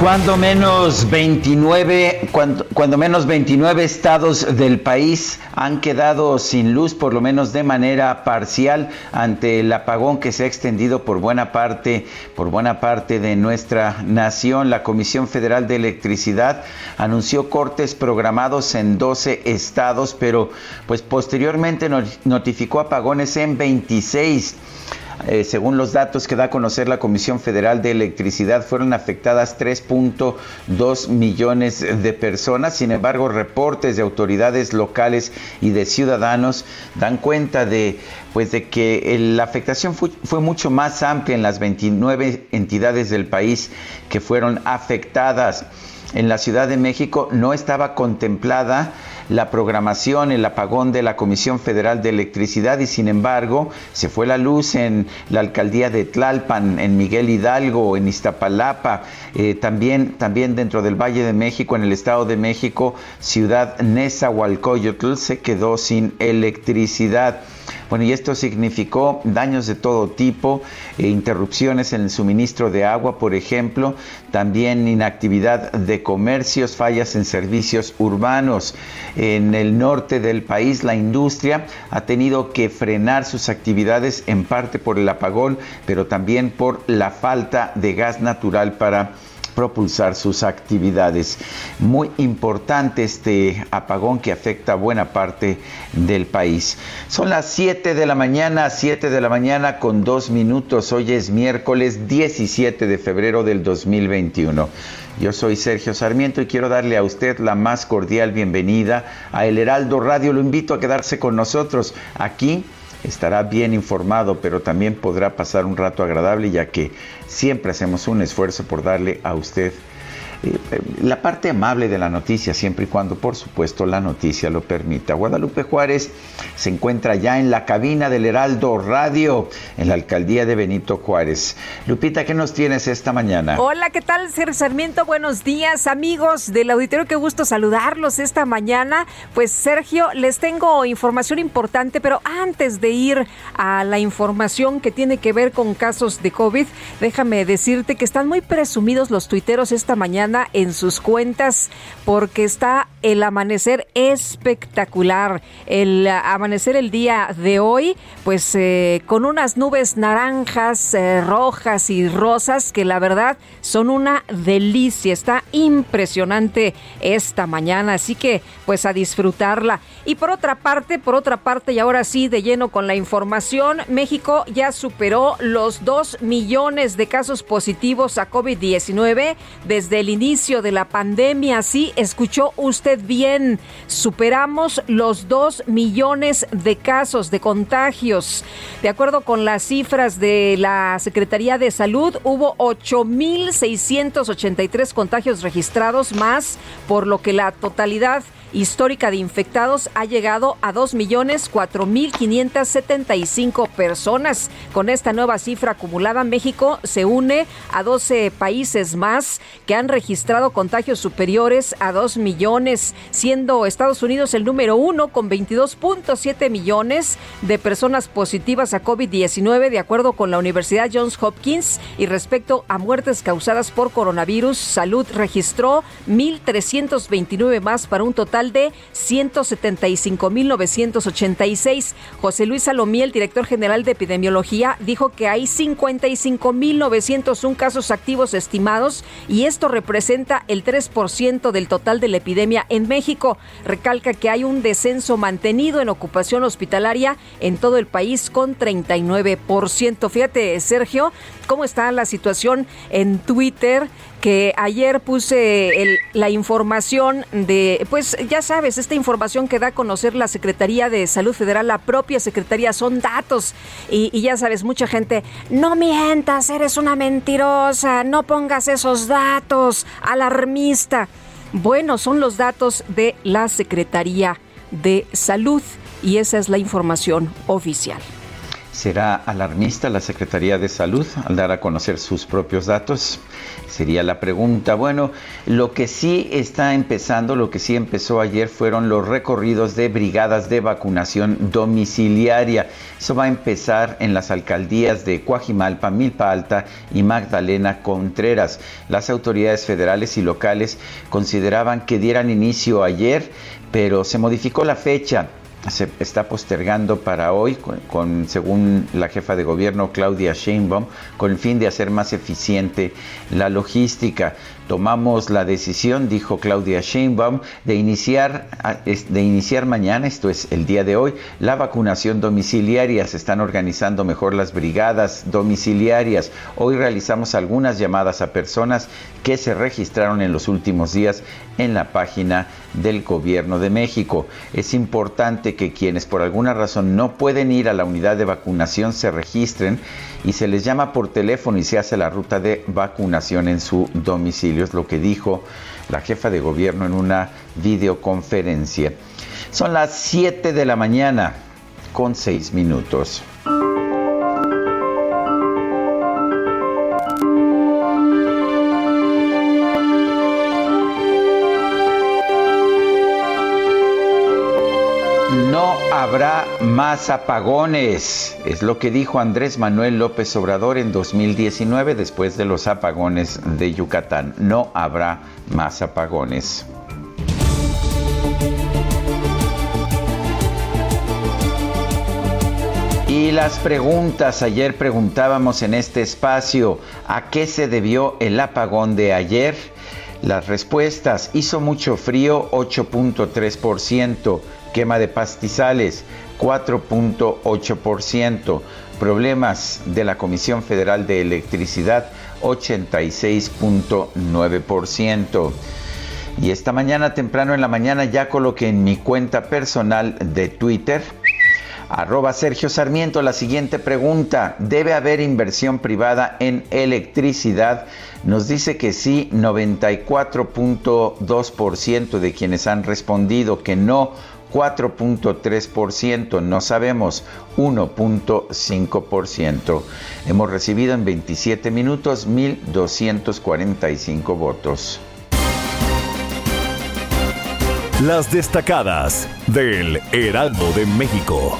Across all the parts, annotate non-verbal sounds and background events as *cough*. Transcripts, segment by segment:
Cuando menos 29, cuando, cuando, menos 29 estados del país han quedado sin luz, por lo menos de manera parcial, ante el apagón que se ha extendido por buena parte, por buena parte de nuestra nación. La Comisión Federal de Electricidad anunció cortes programados en 12 estados, pero pues posteriormente notificó apagones en 26. Eh, según los datos que da a conocer la Comisión Federal de Electricidad, fueron afectadas 3.2 millones de personas. Sin embargo, reportes de autoridades locales y de ciudadanos dan cuenta de, pues, de que la afectación fue mucho más amplia en las 29 entidades del país que fueron afectadas. En la Ciudad de México no estaba contemplada la programación, el apagón de la Comisión Federal de Electricidad y sin embargo se fue la luz en la alcaldía de Tlalpan, en Miguel Hidalgo, en Iztapalapa, eh, también, también dentro del Valle de México, en el Estado de México, ciudad Nezahualcóyotl se quedó sin electricidad. Bueno, y esto significó daños de todo tipo, e interrupciones en el suministro de agua, por ejemplo, también inactividad de comercios, fallas en servicios urbanos. En el norte del país, la industria ha tenido que frenar sus actividades en parte por el apagón, pero también por la falta de gas natural para propulsar sus actividades. Muy importante este apagón que afecta a buena parte del país. Son las 7 de la mañana, 7 de la mañana con dos minutos. Hoy es miércoles 17 de febrero del 2021. Yo soy Sergio Sarmiento y quiero darle a usted la más cordial bienvenida a El Heraldo Radio. Lo invito a quedarse con nosotros aquí estará bien informado, pero también podrá pasar un rato agradable, ya que siempre hacemos un esfuerzo por darle a usted la parte amable de la noticia, siempre y cuando, por supuesto, la noticia lo permita. Guadalupe Juárez se encuentra ya en la cabina del Heraldo Radio, en la alcaldía de Benito Juárez. Lupita, ¿qué nos tienes esta mañana? Hola, ¿qué tal, Sergio Sarmiento? Buenos días, amigos del auditorio. Qué gusto saludarlos esta mañana. Pues, Sergio, les tengo información importante, pero antes de ir a la información que tiene que ver con casos de COVID, déjame decirte que están muy presumidos los tuiteros esta mañana en sus cuentas porque está el amanecer espectacular. El amanecer el día de hoy, pues eh, con unas nubes naranjas, eh, rojas y rosas que la verdad son una delicia. Está impresionante esta mañana, así que pues a disfrutarla. Y por otra parte, por otra parte, y ahora sí de lleno con la información, México ya superó los 2 millones de casos positivos a COVID-19 desde el inicio de la pandemia. Sí, escuchó usted bien, superamos los 2 millones de casos de contagios. De acuerdo con las cifras de la Secretaría de Salud, hubo 8.683 contagios registrados más, por lo que la totalidad histórica de infectados ha llegado a 2.004.575 personas. Con esta nueva cifra acumulada, México se une a 12 países más que han registrado contagios superiores a 2 millones. Siendo Estados Unidos el número uno con 22.7 millones de personas positivas a COVID-19, de acuerdo con la Universidad Johns Hopkins. Y respecto a muertes causadas por coronavirus, Salud registró 1.329 más para un total de 175.986. José Luis Salomí, el director general de epidemiología, dijo que hay 55.901 casos activos estimados y esto representa el 3% del total de la epidemia en México. Recalca que hay un descenso mantenido en ocupación hospitalaria en todo el país con 39%. Fíjate, Sergio, cómo está la situación en Twitter que ayer puse la información de, pues ya sabes, esta información que da a conocer la Secretaría de Salud Federal, la propia Secretaría, son datos. Y, y, ya sabes, mucha gente, no mientas, eres una mentirosa, no pongas esos datos, alarmista. Bueno, son los datos de la Secretaría de Salud y esa es la información oficial. ¿Será alarmista la Secretaría de Salud al dar a conocer sus propios datos? Sería la pregunta. Bueno, lo que sí está empezando, lo que sí empezó ayer fueron los recorridos de brigadas de vacunación domiciliaria. Eso va a empezar en las alcaldías de Coajimalpa, Milpa Alta y Magdalena Contreras. Las autoridades federales y locales consideraban que dieran inicio ayer, pero se modificó la fecha se está postergando para hoy, con, según la jefa de gobierno Claudia Sheinbaum, con el fin de hacer más eficiente la logística. Tomamos la decisión, dijo Claudia Sheinbaum, de iniciar, de iniciar mañana, esto es el día de hoy, la vacunación domiciliaria. Se están organizando mejor las brigadas domiciliarias. Hoy realizamos algunas llamadas a personas que se registraron en los últimos días en la página del Gobierno de México. Es importante que quienes por alguna razón no pueden ir a la unidad de vacunación se registren y se les llama por teléfono y se hace la ruta de vacunación en su domicilio, es lo que dijo la jefa de gobierno en una videoconferencia. Son las 7 de la mañana con 6 minutos. Habrá más apagones. Es lo que dijo Andrés Manuel López Obrador en 2019 después de los apagones de Yucatán. No habrá más apagones. Y las preguntas, ayer preguntábamos en este espacio, ¿a qué se debió el apagón de ayer? Las respuestas, hizo mucho frío, 8.3% quema de pastizales 4.8%, problemas de la Comisión Federal de Electricidad 86.9%. Y esta mañana, temprano en la mañana, ya coloqué en mi cuenta personal de Twitter, arroba Sergio Sarmiento, la siguiente pregunta, ¿debe haber inversión privada en electricidad? Nos dice que sí, 94.2% de quienes han respondido que no, 4.3%, no sabemos 1.5%. Hemos recibido en 27 minutos 1.245 votos. Las destacadas del Heraldo de México.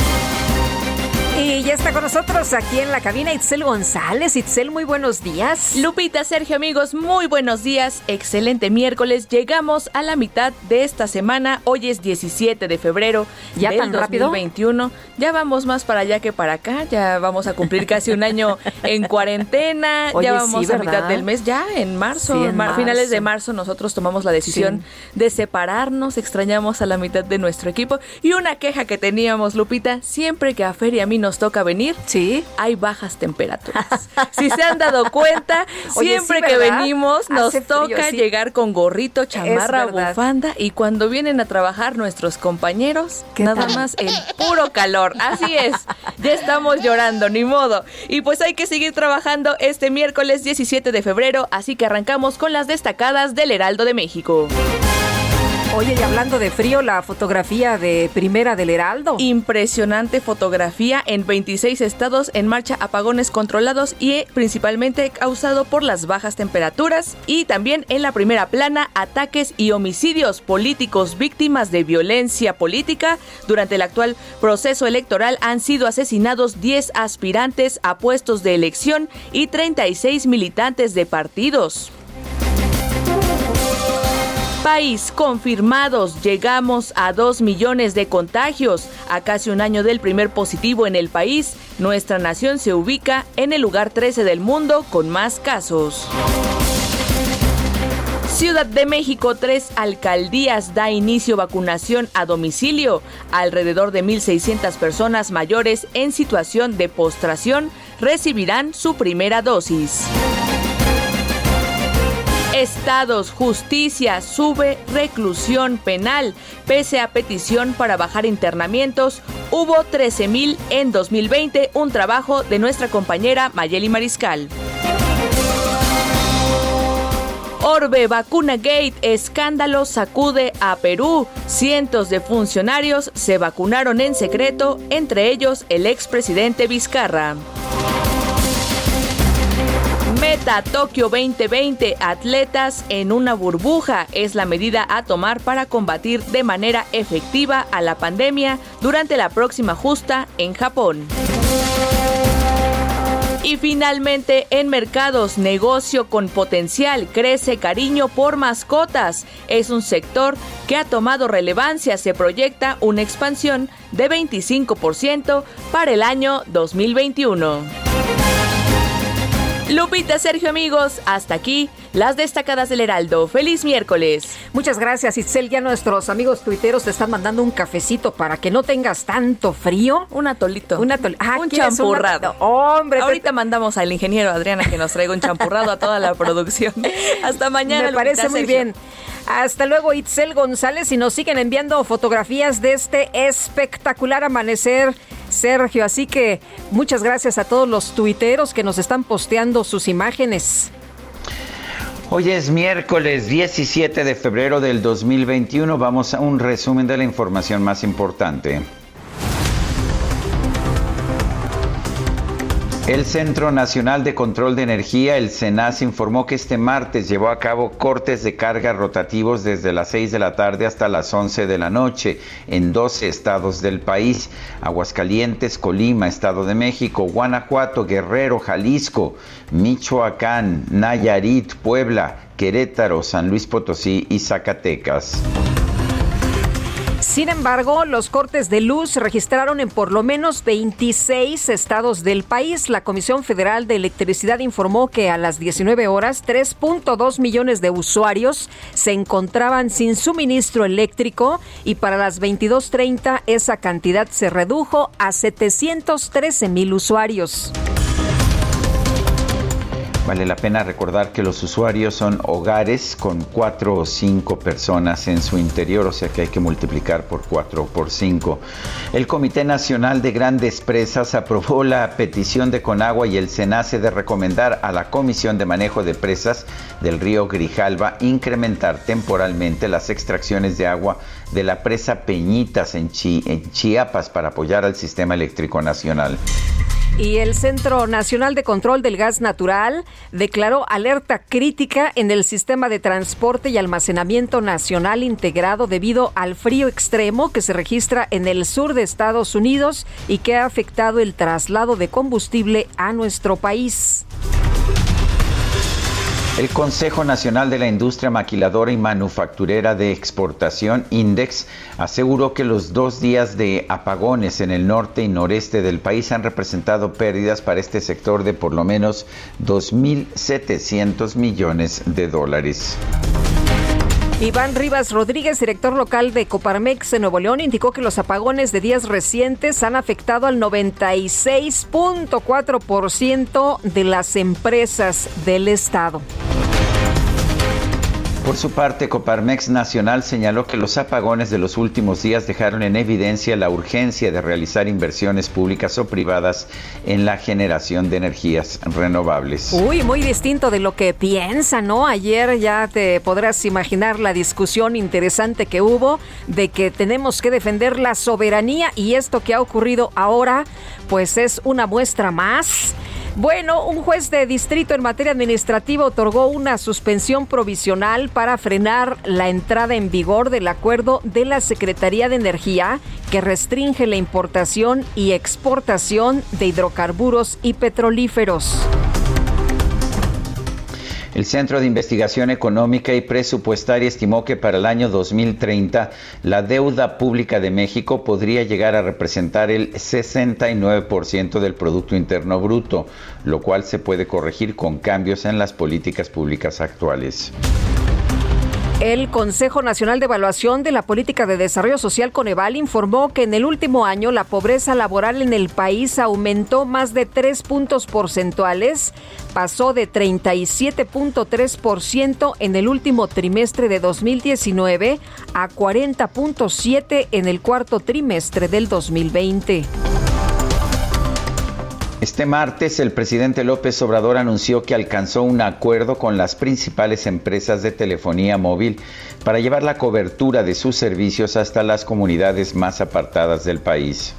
Está con nosotros aquí en la cabina Itzel González. Itzel, muy buenos días. Lupita, Sergio, amigos, muy buenos días. Excelente miércoles. Llegamos a la mitad de esta semana. Hoy es 17 de febrero ¿Ya del tan rápido? 2021. Ya vamos más para allá que para acá. Ya vamos a cumplir casi un año en cuarentena. *laughs* Oye, ya vamos sí, a mitad del mes. Ya en marzo, Sí, en mar- finales de marzo. marzo, nosotros tomamos la decisión de separarnos. Extrañamos a la mitad de nuestro equipo. Y una queja que teníamos, Lupita, siempre que a Fer y a mí nos toca venir, Sí. hay bajas temperaturas. si se han dado cuenta, *laughs* Oye, siempre sí, que venimos nos Hace frío, toca sí. llegar con gorrito, chamarra, bufanda y cuando vienen a trabajar nuestros compañeros, ¿Qué nada tal? más el puro calor. Así es, ya estamos llorando, ni modo. Y pues hay que seguir trabajando este miércoles 17 de febrero, así que arrancamos con las destacadas del Heraldo de México. Oye, y hablando de frío, la fotografía de primera del Heraldo. Impresionante fotografía en 26 estados en marcha apagones controlados y principalmente causado por las bajas temperaturas. Y también en la primera plana, ataques y homicidios políticos víctimas de violencia política. Durante el actual proceso electoral han sido asesinados 10 aspirantes a puestos de elección y 36 militantes de partidos país confirmados. Llegamos a 2 millones de contagios. A casi un año del primer positivo en el país, nuestra nación se ubica en el lugar 13 del mundo con más casos. Ciudad de México, tres alcaldías da inicio vacunación a domicilio. Alrededor de 1.600 personas mayores en situación de postración recibirán su primera dosis. Estados, justicia, sube reclusión penal. Pese a petición para bajar internamientos, hubo 13.000 en 2020, un trabajo de nuestra compañera Mayeli Mariscal. Orbe Vacuna Gate, escándalo sacude a Perú. Cientos de funcionarios se vacunaron en secreto, entre ellos el expresidente Vizcarra. Meta Tokio 2020, atletas en una burbuja, es la medida a tomar para combatir de manera efectiva a la pandemia durante la próxima justa en Japón. Y finalmente, en mercados, negocio con potencial, crece cariño por mascotas. Es un sector que ha tomado relevancia. Se proyecta una expansión de 25% para el año 2021. Lupita, Sergio, amigos, hasta aquí las destacadas del Heraldo. Feliz miércoles. Muchas gracias, Itzel. Ya nuestros amigos tuiteros te están mandando un cafecito para que no tengas tanto frío. Un atolito. Un atolito. Ah, un champurrado. Hombre. Ahorita mandamos al ingeniero Adriana que nos traiga un champurrado a toda la producción. *laughs* Hasta mañana. Me parece muy bien. Hasta luego, Itzel González. Y nos siguen enviando fotografías de este espectacular amanecer Sergio. Así que muchas gracias a todos los tuiteros que nos están posteando sus imágenes. Hoy es miércoles 17 de febrero del 2021. Vamos a un resumen de la información más importante. El Centro Nacional de Control de Energía, el CENAS, informó que este martes llevó a cabo cortes de carga rotativos desde las 6 de la tarde hasta las 11 de la noche en 12 estados del país, Aguascalientes, Colima, Estado de México, Guanajuato, Guerrero, Jalisco, Michoacán, Nayarit, Puebla, Querétaro, San Luis Potosí y Zacatecas. Sin embargo, los cortes de luz se registraron en por lo menos 26 estados del país. La Comisión Federal de Electricidad informó que a las 19 horas 3.2 millones de usuarios se encontraban sin suministro eléctrico y para las 22.30 esa cantidad se redujo a 713 mil usuarios. Vale la pena recordar que los usuarios son hogares con cuatro o cinco personas en su interior, o sea que hay que multiplicar por cuatro o por cinco. El Comité Nacional de Grandes Presas aprobó la petición de Conagua y el SENACE de recomendar a la Comisión de Manejo de Presas del río Grijalva incrementar temporalmente las extracciones de agua de la presa Peñitas en, Chiapas para apoyar al sistema eléctrico nacional. Y el Centro Nacional de Control del Gas Natural declaró alerta crítica en el sistema de transporte y almacenamiento nacional integrado debido al frío extremo que se registra en el sur de Estados Unidos y que ha afectado el traslado de combustible a nuestro país. El Consejo Nacional de la Industria Maquiladora y Manufacturera de Exportación, INDEX, aseguró que los dos días de apagones en el norte y noreste del país han representado pérdidas para este sector de por lo menos 2.700 millones de dólares. Iván Rivas Rodríguez, director local de Coparmex en Nuevo León, indicó que los apagones de días recientes han afectado al 96.4% de las empresas del estado. Por su parte, Coparmex Nacional señaló que los apagones de los últimos días dejaron en evidencia la urgencia de realizar inversiones públicas o privadas en la generación de energías renovables. Uy, muy distinto de lo que piensa, ¿no? Ayer ya te podrás imaginar la discusión interesante que hubo de que tenemos que defender la soberanía y esto que ha ocurrido ahora, pues es una muestra más bueno, un juez de distrito en materia administrativa otorgó una suspensión provisional para frenar la entrada en vigor del acuerdo de la Secretaría de Energía que restringe la importación y exportación de hidrocarburos y petrolíferos. El Centro de Investigación Económica y Presupuestaria estimó que para el año 2030 la deuda pública de México podría llegar a representar el 69% del Producto Interno Bruto, lo cual se puede corregir con cambios en las políticas públicas actuales. El Consejo Nacional de Evaluación de la Política de Desarrollo Social Coneval informó que en el último año la pobreza laboral en el país aumentó más de tres puntos porcentuales, pasó de 37.3% en el último trimestre de 2019 a 40.7% en el cuarto trimestre del 2020. Este martes el presidente López Obrador anunció que alcanzó un acuerdo con las principales empresas de telefonía móvil para llevar la cobertura de sus servicios hasta las comunidades más apartadas del país.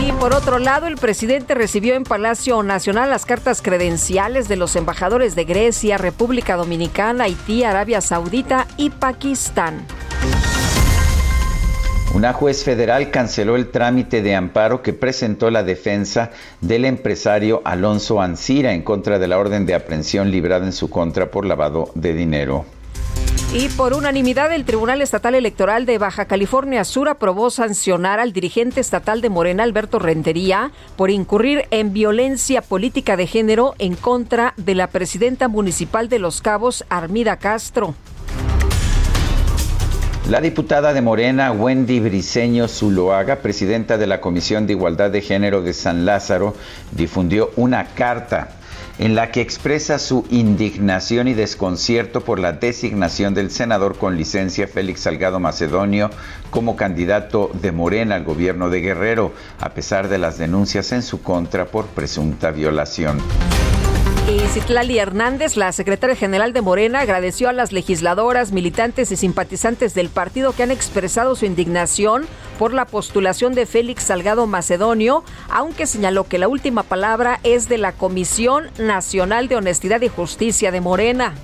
Y por otro lado, el presidente recibió en Palacio Nacional las cartas credenciales de los embajadores de Grecia, República Dominicana, Haití, Arabia Saudita y Pakistán. Una juez federal canceló el trámite de amparo que presentó la defensa del empresario Alonso Ancira en contra de la orden de aprehensión librada en su contra por lavado de dinero. Y por unanimidad, el Tribunal Estatal Electoral de Baja California Sur aprobó sancionar al dirigente estatal de Morena, Alberto Rentería, por incurrir en violencia política de género en contra de la presidenta municipal de Los Cabos, Armida Castro. La diputada de Morena, Wendy Briceño Zuloaga, presidenta de la Comisión de Igualdad de Género de San Lázaro, difundió una carta en la que expresa su indignación y desconcierto por la designación del senador con licencia Félix Salgado Macedonio como candidato de Morena al gobierno de Guerrero, a pesar de las denuncias en su contra por presunta violación. Y Citlali Hernández, la secretaria general de Morena, agradeció a las legisladoras, militantes y simpatizantes del partido que han expresado su indignación por la postulación de Félix Salgado Macedonio, aunque señaló que la última palabra es de la Comisión Nacional de Honestidad y Justicia de Morena.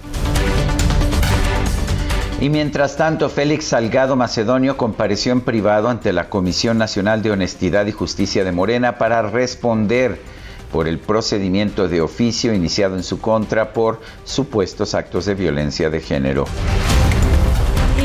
Y mientras tanto, Félix Salgado Macedonio compareció en privado ante la Comisión Nacional de Honestidad y Justicia de Morena para responder por el procedimiento de oficio iniciado en su contra por supuestos actos de violencia de género.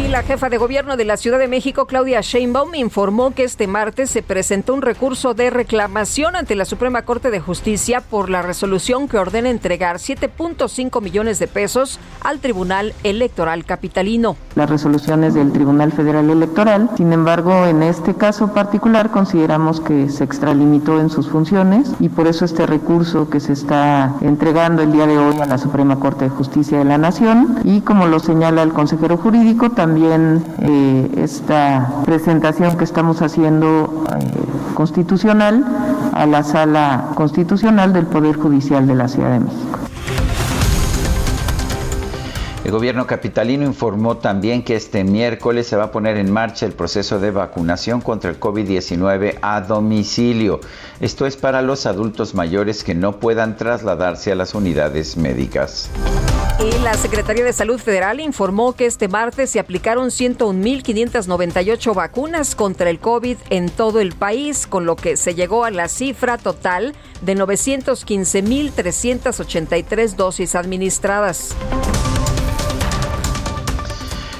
La jefa de gobierno de la Ciudad de México, Claudia Sheinbaum, informó que este martes se presentó un recurso de reclamación ante la Suprema Corte de Justicia por la resolución que ordena entregar 7.5 millones de pesos al Tribunal Electoral Capitalino. Las resoluciones del Tribunal Federal Electoral, sin embargo, en este caso particular consideramos que se extralimitó en sus funciones y por eso este recurso que se está entregando el día de hoy a la Suprema Corte de Justicia de la Nación y como lo señala el consejero jurídico, también eh, esta presentación que estamos haciendo eh, constitucional a la sala constitucional del Poder Judicial de la Ciudad de México. El gobierno capitalino informó también que este miércoles se va a poner en marcha el proceso de vacunación contra el COVID-19 a domicilio. Esto es para los adultos mayores que no puedan trasladarse a las unidades médicas. Y la Secretaría de Salud Federal informó que este martes se aplicaron 101.598 vacunas contra el COVID en todo el país, con lo que se llegó a la cifra total de 915.383 dosis administradas.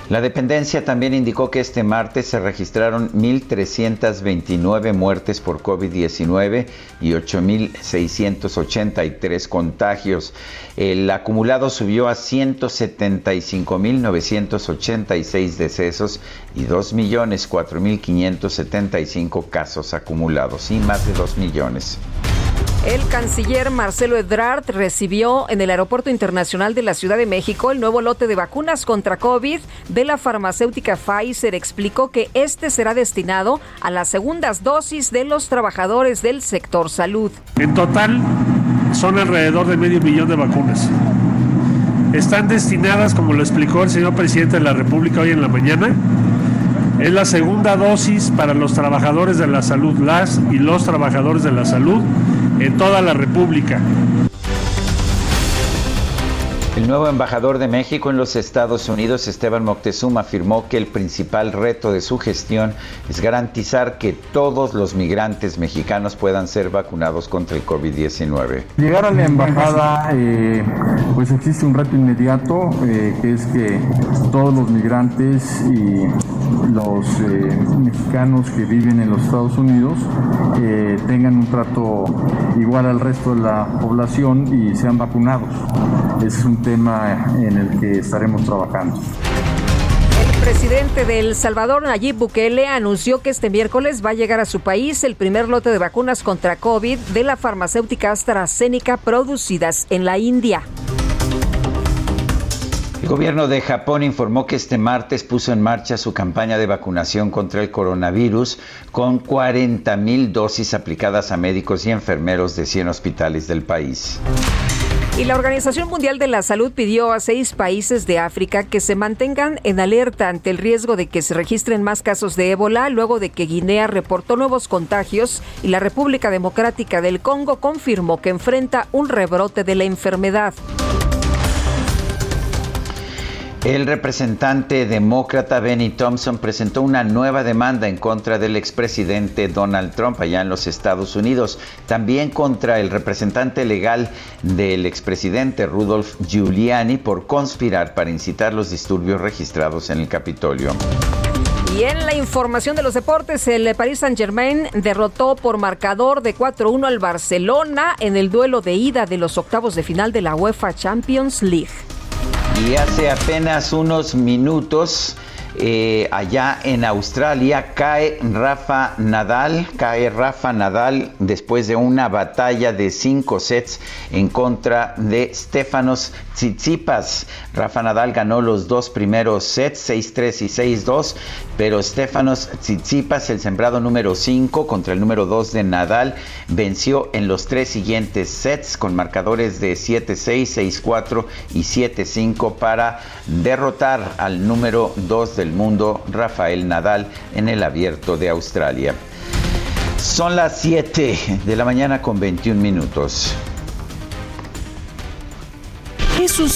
La dependencia también indicó que este martes se registraron 1.329 muertes por COVID-19 y 8.683 contagios. El acumulado subió a 175.986 decesos y 2.004.575 casos acumulados, y más de 2 millones. El canciller Marcelo Ebrard recibió en el Aeropuerto Internacional de la Ciudad de México el nuevo lote de vacunas contra COVID de la farmacéutica Pfizer. Explicó que este será destinado a las segundas dosis de los trabajadores del sector salud. En total son alrededor de medio millón de vacunas. Están destinadas, como lo explicó el señor presidente de la República hoy en la mañana, es la segunda dosis para los trabajadores de la salud, las y los trabajadores de la salud en toda la República. El nuevo embajador de México en los Estados Unidos, Esteban Moctezuma, afirmó que el principal reto de su gestión es garantizar que todos los migrantes mexicanos puedan ser vacunados contra el COVID-19. Llegar a la embajada, eh, pues existe un reto inmediato, eh, que es que todos los migrantes y los eh, mexicanos que viven en los Estados Unidos tengan un trato igual al resto de la población y sean vacunados. Es un tema en el que estaremos trabajando. El presidente de El Salvador, Nayib Bukele, anunció que este miércoles va a llegar a su país el primer lote de vacunas contra COVID de la farmacéutica AstraZeneca producidas en la India. El gobierno de Japón informó que este martes puso en marcha su campaña de vacunación contra el coronavirus con 40 mil dosis aplicadas a médicos y enfermeros de 100 hospitales del país. Y la Organización Mundial de la Salud pidió a seis países de África que se mantengan en alerta ante el riesgo de que se registren más casos de ébola luego de que Guinea reportó nuevos contagios y la República Democrática del Congo confirmó que enfrenta un rebrote de la enfermedad. El representante demócrata Benny Thompson presentó una nueva demanda en contra del expresidente Donald Trump allá en los Estados Unidos, también contra el representante legal del expresidente Rudolph Giuliani por conspirar para incitar los disturbios registrados en el Capitolio. Y en la información de los deportes, el Paris Saint-Germain derrotó por marcador de 4-1 al Barcelona en el duelo de ida de los octavos de final de la UEFA Champions League. Y hace apenas unos minutos eh, allá en Australia cae Rafa Nadal, cae Rafa Nadal después de una batalla de cinco sets en contra de Stefanos Tsitsipas. Rafa Nadal ganó los dos primeros sets, 6-3 y 6-2, pero Stefanos Tsitsipas, el sembrado número 5 contra el número 2 de Nadal, venció en los tres siguientes sets con marcadores de 7-6, 6-4 y 7-5 para derrotar al número 2 de mundo, Rafael Nadal, en el abierto de Australia. Son las 7 de la mañana con 21 minutos. Es un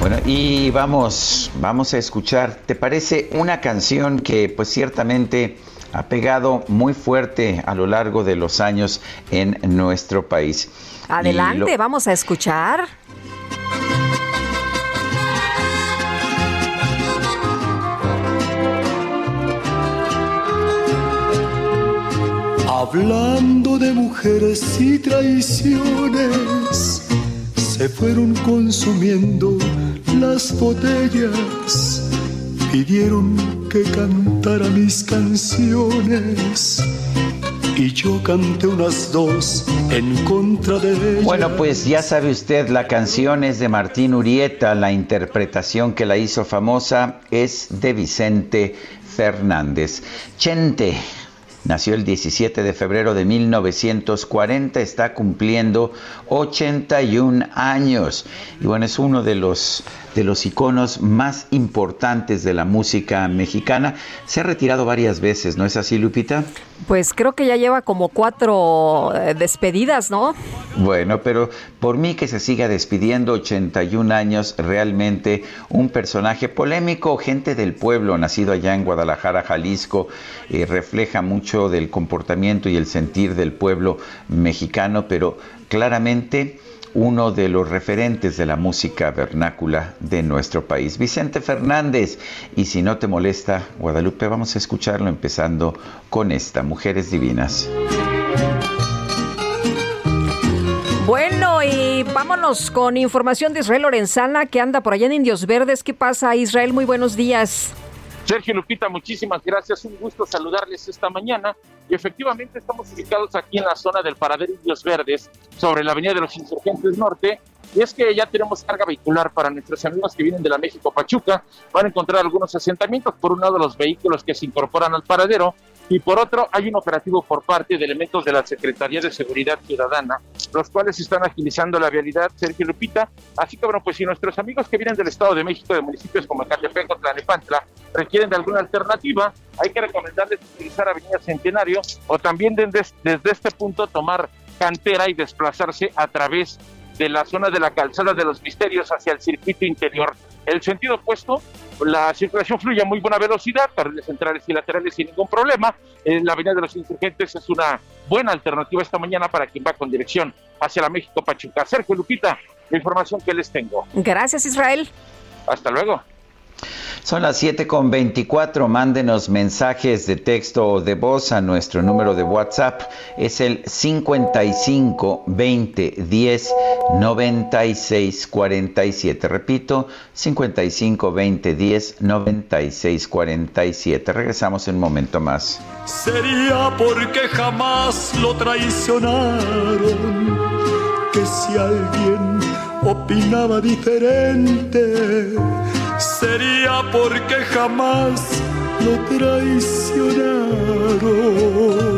bueno, y vamos, vamos a escuchar, ¿te parece una canción que pues ciertamente ha pegado muy fuerte a lo largo de los años en nuestro país? Adelante, vamos a escuchar. Hablando de mujeres y traiciones, se fueron consumiendo las botellas, pidieron que cantara mis canciones. Y yo canté unas dos en contra de ellas. Bueno, pues ya sabe usted, la canción es de Martín Urieta, la interpretación que la hizo famosa es de Vicente Fernández. Chente, Nació el 17 de febrero de 1940, está cumpliendo 81 años. Y bueno, es uno de los de los iconos más importantes de la música mexicana. Se ha retirado varias veces, ¿no es así, Lupita? Pues creo que ya lleva como cuatro eh, despedidas, ¿no? Bueno, pero por mí que se siga despidiendo 81 años, realmente un personaje polémico, gente del pueblo, nacido allá en Guadalajara, Jalisco, eh, refleja mucho del comportamiento y el sentir del pueblo mexicano, pero claramente uno de los referentes de la música vernácula de nuestro país, Vicente Fernández. Y si no te molesta, Guadalupe, vamos a escucharlo empezando con esta, Mujeres Divinas. Bueno, y vámonos con información de Israel Lorenzana, que anda por allá en Indios Verdes. ¿Qué pasa, Israel? Muy buenos días. Sergio Lupita, muchísimas gracias. Un gusto saludarles esta mañana. Y efectivamente estamos ubicados aquí en la zona del Paradero Indios Verdes, sobre la Avenida de los Insurgentes Norte. Y es que ya tenemos carga vehicular para nuestros amigos que vienen de la México Pachuca. Van a encontrar algunos asentamientos. Por un lado, los vehículos que se incorporan al paradero y por otro hay un operativo por parte de elementos de la Secretaría de Seguridad Ciudadana, los cuales están agilizando la vialidad, Sergio Lupita, así que bueno, pues si nuestros amigos que vienen del Estado de México, de municipios como Catepec o Tlanepantla, requieren de alguna alternativa, hay que recomendarles utilizar Avenida Centenario o también desde, desde este punto tomar cantera y desplazarse a través de la zona de la calzada de los misterios hacia el circuito interior. El sentido opuesto, la circulación fluye a muy buena velocidad, carriles centrales y laterales sin ningún problema. En la Avenida de los Insurgentes es una buena alternativa esta mañana para quien va con dirección hacia la México Pachuca. Sergio Lupita, la información que les tengo. Gracias, Israel. Hasta luego. Son las 7 con 24. Mándenos mensajes de texto o de voz a nuestro número de WhatsApp. Es el 55 20 10 96 47. Repito, 55 20 10 96 47. Regresamos en un momento más. Sería porque jamás lo traicionaron. Que si alguien opinaba diferente sería porque jamás lo traicionaron.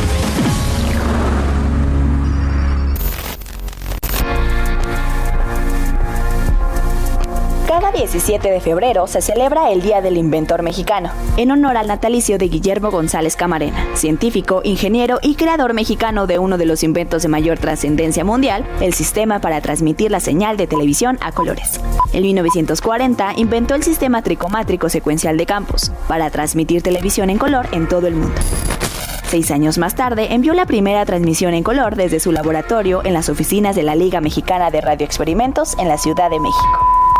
Cada 17 de febrero se celebra el Día del Inventor Mexicano, en honor al natalicio de Guillermo González Camarena, científico, ingeniero y creador mexicano de uno de los inventos de mayor trascendencia mundial, el sistema para transmitir la señal de televisión a colores. En 1940 inventó el sistema tricomátrico secuencial de campos, para transmitir televisión en color en todo el mundo. Seis años más tarde envió la primera transmisión en color desde su laboratorio en las oficinas de la Liga Mexicana de Radioexperimentos en la Ciudad de México.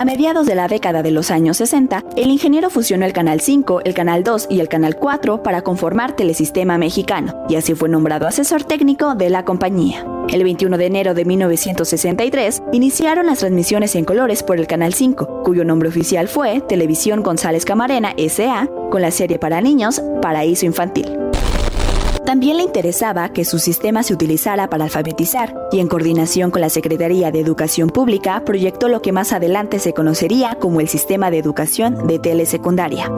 A mediados de la década de los años 60, el ingeniero fusionó el Canal 5, el Canal 2 y el Canal 4 para conformar Telesistema Mexicano, y así fue nombrado asesor técnico de la compañía. El 21 de enero de 1963 iniciaron las transmisiones en colores por el Canal 5, cuyo nombre oficial fue Televisión González Camarena S.A., con la serie para niños Paraíso Infantil. También le interesaba que su sistema se utilizara para alfabetizar y en coordinación con la Secretaría de Educación Pública proyectó lo que más adelante se conocería como el Sistema de Educación de Telesecundaria.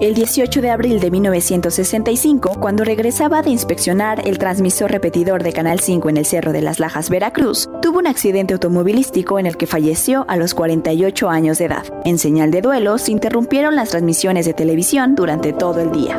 El 18 de abril de 1965, cuando regresaba de inspeccionar el transmisor repetidor de Canal 5 en el Cerro de las Lajas, Veracruz, tuvo un accidente automovilístico en el que falleció a los 48 años de edad. En señal de duelo, se interrumpieron las transmisiones de televisión durante todo el día.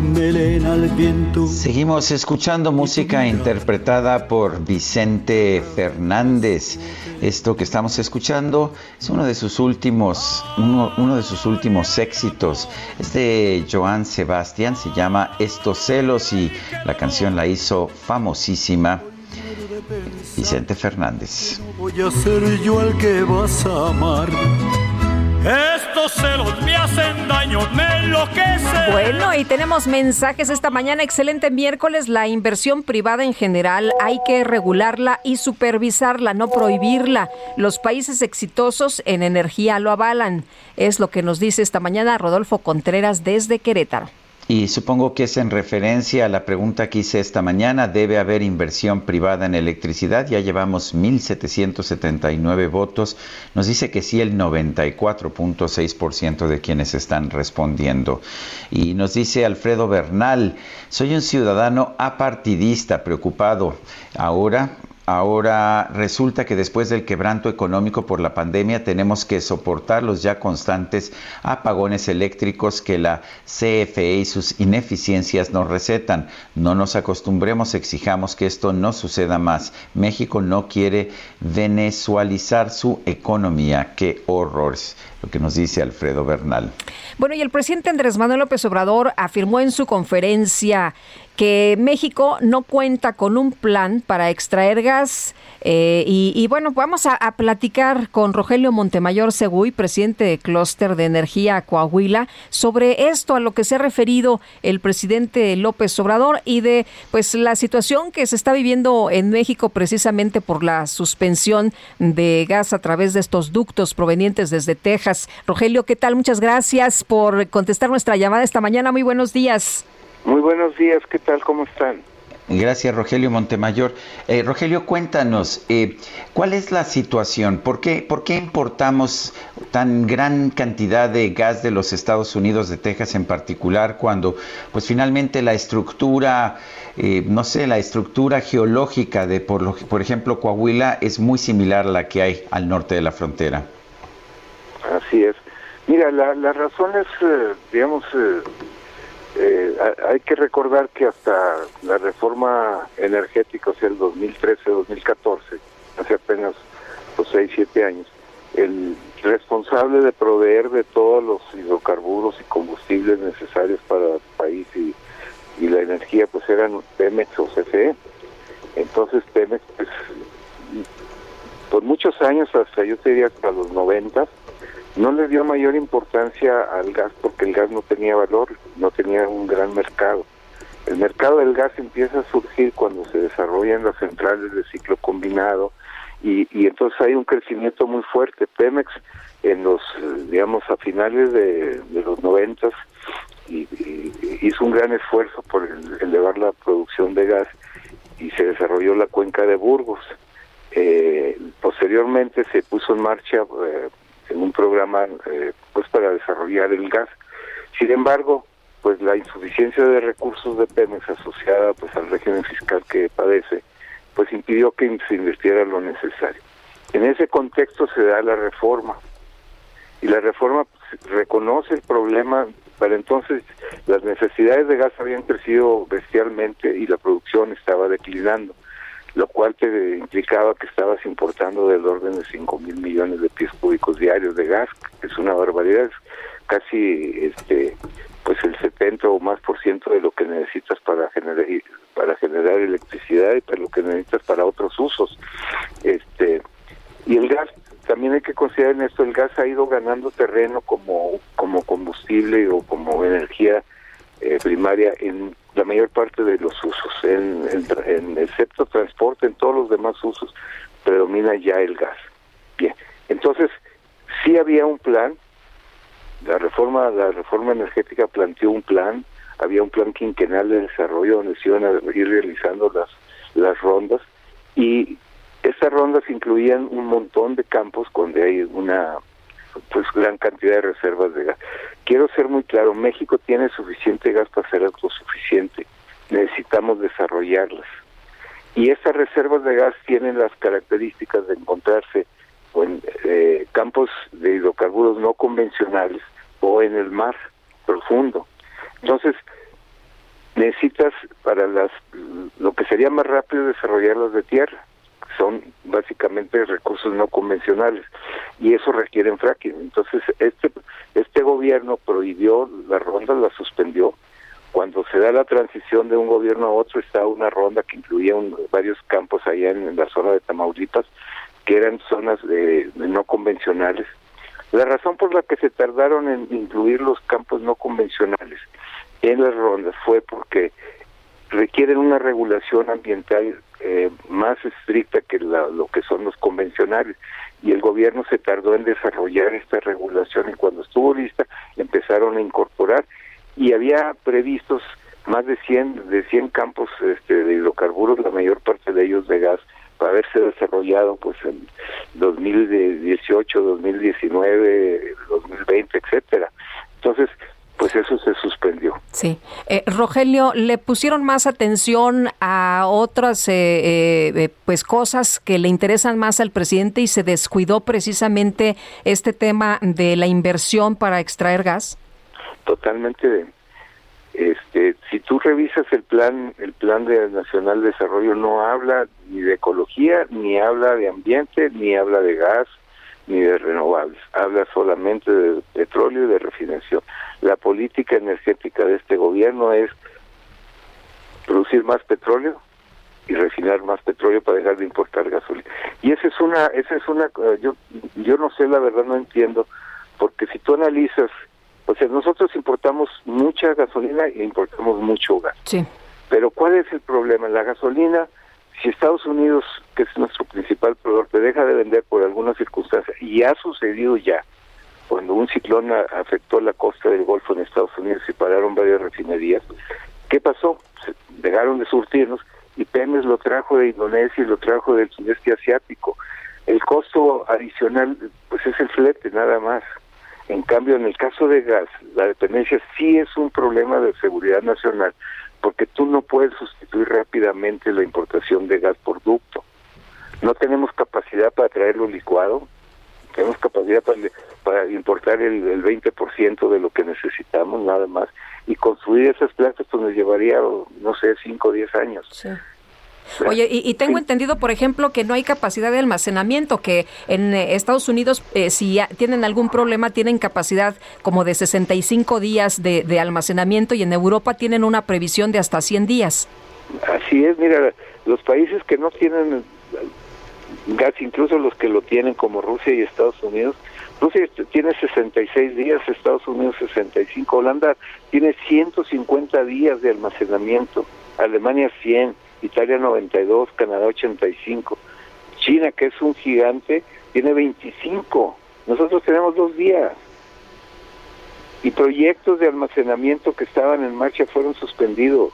tu melena al viento. Seguimos escuchando música interpretada por Vicente Fernández. Esto que estamos escuchando es uno de sus últimos, uno, uno de sus últimos éxitos. Es de Joan Sebastián, se llama Estos celos y la canción la hizo famosísima Vicente Fernández. Voy a ser yo el que vas a amar. Me hacen daño me enloquece. Bueno, y tenemos mensajes esta mañana. Excelente miércoles. La inversión privada en general hay que regularla y supervisarla, no prohibirla. Los países exitosos en energía lo avalan. Es lo que nos dice esta mañana Rodolfo Contreras desde Querétaro. Y supongo que es en referencia a la pregunta que hice esta mañana. ¿Debe haber inversión privada en electricidad? Ya llevamos 1.779 votos. Nos dice que sí el 94.6% de quienes están respondiendo. Y nos dice Alfredo Bernal, soy un ciudadano apartidista preocupado. Ahora Ahora resulta que después del quebranto económico por la pandemia tenemos que soportar los ya constantes apagones eléctricos que la CFE y sus ineficiencias nos recetan. No nos acostumbremos, exijamos que esto no suceda más. México no quiere venezualizar su economía. Qué horrores, lo que nos dice Alfredo Bernal. Bueno, y el presidente Andrés Manuel López Obrador afirmó en su conferencia que México no cuenta con un plan para extraer gas. Eh, y, bueno, vamos a, platicar con Rogelio Montemayor Seguy, presidente de Clúster de Energía Coahuila, sobre esto a lo que se ha referido el presidente López Obrador y de pues la situación que se está viviendo en México precisamente por la suspensión de gas a través de estos ductos provenientes desde Texas. Rogelio, ¿qué tal? Muchas gracias por contestar nuestra llamada esta mañana. Muy buenos días. Muy buenos días, ¿qué tal? ¿Cómo están? Gracias, Rogelio Montemayor. Eh, Rogelio, cuéntanos, eh, ¿cuál es la situación? ¿Por qué, ¿Por qué importamos tan gran cantidad de gas de los Estados Unidos, de Texas en particular, cuando pues finalmente la estructura, eh, no sé, la estructura geológica de, por, por ejemplo, Coahuila es muy similar a la que hay al norte de la frontera? Así es. Mira, la, la razón es, digamos, eh, hay que recordar que hasta la reforma energética, o sea, el 2013-2014, hace apenas los 6, 7 años, el responsable de proveer de todos los hidrocarburos y combustibles necesarios para el país y, la energía, pues eran Pemex o CFE. Entonces Pemex, pues, por muchos años, hasta yo te diría hasta los 90, no le dio mayor importancia al gas porque el gas no tenía valor, no tenía un gran mercado. El mercado del gas empieza a surgir cuando se desarrollan las centrales de ciclo combinado y, y entonces hay un crecimiento muy fuerte. Pemex en los, digamos, a finales de, los noventas y, hizo un gran esfuerzo por elevar la producción de gas y se desarrolló la cuenca de Burgos. Eh, posteriormente se puso en marcha eh, en un programa eh, pues para desarrollar el gas. Sin embargo, pues la insuficiencia de recursos de Pemex asociada pues al régimen fiscal que padece, pues impidió que se invirtiera lo necesario. En ese contexto se da la reforma y la reforma pues, reconoce el problema. Para entonces las necesidades de gas habían crecido bestialmente y la producción estaba declinando lo cual te implicaba que estabas importando del orden de 5 mil millones de pies cúbicos diarios de gas, que es una barbaridad, es casi este pues el 70 o más por ciento de lo que necesitas para generar para generar electricidad y para lo que necesitas para otros usos. Este y el gas también hay que considerar en esto el gas ha ido ganando terreno como como combustible o como energía eh, primaria en la mayor parte de los usos. En, en, excepto transporte, en todos los demás usos, predomina ya el gas. Bien, entonces, sí había un plan, la reforma, la reforma energética planteó un plan, había un plan quinquenal de desarrollo donde se iban a ir realizando las, las rondas y estas rondas incluían un montón de campos donde hay una pues gran cantidad de reservas de gas. Quiero ser muy claro, México tiene suficiente gas para ser autosuficiente, necesitamos desarrollarlas. Y estas reservas de gas tienen las características de encontrarse en eh, campos de hidrocarburos no convencionales o en el mar profundo. Entonces, necesitas para las lo que sería más rápido desarrollarlas de tierra son básicamente recursos no convencionales y eso requiere fracking. Entonces, este este gobierno prohibió las rondas, las suspendió. Cuando se da la transición de un gobierno a otro, está una ronda que incluía varios campos allá en, la zona de Tamaulipas, que eran zonas de, no convencionales. La razón por la que se tardaron en incluir los campos no convencionales en las rondas fue porque requieren una regulación ambiental eh, más estricta que lo que son los convencionales y el gobierno se tardó en desarrollar esta regulación y cuando estuvo lista empezaron a incorporar y había previstos más de 100 de 100 campos este, de hidrocarburos, la mayor parte de ellos de gas para haberse desarrollado pues en 2018, 2019, 2020, etcétera. Entonces, pues eso se suspendió. Sí. Eh, Rogelio, ¿le pusieron más atención a otras eh, eh, pues cosas que le interesan más al presidente y se descuidó precisamente este tema de la inversión para extraer gas? Totalmente. Este, si tú revisas el plan, el plan de nacional de desarrollo no habla ni de ecología, ni habla de ambiente, ni habla de gas, ni de renovables. Habla solamente de petróleo y de refinación la política energética de este gobierno es producir más petróleo y refinar más petróleo para dejar de importar gasolina. Y esa es una, esa es una, eh, yo, yo no sé, la verdad no entiendo, porque si tú analizas, o sea, nosotros importamos mucha gasolina e importamos mucho gas. Sí. Pero ¿cuál es el problema? La gasolina, si Estados Unidos, que es nuestro principal proveedor, te deja de vender por alguna circunstancia, y ha sucedido ya, cuando un ciclón afectó la costa del Golfo en Estados Unidos y pararon varias refinerías, ¿qué pasó? Se dejaron de surtirnos y Pemex lo trajo de Indonesia y lo trajo del sudeste asiático. El costo adicional, pues es el flete, nada más. En cambio, en el caso de gas, la dependencia sí es un problema de seguridad nacional, porque tú no puedes sustituir rápidamente la importación de gas por ducto. No tenemos capacidad para traerlo licuado, tenemos capacidad para, para importar el, el 20% de lo que necesitamos, nada más. Y construir esas plantas pues nos llevaría, no sé, 5 o 10 años. Sí. Oye, y, tengo entendido, por ejemplo, que no hay capacidad de almacenamiento, que en eh, Estados Unidos, eh, si tienen algún problema, tienen capacidad como de 65 días de, de almacenamiento y en Europa tienen una previsión de hasta 100 días. Así es, mira, los países que no tienen gas, incluso los que lo tienen como Rusia y Estados Unidos. Rusia tiene 66 días, Estados Unidos 65, Holanda tiene 150 días de almacenamiento, Alemania 100, Italia 92, Canadá 85, China, que es un gigante, tiene 25, nosotros tenemos dos días. Y proyectos de almacenamiento que estaban en marcha fueron suspendidos.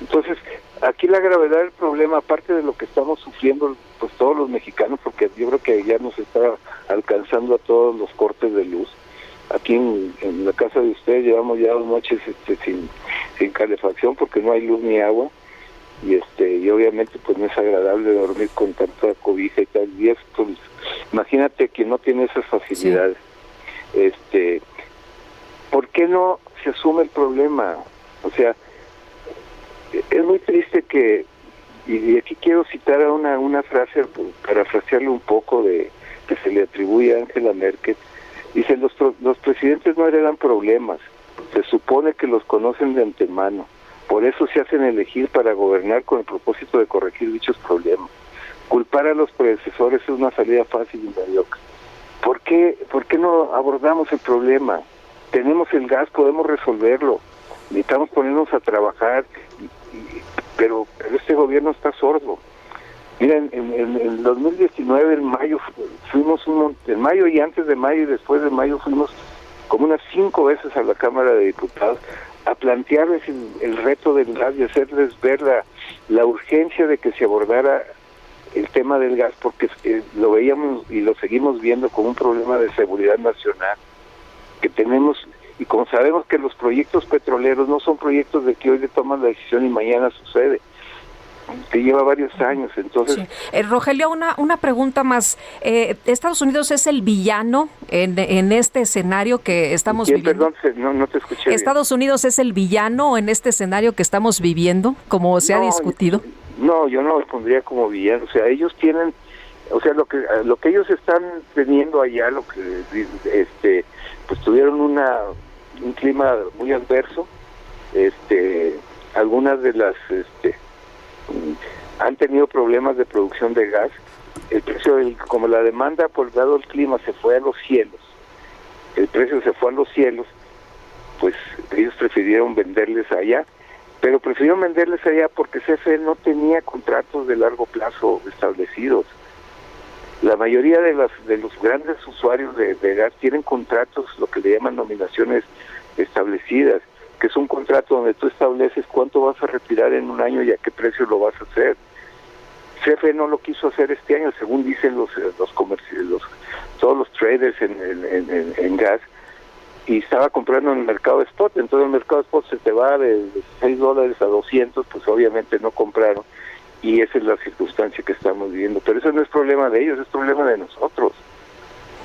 Entonces, aquí la gravedad del problema, aparte de lo que estamos sufriendo pues todos los mexicanos, porque yo creo que ya nos está alcanzando a todos los cortes de luz. Aquí en, la casa de ustedes llevamos ya dos noches este, sin, sin calefacción porque no hay luz ni agua y este y obviamente pues no es agradable dormir con tanta cobija y tal y esto pues, imagínate que no tiene esas facilidades este ¿por qué no se asume el problema? O sea, es muy triste que, y aquí quiero citar a una, una frase, parafrasearle un poco de que se le atribuye a Angela Merkel, dice, los, los presidentes no heredan problemas, se supone que los conocen de antemano, por eso se hacen elegir para gobernar con el propósito de corregir dichos problemas. Culpar a los predecesores es una salida fácil y mediocre. ¿Por qué, ¿Por qué no abordamos el problema? Tenemos el gas, podemos resolverlo. Necesitamos ponernos a trabajar pero, este gobierno está sordo. Mira, en, el 2019, en mayo, fuimos un, en mayo y antes de mayo y después de mayo fuimos como unas cinco veces a la Cámara de Diputados a plantearles el, reto del gas y hacerles ver la, la urgencia de que se abordara el tema del gas porque eh, lo veíamos y lo seguimos viendo como un problema de seguridad nacional que tenemos. Y como sabemos que los proyectos petroleros no son proyectos de que hoy le toman la decisión y mañana sucede, que lleva varios años. Entonces, eh, Rogelio, una, una pregunta más. Eh, ¿Estados Unidos es el villano en, en este escenario que estamos viviendo? Perdón, no, te escuché. ¿Estados Unidos es el villano en este escenario que estamos viviendo, como se ha discutido? No, yo no lo pondría como villano. O sea, ellos tienen, o sea, lo que lo que ellos están teniendo allá, lo que este, pues tuvieron una un clima muy adverso. Este, algunas de las este, han tenido problemas de producción de gas. El precio, como la demanda por dado el clima se fue a los cielos, el precio se fue a los cielos, pues ellos prefirieron venderles allá, pero prefirieron venderles allá porque CFE no tenía contratos de largo plazo establecidos. La mayoría de, las, de los grandes usuarios de, gas tienen contratos, lo que le llaman nominaciones establecidas, que es un contrato donde tú estableces cuánto vas a retirar en un año y a qué precio lo vas a hacer. CFE no lo quiso hacer este año, según dicen los los, los todos los traders en, en, en, gas, y estaba comprando en el mercado spot, entonces el mercado spot se te va de 6 dólares a 200, pues obviamente no compraron y esa es la circunstancia que estamos viviendo. Pero eso no es problema de ellos, es problema de nosotros.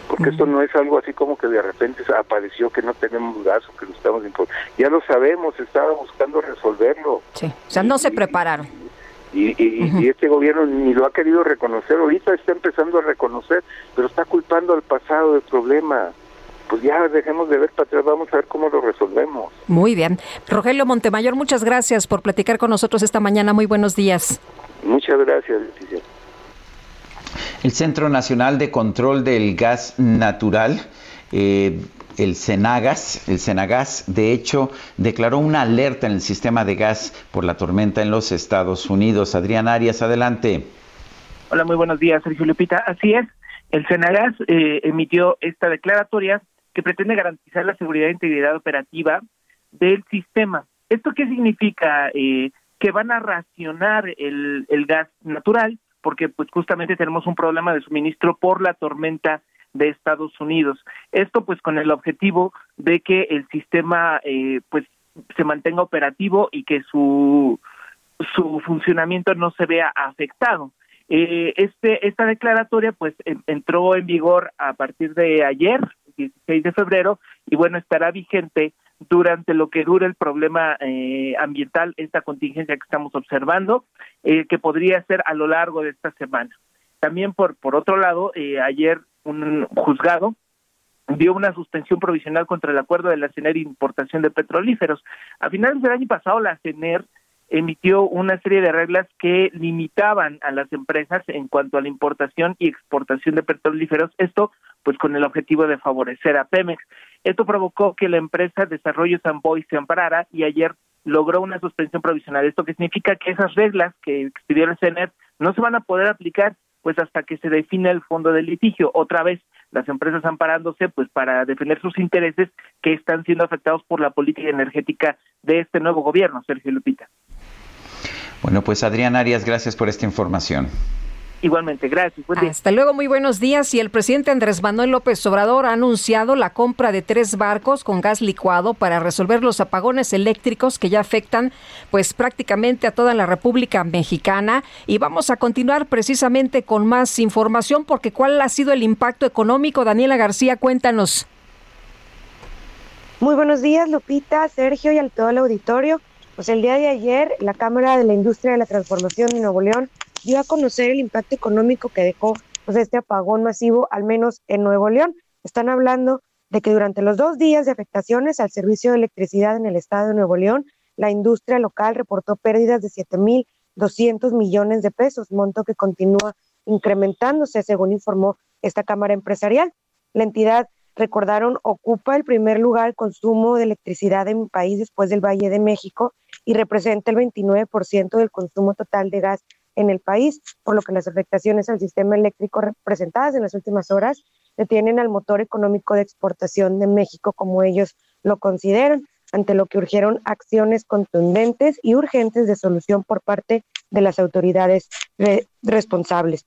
Porque esto no es algo así como que de repente apareció que no tenemos gas o que lo estamos. Ya lo sabemos, estaba buscando resolverlo. Sí, o sea, no se prepararon. Y, y, este gobierno ni lo ha querido reconocer, ahorita está empezando a reconocer, pero está culpando al pasado del problema pues ya dejemos de ver para atrás, vamos a ver cómo lo resolvemos. Muy bien. Rogelio Montemayor, muchas gracias por platicar con nosotros esta mañana. Muy buenos días. Muchas gracias, Leticia. El Centro Nacional de Control del Gas Natural, eh, el Senagas, el Senagas, de hecho, declaró una alerta en el sistema de gas por la tormenta en los Estados Unidos. Adrián Arias, adelante. Hola, muy buenos días, Sergio Lupita. Así es, el Senagas eh, emitió esta declaratoria que pretende garantizar la seguridad e integridad operativa del sistema. ¿Esto qué significa? Eh, que van a racionar el, el gas natural, porque pues justamente tenemos un problema de suministro por la tormenta de Estados Unidos. Esto pues con el objetivo de que el sistema eh, pues se mantenga operativo y que su su funcionamiento no se vea afectado. Eh, este esta declaratoria pues entró en vigor a partir de ayer, 16 de febrero, y bueno estará vigente durante lo que dure el problema eh, ambiental, esta contingencia que estamos observando, eh, que podría ser a lo largo de esta semana. También por, por otro lado, eh, ayer un juzgado dio una suspensión provisional contra el acuerdo de la CENER importación de petrolíferos. A finales del año pasado, la CENER emitió una serie de reglas que limitaban a las empresas en cuanto a la importación y exportación de petrolíferos, esto pues con el objetivo de favorecer a Pemex. Esto provocó que la empresa Desarrollo Samboy se amparara y ayer logró una suspensión provisional. Esto que significa que esas reglas que expidió el CNET no se van a poder aplicar pues hasta que se define el fondo del litigio. Otra vez las empresas amparándose pues para defender sus intereses que están siendo afectados por la política energética de este nuevo gobierno, Sergio Lupita. Bueno, pues Adrián Arias, gracias por esta información. Igualmente, gracias. Hasta luego, muy buenos días. Y el presidente Andrés Manuel López Obrador ha anunciado la compra de tres barcos con gas licuado para resolver los apagones eléctricos que ya afectan pues prácticamente a toda la República Mexicana. Y vamos a continuar precisamente con más información porque cuál ha sido el impacto económico. Daniela García, cuéntanos. Muy buenos días, Lupita, Sergio y al todo el auditorio. Pues el día de ayer, la Cámara de la Industria de la Transformación de Nuevo León dio a conocer el impacto económico que dejó pues, este apagón masivo, al menos en Nuevo León. Están hablando de que durante los dos días de afectaciones al servicio de electricidad en el estado de Nuevo León, la industria local reportó pérdidas de 7.200 millones de pesos, monto que continúa incrementándose, según informó esta Cámara Empresarial. La entidad, recordaron, ocupa el primer lugar consumo de electricidad en el país después del Valle de México y representa el 29% del consumo total de gas en el país, por lo que las afectaciones al sistema eléctrico representadas en las últimas horas detienen al motor económico de exportación de México como ellos lo consideran, ante lo que urgieron acciones contundentes y urgentes de solución por parte de las autoridades responsables.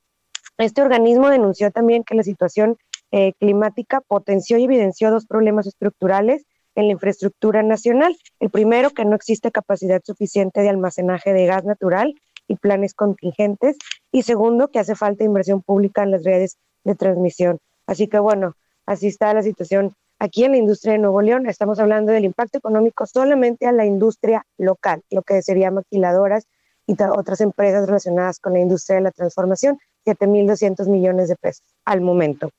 Este organismo denunció también que la situación eh, climática potenció y evidenció dos problemas estructurales en la infraestructura nacional. El primero, que no existe capacidad suficiente de almacenaje de gas natural y planes contingentes. Y segundo, que hace falta inversión pública en las redes de transmisión. Así que bueno, así está la situación aquí en la industria de Nuevo León. Estamos hablando del impacto económico solamente a la industria local, lo que sería maquiladoras y otras empresas relacionadas con la industria de la transformación, 7.200 millones de pesos al momento.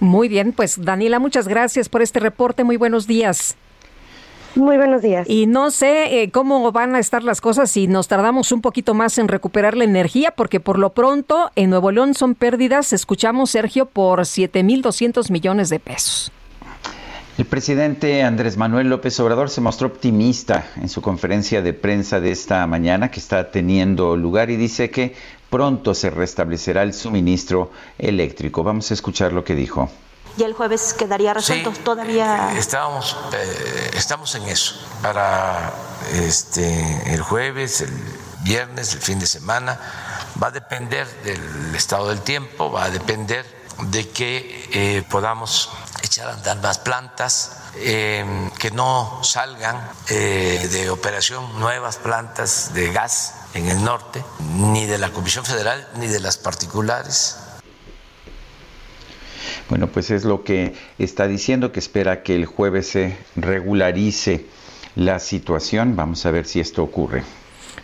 Muy bien, pues Daniela, muchas gracias por este reporte. Muy buenos días. Muy buenos días. Y no sé eh, cómo van a estar las cosas si nos tardamos un poquito más en recuperar la energía, porque por lo pronto en Nuevo León son pérdidas, escuchamos Sergio, por 7.200 millones de pesos. El presidente Andrés Manuel López Obrador se mostró optimista en su conferencia de prensa de esta mañana que está teniendo lugar y dice que pronto se restablecerá el suministro eléctrico. Vamos a escuchar lo que dijo. Y el jueves quedaría resuelto. Todavía eh, estábamos, eh, estamos en eso para este el jueves, el viernes, el fin de semana. Va a depender del estado del tiempo, va a depender de que eh, podamos echar a andar más plantas, eh, que no salgan eh, de operación nuevas plantas de gas en el norte, ni de la Comisión Federal ni de las particulares. Bueno, pues es lo que está diciendo, que espera que el jueves se regularice la situación. Vamos a ver si esto ocurre.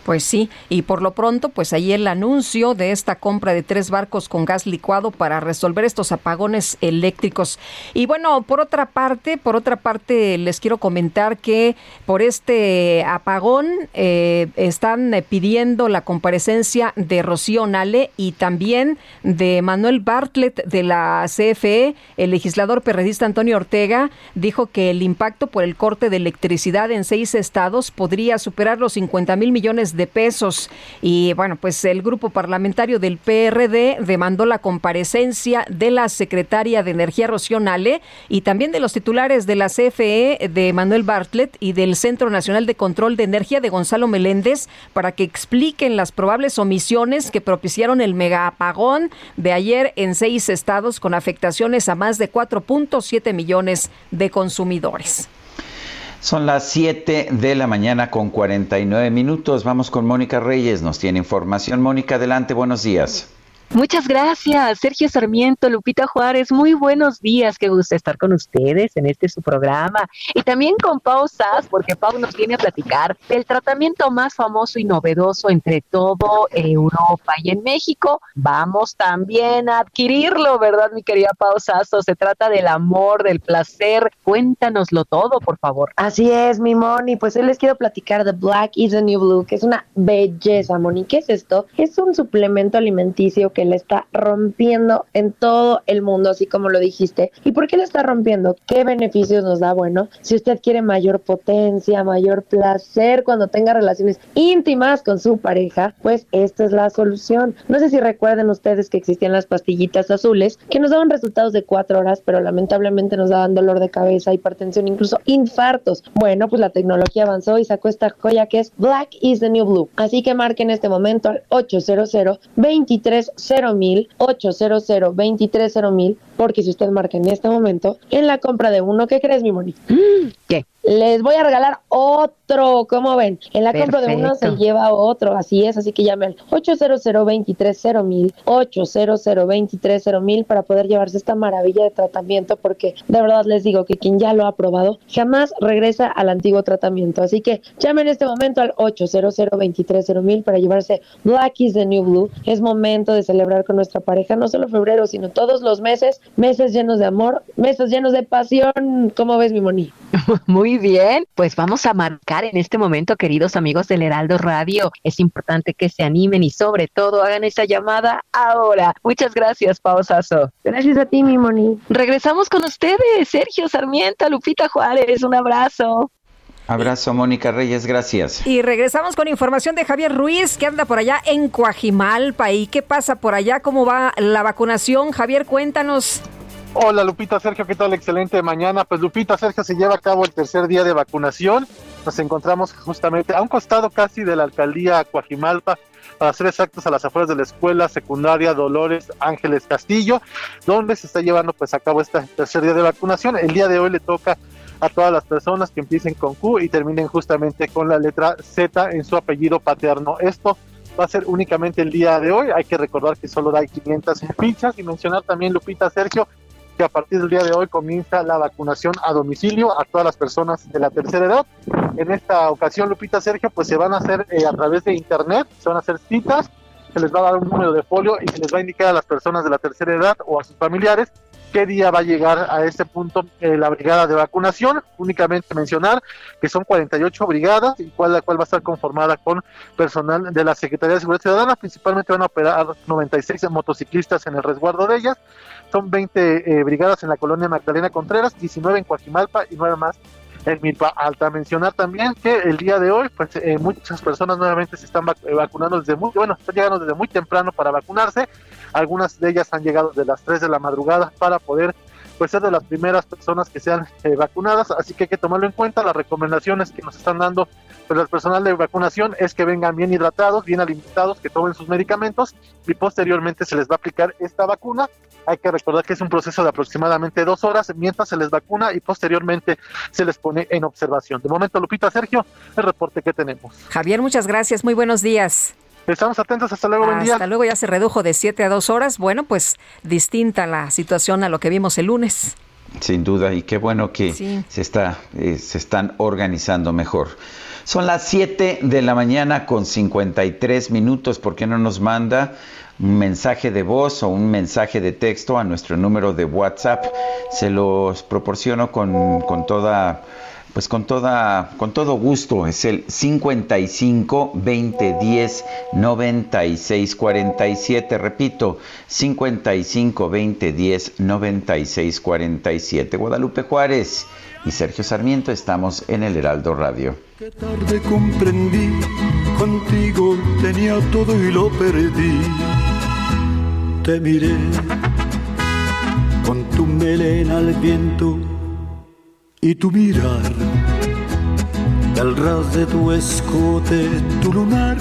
Pues sí, y por lo pronto, pues ahí el anuncio de esta compra de tres barcos con gas licuado para resolver estos apagones eléctricos. Y bueno, por otra parte, por otra parte, les quiero comentar que por este apagón eh, están pidiendo la comparecencia de Rocío Nale y también de Manuel Bartlett de la CFE. El legislador perredista Antonio Ortega dijo que el impacto por el corte de electricidad en seis estados podría superar los 50 mil millones de de pesos. Y bueno, pues el grupo parlamentario del PRD demandó la comparecencia de la secretaria de Energía Rocío y también de los titulares de la CFE de Manuel Bartlett y del Centro Nacional de Control de Energía de Gonzalo Meléndez para que expliquen las probables omisiones que propiciaron el mega apagón de ayer en seis estados con afectaciones a más de 4.7 millones de consumidores. Son las 7 de la mañana con 49 minutos. Vamos con Mónica Reyes. Nos tiene información. Mónica, adelante. Buenos días. Muchas gracias, Sergio Sarmiento, Lupita Juárez. Muy buenos días, qué gusto estar con ustedes en este su programa. Y también con Pau Sass, porque Pau nos viene a platicar del tratamiento más famoso y novedoso entre todo Europa y en México. Vamos también a adquirirlo, ¿verdad, mi querida Pau Sasso? Se trata del amor, del placer. Cuéntanoslo todo, por favor. Así es, mi Moni. Pues hoy les quiero platicar de Black is the New Blue, que es una belleza, Moni. ¿Qué es esto? Es un suplemento alimenticio que le está rompiendo en todo el mundo, así como lo dijiste. ¿Y por qué le está rompiendo? ¿Qué beneficios nos da? Bueno, si usted quiere mayor potencia, mayor placer cuando tenga relaciones íntimas con su pareja, pues esta es la solución. No sé si recuerden ustedes que existían las pastillitas azules que nos daban resultados de cuatro horas, pero lamentablemente nos daban dolor de cabeza, hipertensión, incluso infartos. Bueno, pues la tecnología avanzó y sacó esta joya que es Black is the New Blue. Así que marque en este momento al 800 23 mil 800 230 mil porque si usted marca en este momento, en la compra de uno, ¿qué crees, mi moni? ¿Qué? Les voy a regalar otro, ¿cómo ven? En la compra de uno se lleva otro, así es, así que llame al 800 230 mil 800 230 mil para poder llevarse esta maravilla de tratamiento, porque de verdad les digo que quien ya lo ha probado jamás regresa al antiguo tratamiento. Así que llame en este momento al 800 230 mil para llevarse Black is the New Blue. Es momento de celebrar con nuestra pareja, no solo febrero, sino todos los meses meses llenos de amor, meses llenos de pasión. ¿Cómo ves, mi Moni? *laughs* Muy bien, pues vamos a marcar en este momento, queridos amigos del Heraldo Radio. Es importante que se animen y sobre todo hagan esa llamada ahora. Muchas gracias, Pausazo. Gracias a ti, mi Moni. Regresamos con ustedes, Sergio Sarmiento, Lupita Juárez. Un abrazo. Abrazo, Mónica Reyes, gracias. Y regresamos con información de Javier Ruiz, que anda por allá en Coajimalpa. ¿Y qué pasa por allá? ¿Cómo va la vacunación? Javier, cuéntanos. Hola Lupita, Sergio, ¿qué tal? Excelente mañana. Pues Lupita, Sergio, se lleva a cabo el tercer día de vacunación. Nos encontramos justamente a un costado casi de la alcaldía Coajimalpa, para ser exactos a las afueras de la escuela secundaria Dolores Ángeles Castillo, donde se está llevando pues a cabo este tercer día de vacunación. El día de hoy le toca a todas las personas que empiecen con Q y terminen justamente con la letra Z en su apellido paterno. Esto va a ser únicamente el día de hoy. Hay que recordar que solo hay 500 fichas y mencionar también, Lupita Sergio, que a partir del día de hoy comienza la vacunación a domicilio a todas las personas de la tercera edad. En esta ocasión, Lupita Sergio, pues se van a hacer eh, a través de internet, se van a hacer citas, se les va a dar un número de folio y se les va a indicar a las personas de la tercera edad o a sus familiares qué día va a llegar a este punto eh, la brigada de vacunación. Únicamente mencionar que son 48 brigadas, y la cual va a estar conformada con personal de la Secretaría de Seguridad Ciudadana. Principalmente van a operar 96 motociclistas en el resguardo de ellas. Son 20 eh, brigadas en la colonia Magdalena Contreras, 19 en Coajimalpa y 9 más en Milpa Alta. Mencionar también que el día de hoy, pues eh, muchas personas nuevamente se están vacunando desde muy, bueno, están llegando desde muy temprano para vacunarse. Algunas de ellas han llegado desde las 3 de la madrugada para poder pues ser de las primeras personas que sean eh, vacunadas, así que hay que tomarlo en cuenta. Las recomendaciones que nos están dando pues, el personal de vacunación es que vengan bien hidratados, bien alimentados, que tomen sus medicamentos y posteriormente se les va a aplicar esta vacuna. Hay que recordar que es un proceso de aproximadamente dos horas mientras se les vacuna y posteriormente se les pone en observación. De momento, Lupita, Sergio, el reporte que tenemos. Javier, muchas gracias. Muy buenos días. Estamos atentos, hasta luego, buen día. Hasta luego, ya se redujo de 7 a 2 horas. Bueno, pues distinta la situación a lo que vimos el lunes. Sin duda, y qué bueno que se, está, eh, se están organizando mejor. Son las 7 de la mañana con 53 minutos. ¿Por qué no nos manda un mensaje de voz o un mensaje de texto a nuestro número de WhatsApp? Se los proporciono con, con toda pues con toda con todo gusto es el 55 20 10 96 47 repito 55 20 10 96 47 Guadalupe Juárez y Sergio Sarmiento estamos en el Heraldo Radio. Qué tarde comprendí contigo tenía todo y lo perdí. Te miré con tu melena al viento y tu mirar, al ras de tu escote, tu lunar.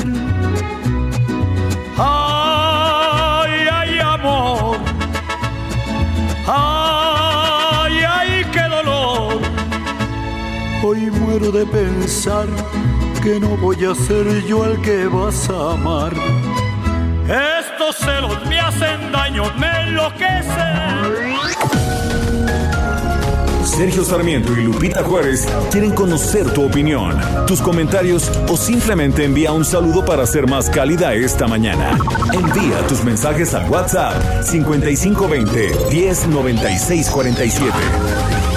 Ay, ay, amor, ay, Hoy muero de pensar que no voy a ser yo el que vas a amar. Estos celos me hacen daño, me enloquecen. Sergio Sarmiento y Lupita Juárez quieren conocer tu opinión, tus comentarios o simplemente envía un saludo para ser más cálida esta mañana. Envía tus mensajes al WhatsApp 5520 109647.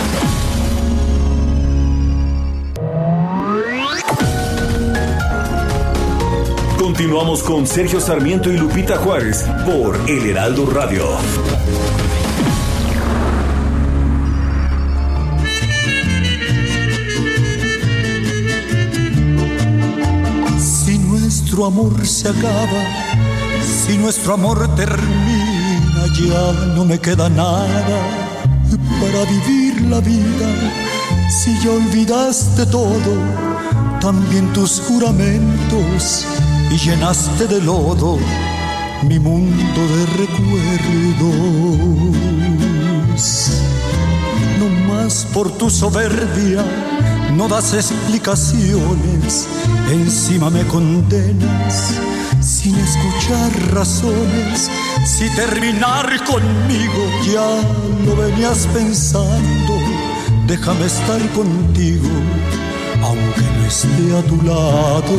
Continuamos con Sergio Sarmiento y Lupita Juárez por El Heraldo Radio. amor se acaba, si nuestro amor termina, ya no me queda nada para vivir la vida. Si ya olvidaste todo, también tus juramentos y llenaste de lodo mi mundo de recuerdos. No más por tu soberbia no das explicaciones, encima me condenas sin escuchar razones. Si terminar conmigo ya lo venías pensando, déjame estar contigo, aunque no esté a tu lado.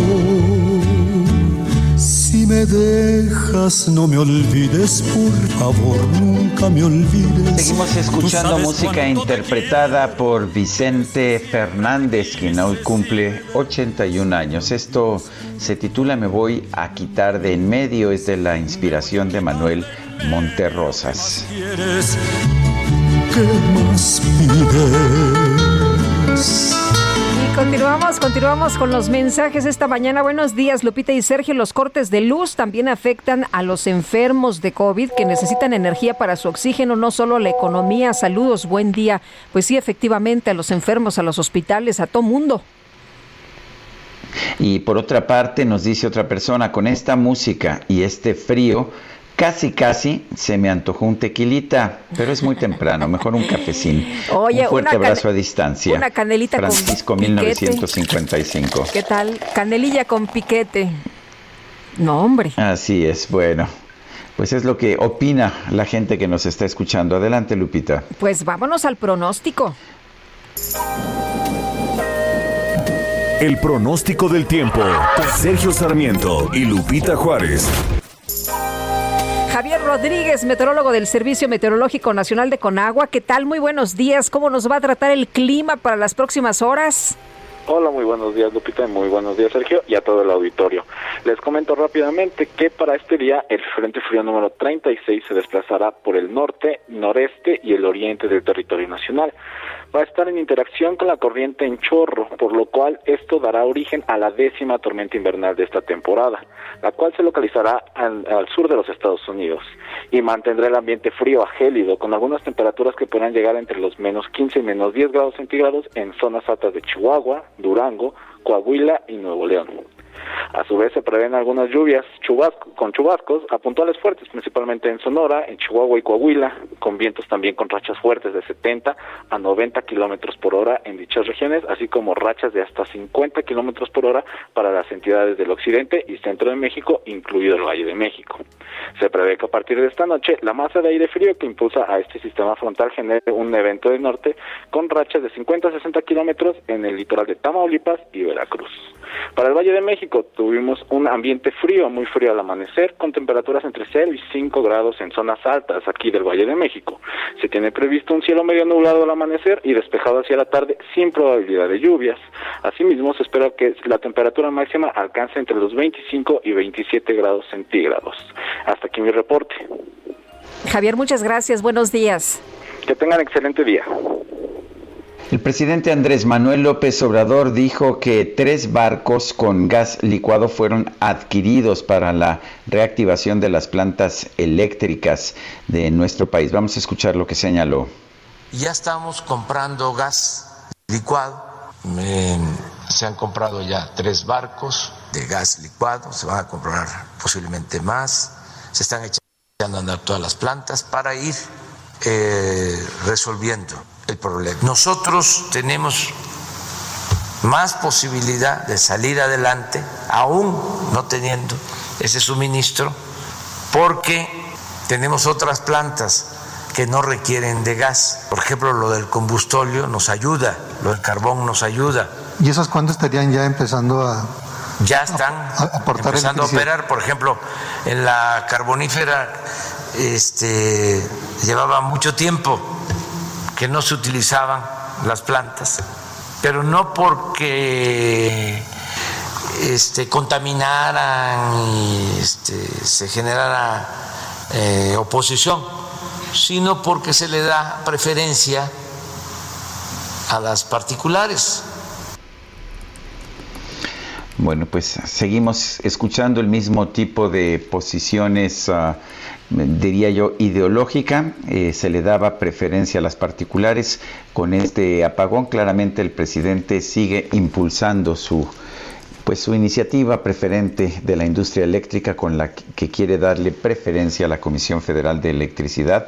Si me dejas, no me olvides, por favor, nunca me olvides. Seguimos escuchando música interpretada por Vicente Fernández, quien hoy cumple 81 años. Esto se titula Me voy a quitar de en medio, es de la inspiración de Manuel Monterrosas. ¿Qué más pides? Continuamos, continuamos con los mensajes esta mañana. Buenos días, Lupita y Sergio. Los cortes de luz también afectan a los enfermos de COVID que necesitan energía para su oxígeno, no solo la economía. Saludos, buen día. Pues sí, efectivamente, a los enfermos, a los hospitales, a todo mundo. Y por otra parte, nos dice otra persona, con esta música y este frío, casi, casi se me antojó un tequilita, pero es muy temprano, mejor un cafecín. Oye, un fuerte abrazo a distancia. Una canelita Francisco, con 1955. ¿Qué tal? Canelilla con piquete. No, hombre. Así es, bueno. Pues es lo que opina la gente que nos está escuchando. Adelante, Lupita. Pues vámonos al pronóstico. El pronóstico del tiempo. Sergio Sarmiento y Lupita Juárez. Javier Rodríguez, meteorólogo del Servicio Meteorológico Nacional de Conagua. ¿Qué tal? Muy buenos días. ¿Cómo nos va a tratar el clima para las próximas horas? Hola, muy buenos días Lupita, muy buenos días Sergio y a todo el auditorio. Les comento rápidamente que para este día el Frente Frío número 36 se desplazará por el norte, noreste y el oriente del territorio nacional va a estar en interacción con la corriente en chorro, por lo cual esto dará origen a la décima tormenta invernal de esta temporada, la cual se localizará al, sur de los Estados Unidos y mantendrá el ambiente frío a gélido, con algunas temperaturas que podrán llegar entre los menos 15 y menos 10 grados centígrados en zonas altas de Chihuahua, Durango, Coahuila y Nuevo León. A su vez se prevén algunas lluvias con chubascos a puntuales fuertes, principalmente en Sonora, en Chihuahua y Coahuila, con vientos también con rachas fuertes de 70 a 90 kilómetros por hora en dichas regiones, así como rachas de hasta 50 kilómetros por hora para las entidades del occidente y centro de México, incluido el Valle de México. Se prevé que a partir de esta noche la masa de aire frío que impulsa a este sistema frontal genere un evento de norte con rachas de 50 a 60 kilómetros en el litoral de Tamaulipas y Veracruz. Para el Valle de México tuvimos un ambiente frío, muy frío al amanecer, con temperaturas entre 0 y 5 grados en zonas altas aquí del Valle de México. Se tiene previsto un cielo medio nublado al amanecer y despejado hacia la tarde sin probabilidad de lluvias. Asimismo, se espera que la temperatura máxima alcance entre los 25 y 27 grados centígrados. Hasta aquí mi reporte. Javier, muchas gracias. Buenos días. Que tengan excelente día. El presidente Andrés Manuel López Obrador dijo que tres barcos con gas licuado fueron adquiridos para la reactivación de las plantas eléctricas de nuestro país. Vamos a escuchar lo que señaló. Ya estamos comprando gas licuado. se han comprado ya tres barcos de gas licuado, se van a comprar posiblemente más. Se están echando a andar todas las plantas para ir eh, resolviendo el problema. Nosotros tenemos más posibilidad de salir adelante, aún no teniendo ese suministro, porque tenemos otras plantas que no requieren de gas. Por ejemplo, lo del combustóleo nos ayuda, lo del carbón nos ayuda. ¿Y esas cuándo estarían ya empezando a... Ya están empezando a operar, por ejemplo, en la carbonífera este, llevaba mucho tiempo que no se utilizaban las plantas, pero no porque este, contaminaran y este, se generara eh, oposición, sino porque se le da preferencia a las particulares. Bueno, pues seguimos escuchando el mismo tipo de posiciones uh, diría yo, ideológica, eh, se le daba preferencia a las particulares. Con este apagón, claramente el presidente sigue impulsando su pues su iniciativa preferente de la industria eléctrica con la que quiere darle preferencia a la Comisión Federal de Electricidad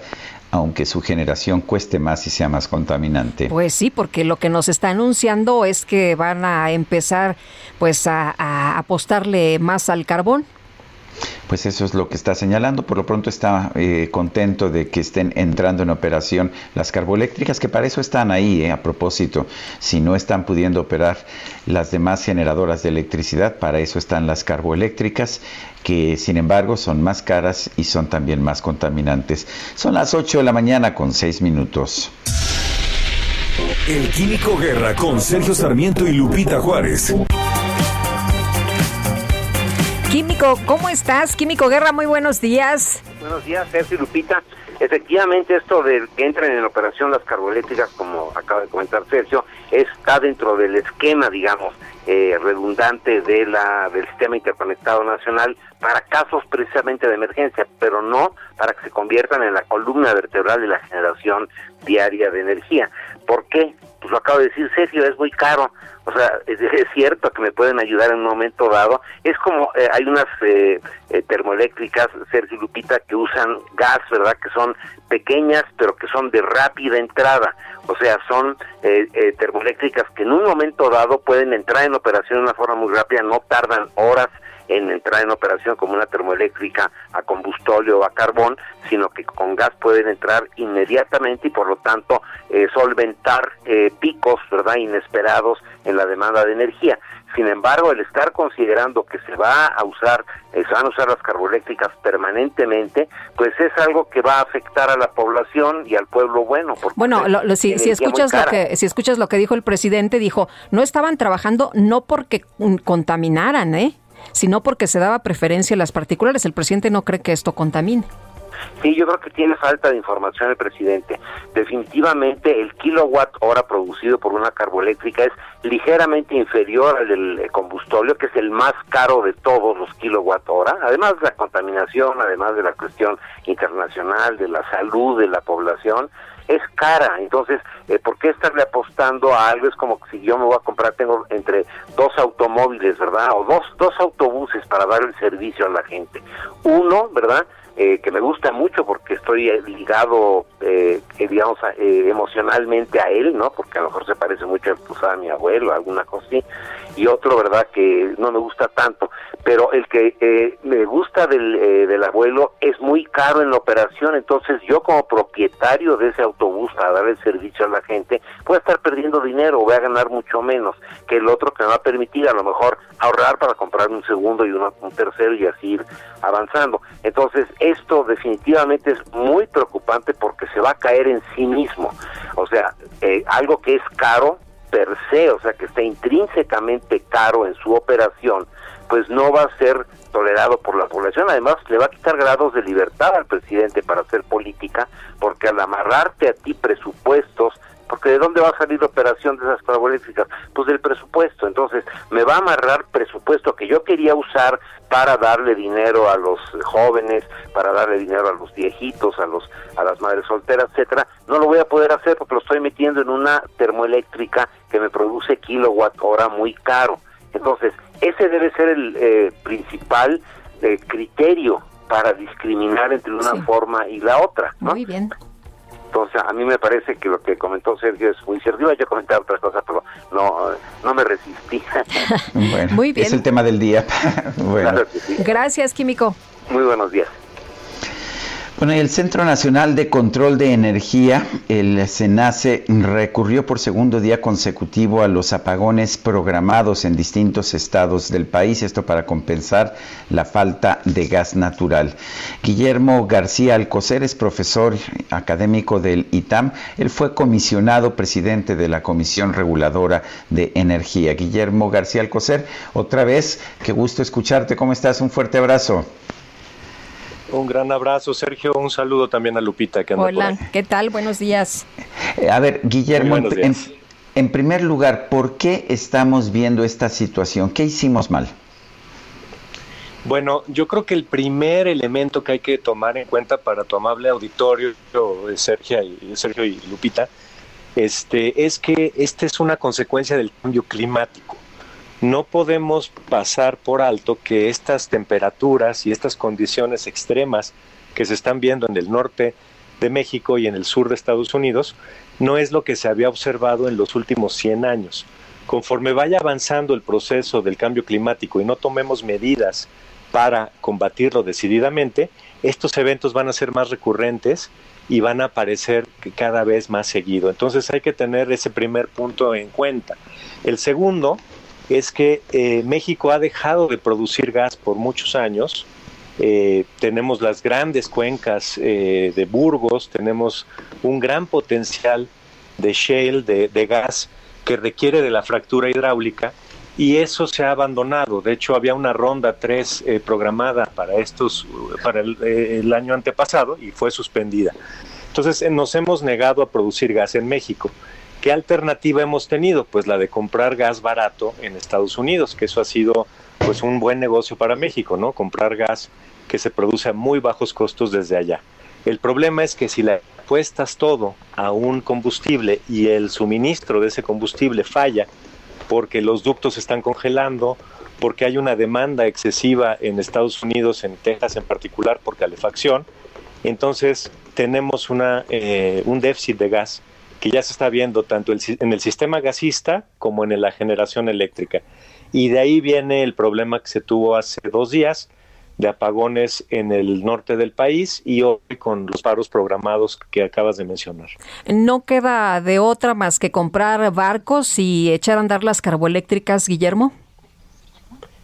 aunque su generación cueste más y sea más contaminante. Pues sí, porque lo que nos está anunciando es que van a empezar pues a, a apostarle más al carbón pues eso es lo que está señalando. Por lo pronto está eh, contento de que estén entrando en operación las carboeléctricas, que para eso están ahí, eh, a propósito. Si no están pudiendo operar las demás generadoras de electricidad, para eso están las carboeléctricas, que sin embargo son más caras y son también más contaminantes. Son las 8 de la mañana con 6 minutos. El Químico Guerra con Sergio Sarmiento y Lupita Juárez. Químico, ¿cómo estás? Químico Guerra, muy buenos días. Buenos días, Sergio Lupita. Efectivamente, esto de que entren en operación las carboeléctricas, como acaba de comentar Sergio, está dentro del esquema, digamos, eh, redundante de la del sistema interconectado nacional para casos precisamente de emergencia, pero no para que se conviertan en la columna vertebral de la generación diaria de energía. ¿Por qué? Pues lo acabo de decir, Sergio, es muy caro o sea, es, cierto que me pueden ayudar en un momento dado. Es como eh, hay unas eh, eh, termoeléctricas, Sergio Lupita, que usan gas, ¿verdad? Que son pequeñas, pero que son de rápida entrada. O sea, son termoeléctricas que en un momento dado pueden entrar en operación de una forma muy rápida, no tardan horas en entrar en operación como una termoeléctrica a combustóleo o a carbón, sino que con gas pueden entrar inmediatamente y por lo tanto eh, solventar eh, picos verdad inesperados en la demanda de energía. Sin embargo, el estar considerando que se va a usar, eh, se van a usar las carboeléctricas permanentemente, pues es algo que va a afectar a la población y al pueblo bueno. Bueno, si, si escuchas lo que si escuchas lo que dijo el presidente, dijo no estaban trabajando no porque contaminaran, ¿eh? Sino porque se daba preferencia a las particulares. El presidente no cree que esto contamine. Sí, yo creo que tiene falta de información el presidente. Definitivamente el kilowatt hora producido por una carboeléctrica es ligeramente inferior al del combustóleo, que es el más caro de todos los kilowatt hora. Además de la contaminación, además de la cuestión internacional, de la salud de la población, es cara. Entonces, eh, ¿por qué estarle apostando a algo? Es como si yo me voy a comprar, tengo entre dos automóviles, ¿verdad? O dos, dos autobuses para dar el servicio a la gente. Uno, ¿verdad? Eh, que me gusta mucho porque estoy ligado, eh, digamos, eh, emocionalmente a él, ¿no? Porque a lo mejor se parece mucho a mi abuelo, alguna cosa así, y otro, ¿verdad?, que no me gusta tanto, pero el que eh, me gusta del, del abuelo es muy caro en la operación, entonces yo como propietario de ese autobús para dar el servicio a la gente, voy a estar perdiendo dinero, voy a ganar mucho menos que el otro que me va a permitir a lo mejor ahorrar para comprar un segundo y un tercero y así ir avanzando. Entonces, esto definitivamente es muy preocupante porque se va a caer en sí mismo. O sea, eh, algo que es caro per se, o sea, que está intrínsecamente caro en su operación, pues no va a ser tolerado por la población. Además, le va a quitar grados de libertad al presidente para hacer política, porque al amarrarte a ti presupuestos, porque ¿de dónde va a salir la operación de esas carboeléctricas? Pues del presupuesto. Entonces, me va a amarrar presupuesto que yo quería usar para darle dinero a los jóvenes, para darle dinero a los viejitos, a los a las madres solteras, etcétera, no lo voy a poder hacer porque lo estoy metiendo en una termoeléctrica que me produce kilowatt hora muy caro. Entonces, ese debe ser el eh, principal eh, criterio para discriminar entre una forma y la otra. Muy bien. Entonces, a mí me parece que lo que comentó Sergio es muy cierto. Iba yo a comentar otras cosas, pero no, no me resistí. *laughs* muy bien. Es el tema del día. *laughs* bueno. Gracias, Químico. Muy buenos días. Bueno, el Centro Nacional de Control de Energía, el SENACE, recurrió por segundo día consecutivo a los apagones programados en distintos estados del país, esto para compensar la falta de gas natural. Guillermo García Alcocer es profesor académico del ITAM. Él fue comisionado presidente de la Comisión Reguladora de Energía. Guillermo García Alcocer, otra vez, qué gusto escucharte. ¿Cómo estás? Un fuerte abrazo. Un gran abrazo, Sergio. Un saludo también a Lupita que anda Hola, ¿qué tal? Buenos días. Eh, a ver, Guillermo, en, en, primer lugar, ¿por qué estamos viendo esta situación? ¿Qué hicimos mal? Bueno, yo creo que el primer elemento que hay que tomar en cuenta para tu amable auditorio, Sergio y, Sergio y Lupita, este, es que esta es una consecuencia del cambio climático no podemos pasar por alto que estas temperaturas y estas condiciones extremas que se están viendo en el norte de México y en el sur de Estados Unidos no es lo que se había observado en los últimos 100 años. Conforme vaya avanzando el proceso del cambio climático y no tomemos medidas para combatirlo decididamente, estos eventos van a ser más recurrentes y van a aparecer cada vez más seguido. Entonces hay que tener ese primer punto en cuenta. El segundo es que eh, México ha dejado de producir gas por muchos años. Eh, tenemos las grandes cuencas eh, de Burgos, tenemos un gran potencial de shale, de, gas, que requiere de la fractura hidráulica y eso se ha abandonado. De hecho, había una ronda 3 programada para estos para el, año antepasado y fue suspendida. Entonces, nos hemos negado a producir gas en México. ¿Qué alternativa hemos tenido? Pues la de comprar gas barato en Estados Unidos, que eso ha sido pues un buen negocio para México, ¿no? Comprar gas que se produce a muy bajos costos desde allá. El problema es que si le apuestas todo a un combustible y el suministro de ese combustible falla porque los ductos están congelando, porque hay una demanda excesiva en Estados Unidos, en Texas en particular, por calefacción, entonces tenemos una, eh, un déficit de gas que ya se está viendo tanto en el sistema gasista como en la generación eléctrica. Y de ahí viene el problema que se tuvo hace dos días de apagones en el norte del país y hoy con los paros programados que acabas de mencionar. ¿No queda de otra más que comprar barcos y echar a andar las carboeléctricas, Guillermo?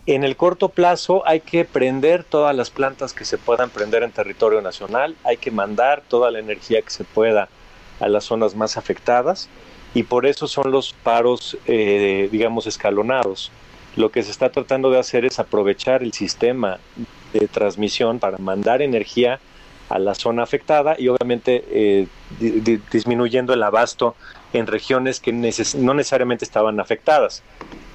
En el corto plazo hay que prender todas las plantas que se puedan prender en territorio nacional, hay que mandar toda la energía que se pueda a las zonas más afectadas y por eso son los paros, eh, digamos, escalonados. Lo que se está tratando de hacer es aprovechar el sistema de transmisión para mandar energía a la zona afectada y obviamente eh, disminuyendo el abasto en regiones que no necesariamente estaban afectadas.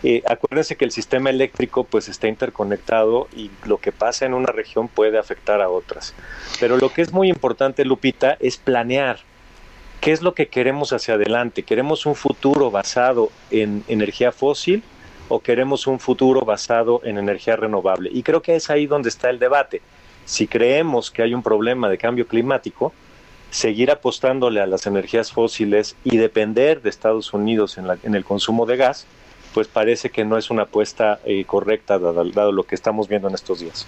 Eh, acuérdense que el sistema eléctrico pues está interconectado y lo que pasa en una región puede afectar a otras. Pero lo que es muy importante, Lupita, es planear qué es lo que queremos hacia adelante. ¿Queremos un futuro basado en energía fósil o queremos un futuro basado en energía renovable? Y creo que es ahí donde está el debate. Si creemos que hay un problema de cambio climático, seguir apostándole a las energías fósiles y depender de Estados Unidos en, en el consumo de gas, pues parece que no es una apuesta eh, correcta dado, lo que estamos viendo en estos días.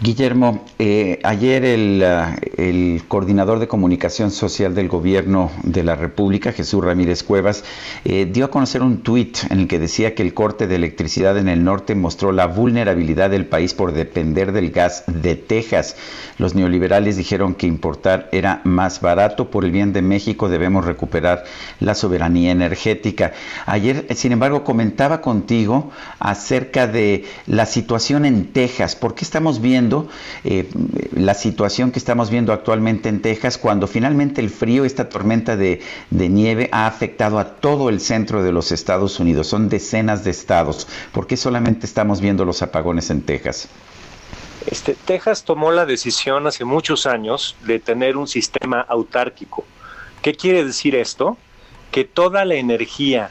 Guillermo, eh, ayer ah, el, coordinador de comunicación social del gobierno de la República, Jesús Ramírez Cuevas, eh, dio a conocer un tuit en el que decía que el corte de electricidad en el norte mostró la vulnerabilidad del país por depender del gas de Texas. Los neoliberales dijeron que importar era más barato. Por el bien de México debemos recuperar la soberanía energética. Ayer, sin embargo, comentó contigo acerca de la situación en Texas. ¿Por qué estamos viendo eh, la situación que estamos viendo actualmente en Texas cuando finalmente el frío, esta tormenta de, nieve ha afectado a todo el centro de los Estados Unidos? Son decenas de estados. ¿Por qué solamente estamos viendo los apagones en Texas? Este, Texas tomó la decisión hace muchos años de tener un sistema autárquico. ¿Qué quiere decir esto? Que toda la energía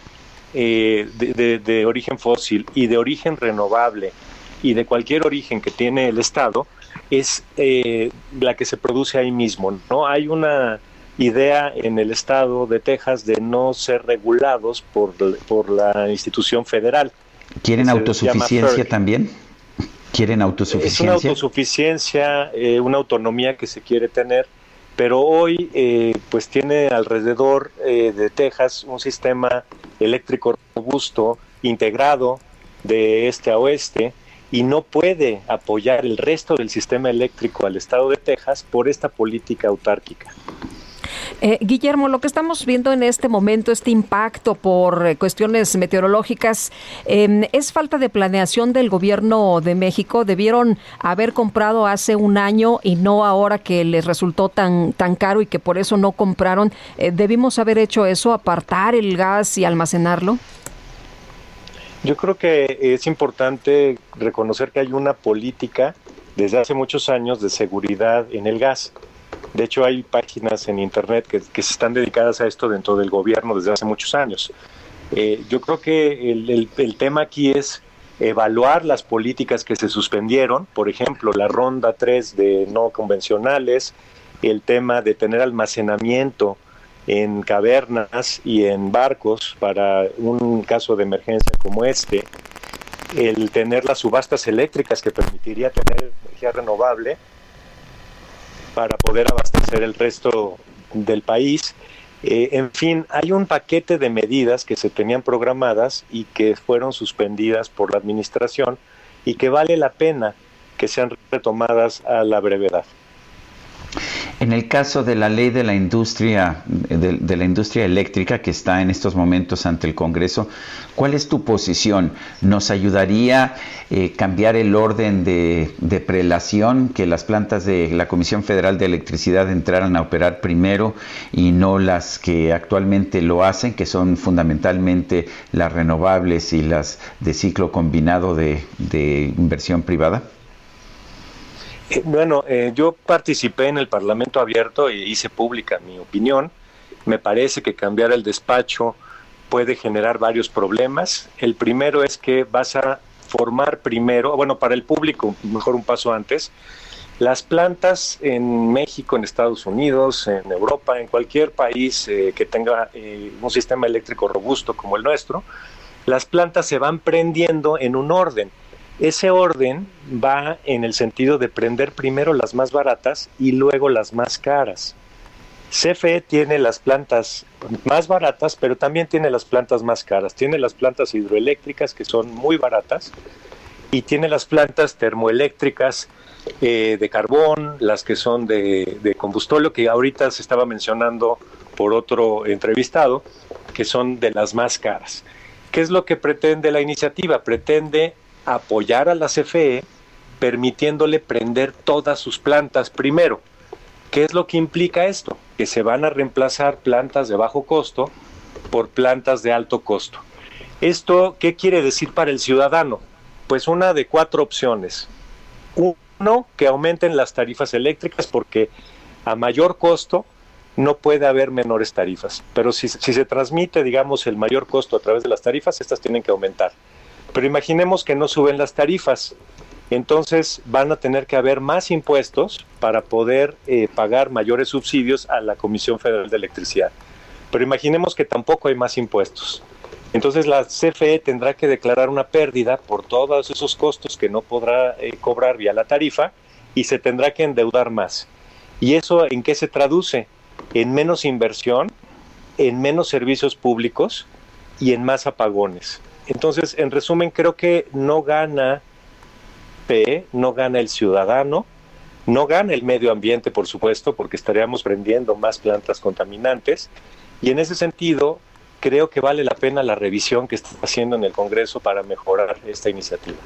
eh, de, origen fósil y de origen renovable y de cualquier origen que tiene el Estado es eh, la que se produce ahí mismo. No hay una idea en el Estado de Texas de no ser regulados por, por la institución federal. ¿Quieren autosuficiencia también? ¿Quieren autosuficiencia? Es una autosuficiencia, eh, una autonomía que se quiere tener pero hoy eh, pues tiene alrededor eh, de Texas un sistema eléctrico robusto, integrado de este a oeste, y no puede apoyar el resto del sistema eléctrico al estado de Texas por esta política autárquica. Eh, Guillermo, lo que estamos viendo en este momento, este impacto por eh, cuestiones meteorológicas, em, ¿es falta de planeación del gobierno de México? ¿Debieron haber comprado hace un año y no ahora que les resultó tan, tan caro y que por eso no compraron? Eh, ¿Debimos haber hecho eso, apartar el gas y almacenarlo? Yo creo que es importante reconocer que hay una política desde hace muchos años de seguridad en el gas. De hecho, hay páginas en Internet que, se están dedicadas a esto dentro del gobierno desde hace muchos años. Eh, yo creo que el, tema aquí es evaluar las políticas que se suspendieron, por ejemplo, la ronda 3 de no convencionales, el tema de tener almacenamiento en cavernas y en barcos para un caso de emergencia como este, el tener las subastas eléctricas que permitiría tener energía renovable para poder abastecer el resto del país. Eh, en fin, hay un paquete de medidas que se tenían programadas y que fueron suspendidas por la administración y que vale la pena que sean retomadas a la brevedad. En el caso de la ley de la industria de, la industria eléctrica que está en estos momentos ante el Congreso, ¿cuál es tu posición? ¿Nos ayudaría eh, cambiar el orden de, prelación, que las plantas de la Comisión Federal de Electricidad entraran a operar primero y no las que actualmente lo hacen, que son fundamentalmente las renovables y las de ciclo combinado de inversión privada? Eh, bueno, eh, yo participé en el Parlamento Abierto e hice pública mi opinión. Me parece que cambiar el despacho puede generar varios problemas. El primero es que vas a formar primero, bueno, para el público, mejor un paso antes, las plantas en México, en Estados Unidos, en Europa, en cualquier país eh, que tenga un sistema eléctrico robusto como el nuestro, las plantas se van prendiendo en un orden ese orden va en el sentido de prender primero las más baratas y luego las más caras. CFE tiene las plantas más baratas, pero también tiene las plantas más caras. Tiene las plantas hidroeléctricas que son muy baratas y tiene las plantas termoeléctricas eh, de carbón, las que son de, de combustóleo, que ahorita se estaba mencionando por otro entrevistado, que son de las más caras. ¿Qué es lo que pretende la iniciativa? Pretende apoyar a la CFE permitiéndole prender todas sus plantas primero. ¿Qué es lo que implica esto? Que se van a reemplazar plantas de bajo costo por plantas de alto costo. ¿Esto qué quiere decir para el ciudadano? Pues una de cuatro opciones. Uno, que aumenten las tarifas eléctricas porque a mayor costo no puede haber menores tarifas. Pero si, si, se transmite, digamos, el mayor costo a través de las tarifas, estas tienen que aumentar. Pero imaginemos que no suben las tarifas. Entonces van a tener que haber más impuestos para poder eh, pagar mayores subsidios a la Comisión Federal de Electricidad. Pero imaginemos que tampoco hay más impuestos. Entonces la CFE tendrá que declarar una pérdida por todos esos costos que no podrá eh, cobrar vía la tarifa y se tendrá que endeudar más. ¿Y eso en qué se traduce? En menos inversión, en menos servicios públicos y en más apagones. Entonces, en resumen, creo que no gana P, no gana el ciudadano, no gana el medio ambiente, por supuesto, porque estaríamos prendiendo más plantas contaminantes. Y en ese sentido, creo que vale la pena la revisión que está haciendo en el Congreso para mejorar esta iniciativa.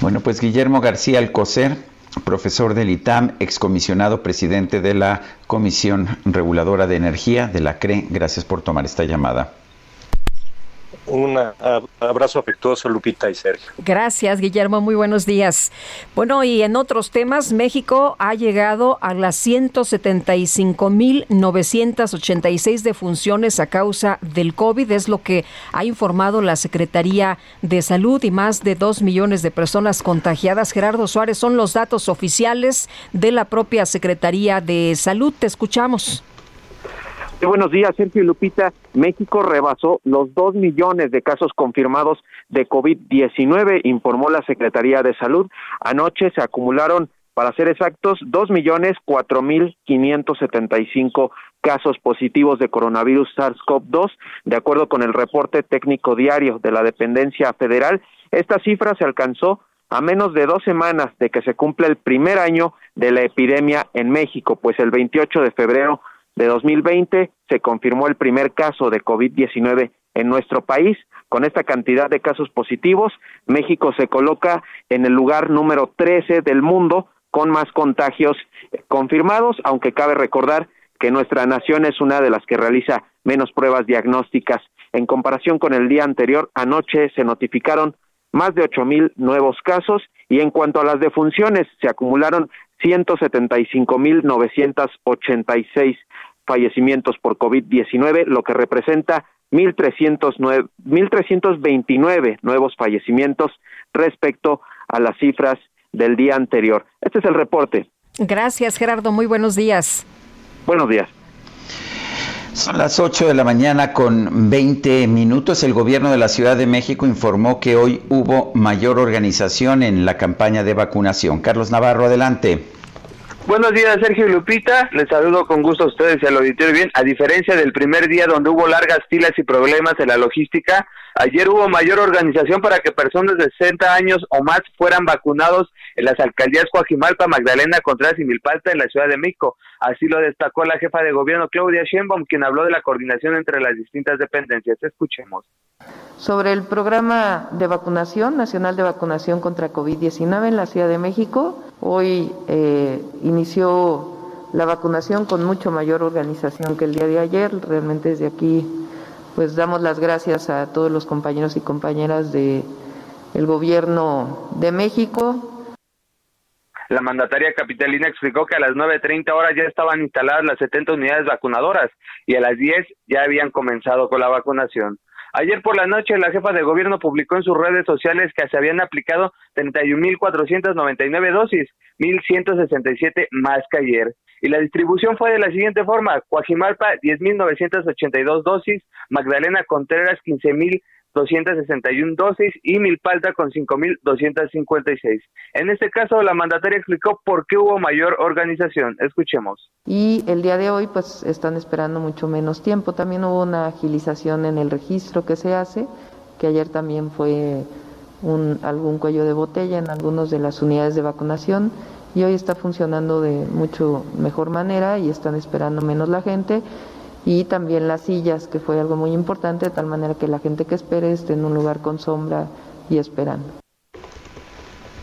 Bueno, pues Guillermo García Alcocer, profesor del ITAM, excomisionado presidente de la Comisión Reguladora de Energía de la CRE, gracias por tomar esta llamada. Un abrazo afectuoso, Lupita y Sergio. Gracias, Guillermo. Muy buenos días. Bueno, y en otros temas, México ha llegado a las 175.986 defunciones a causa del COVID. Es lo que ha informado la Secretaría de Salud y más de dos millones de personas contagiadas. Gerardo Suárez, son los datos oficiales de la propia Secretaría de Salud. Te escuchamos. Buenos días, Sergio Lupita. México rebasó los dos millones de casos confirmados de COVID-19, informó la Secretaría de Salud. Anoche se acumularon, para ser exactos, dos millones cuatro mil quinientos setenta y cinco casos positivos de coronavirus SARS-CoV-2, de acuerdo con el reporte técnico diario de la dependencia federal. Esta cifra se alcanzó a menos de dos semanas de que se cumple el primer año de la epidemia en México, pues el 28 de febrero de 2020 se confirmó el primer caso de COVID-19 en nuestro país. Con esta cantidad de casos positivos, México se coloca en el lugar número 13 del mundo con más contagios confirmados, aunque cabe recordar que nuestra nación es una de las que realiza menos pruebas diagnósticas. En comparación con el día anterior, anoche se notificaron más de ocho mil nuevos casos y en cuanto a las defunciones, se acumularon 175.986 fallecimientos por COVID-19, lo que representa 1.329 nuevos fallecimientos respecto a las cifras del día anterior. Este es el reporte. Gracias, Gerardo. Muy buenos días. Buenos días. Son las 8 de la mañana con 20 minutos. El gobierno de la Ciudad de México informó que hoy hubo mayor organización en la campaña de vacunación. Carlos Navarro, adelante. Buenos días, Sergio Lupita. Les saludo con gusto a ustedes y al auditorio bien. A diferencia del primer día donde hubo largas filas y problemas en la logística, ayer hubo mayor organización para que personas de 60 años o más fueran vacunados en las alcaldías Coajimalpa, Magdalena, Contreras y Milpalta en la Ciudad de México. Así lo destacó la jefa de gobierno Claudia Sheinbaum, quien habló de la coordinación entre las distintas dependencias. Escuchemos. Sobre el programa de vacunación, nacional de vacunación contra COVID-19 en la Ciudad de México, hoy eh, inició la vacunación con mucho mayor organización que el día de ayer. Realmente desde aquí pues damos las gracias a todos los compañeros y compañeras de el gobierno de México. La mandataria capitalina explicó que a las 9.30 horas ya estaban instaladas las 70 unidades vacunadoras y a las 10 ya habían comenzado con la vacunación. Ayer por la noche la jefa de gobierno publicó en sus redes sociales que se habían aplicado 31.499 dosis, 1.167 más que ayer. Y la distribución fue de la siguiente forma, Coajimalpa 10.982 dosis, Magdalena Contreras 15.000 261 dosis y Milpalta con 5.256. En este caso, la mandataria explicó por qué hubo mayor organización. Escuchemos. Y el día de hoy, pues están esperando mucho menos tiempo. También hubo una agilización en el registro que se hace, que ayer también fue un, algún cuello de botella en algunas de las unidades de vacunación y hoy está funcionando de mucho mejor manera y están esperando menos la gente y también las sillas, que fue algo muy importante, de tal manera que la gente que espere esté en un lugar con sombra y esperando.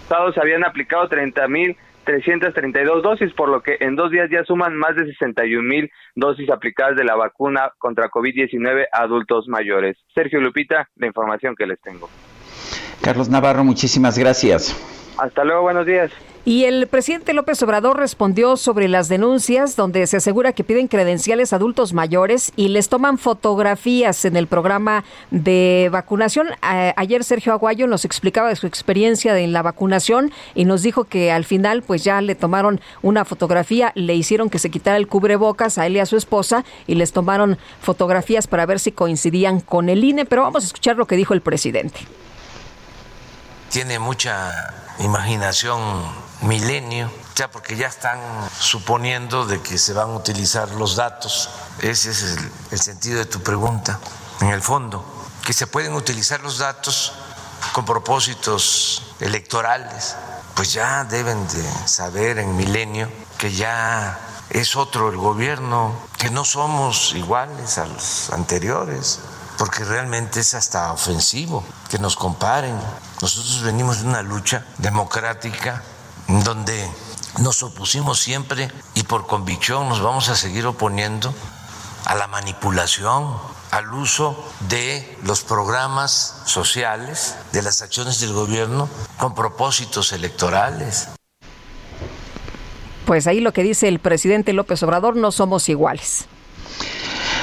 Estados habían aplicado 30.332 dosis, por lo que en dos días ya suman más de 61.000 dosis aplicadas de la vacuna contra COVID-19 a adultos mayores. Sergio Lupita, la información que les tengo. Carlos Navarro, muchísimas gracias. Hasta luego, buenos días. Y el presidente López Obrador respondió sobre las denuncias donde se asegura que piden credenciales a adultos mayores y les toman fotografías en el programa de vacunación. ayer Sergio Aguayo nos explicaba de su experiencia en la vacunación y nos dijo que al final pues ya le tomaron una fotografía, le hicieron que se quitara el cubrebocas a él y a su esposa y les tomaron fotografías para ver si coincidían con el INE, pero vamos a escuchar lo que dijo el presidente. Tiene mucha imaginación milenio, ya porque ya están suponiendo de que se van a utilizar los datos. Ese es el, sentido de tu pregunta, en el fondo, que se pueden utilizar los datos con propósitos electorales, pues ya deben de saber en milenio que ya es otro el gobierno, que no somos iguales a los anteriores, porque realmente es hasta ofensivo que nos comparen. Nosotros venimos de una lucha democrática donde nos opusimos siempre y por convicción nos vamos a seguir oponiendo a la manipulación, al uso de los programas sociales, de las acciones del gobierno con propósitos electorales. Pues ahí lo que dice el presidente López Obrador, no somos iguales.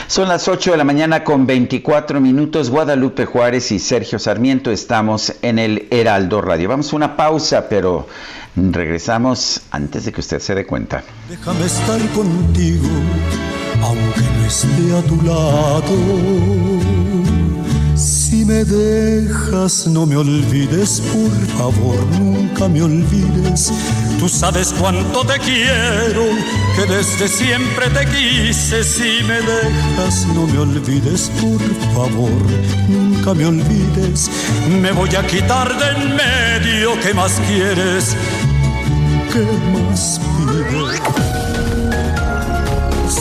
Son las 8 de la mañana con 24 minutos. Guadalupe Juárez y Sergio Sarmiento estamos en el Heraldo Radio. Vamos a una pausa, pero regresamos antes de que usted se dé cuenta. Déjame estar contigo, aunque no esté a tu lado. Si me dejas, no me olvides, por favor, nunca me olvides. Tú sabes cuánto te quiero, que desde siempre te quise. Si me dejas, no me olvides, por favor, nunca me olvides. Me voy a quitar de en medio, ¿qué más quieres? ¿Qué más pides?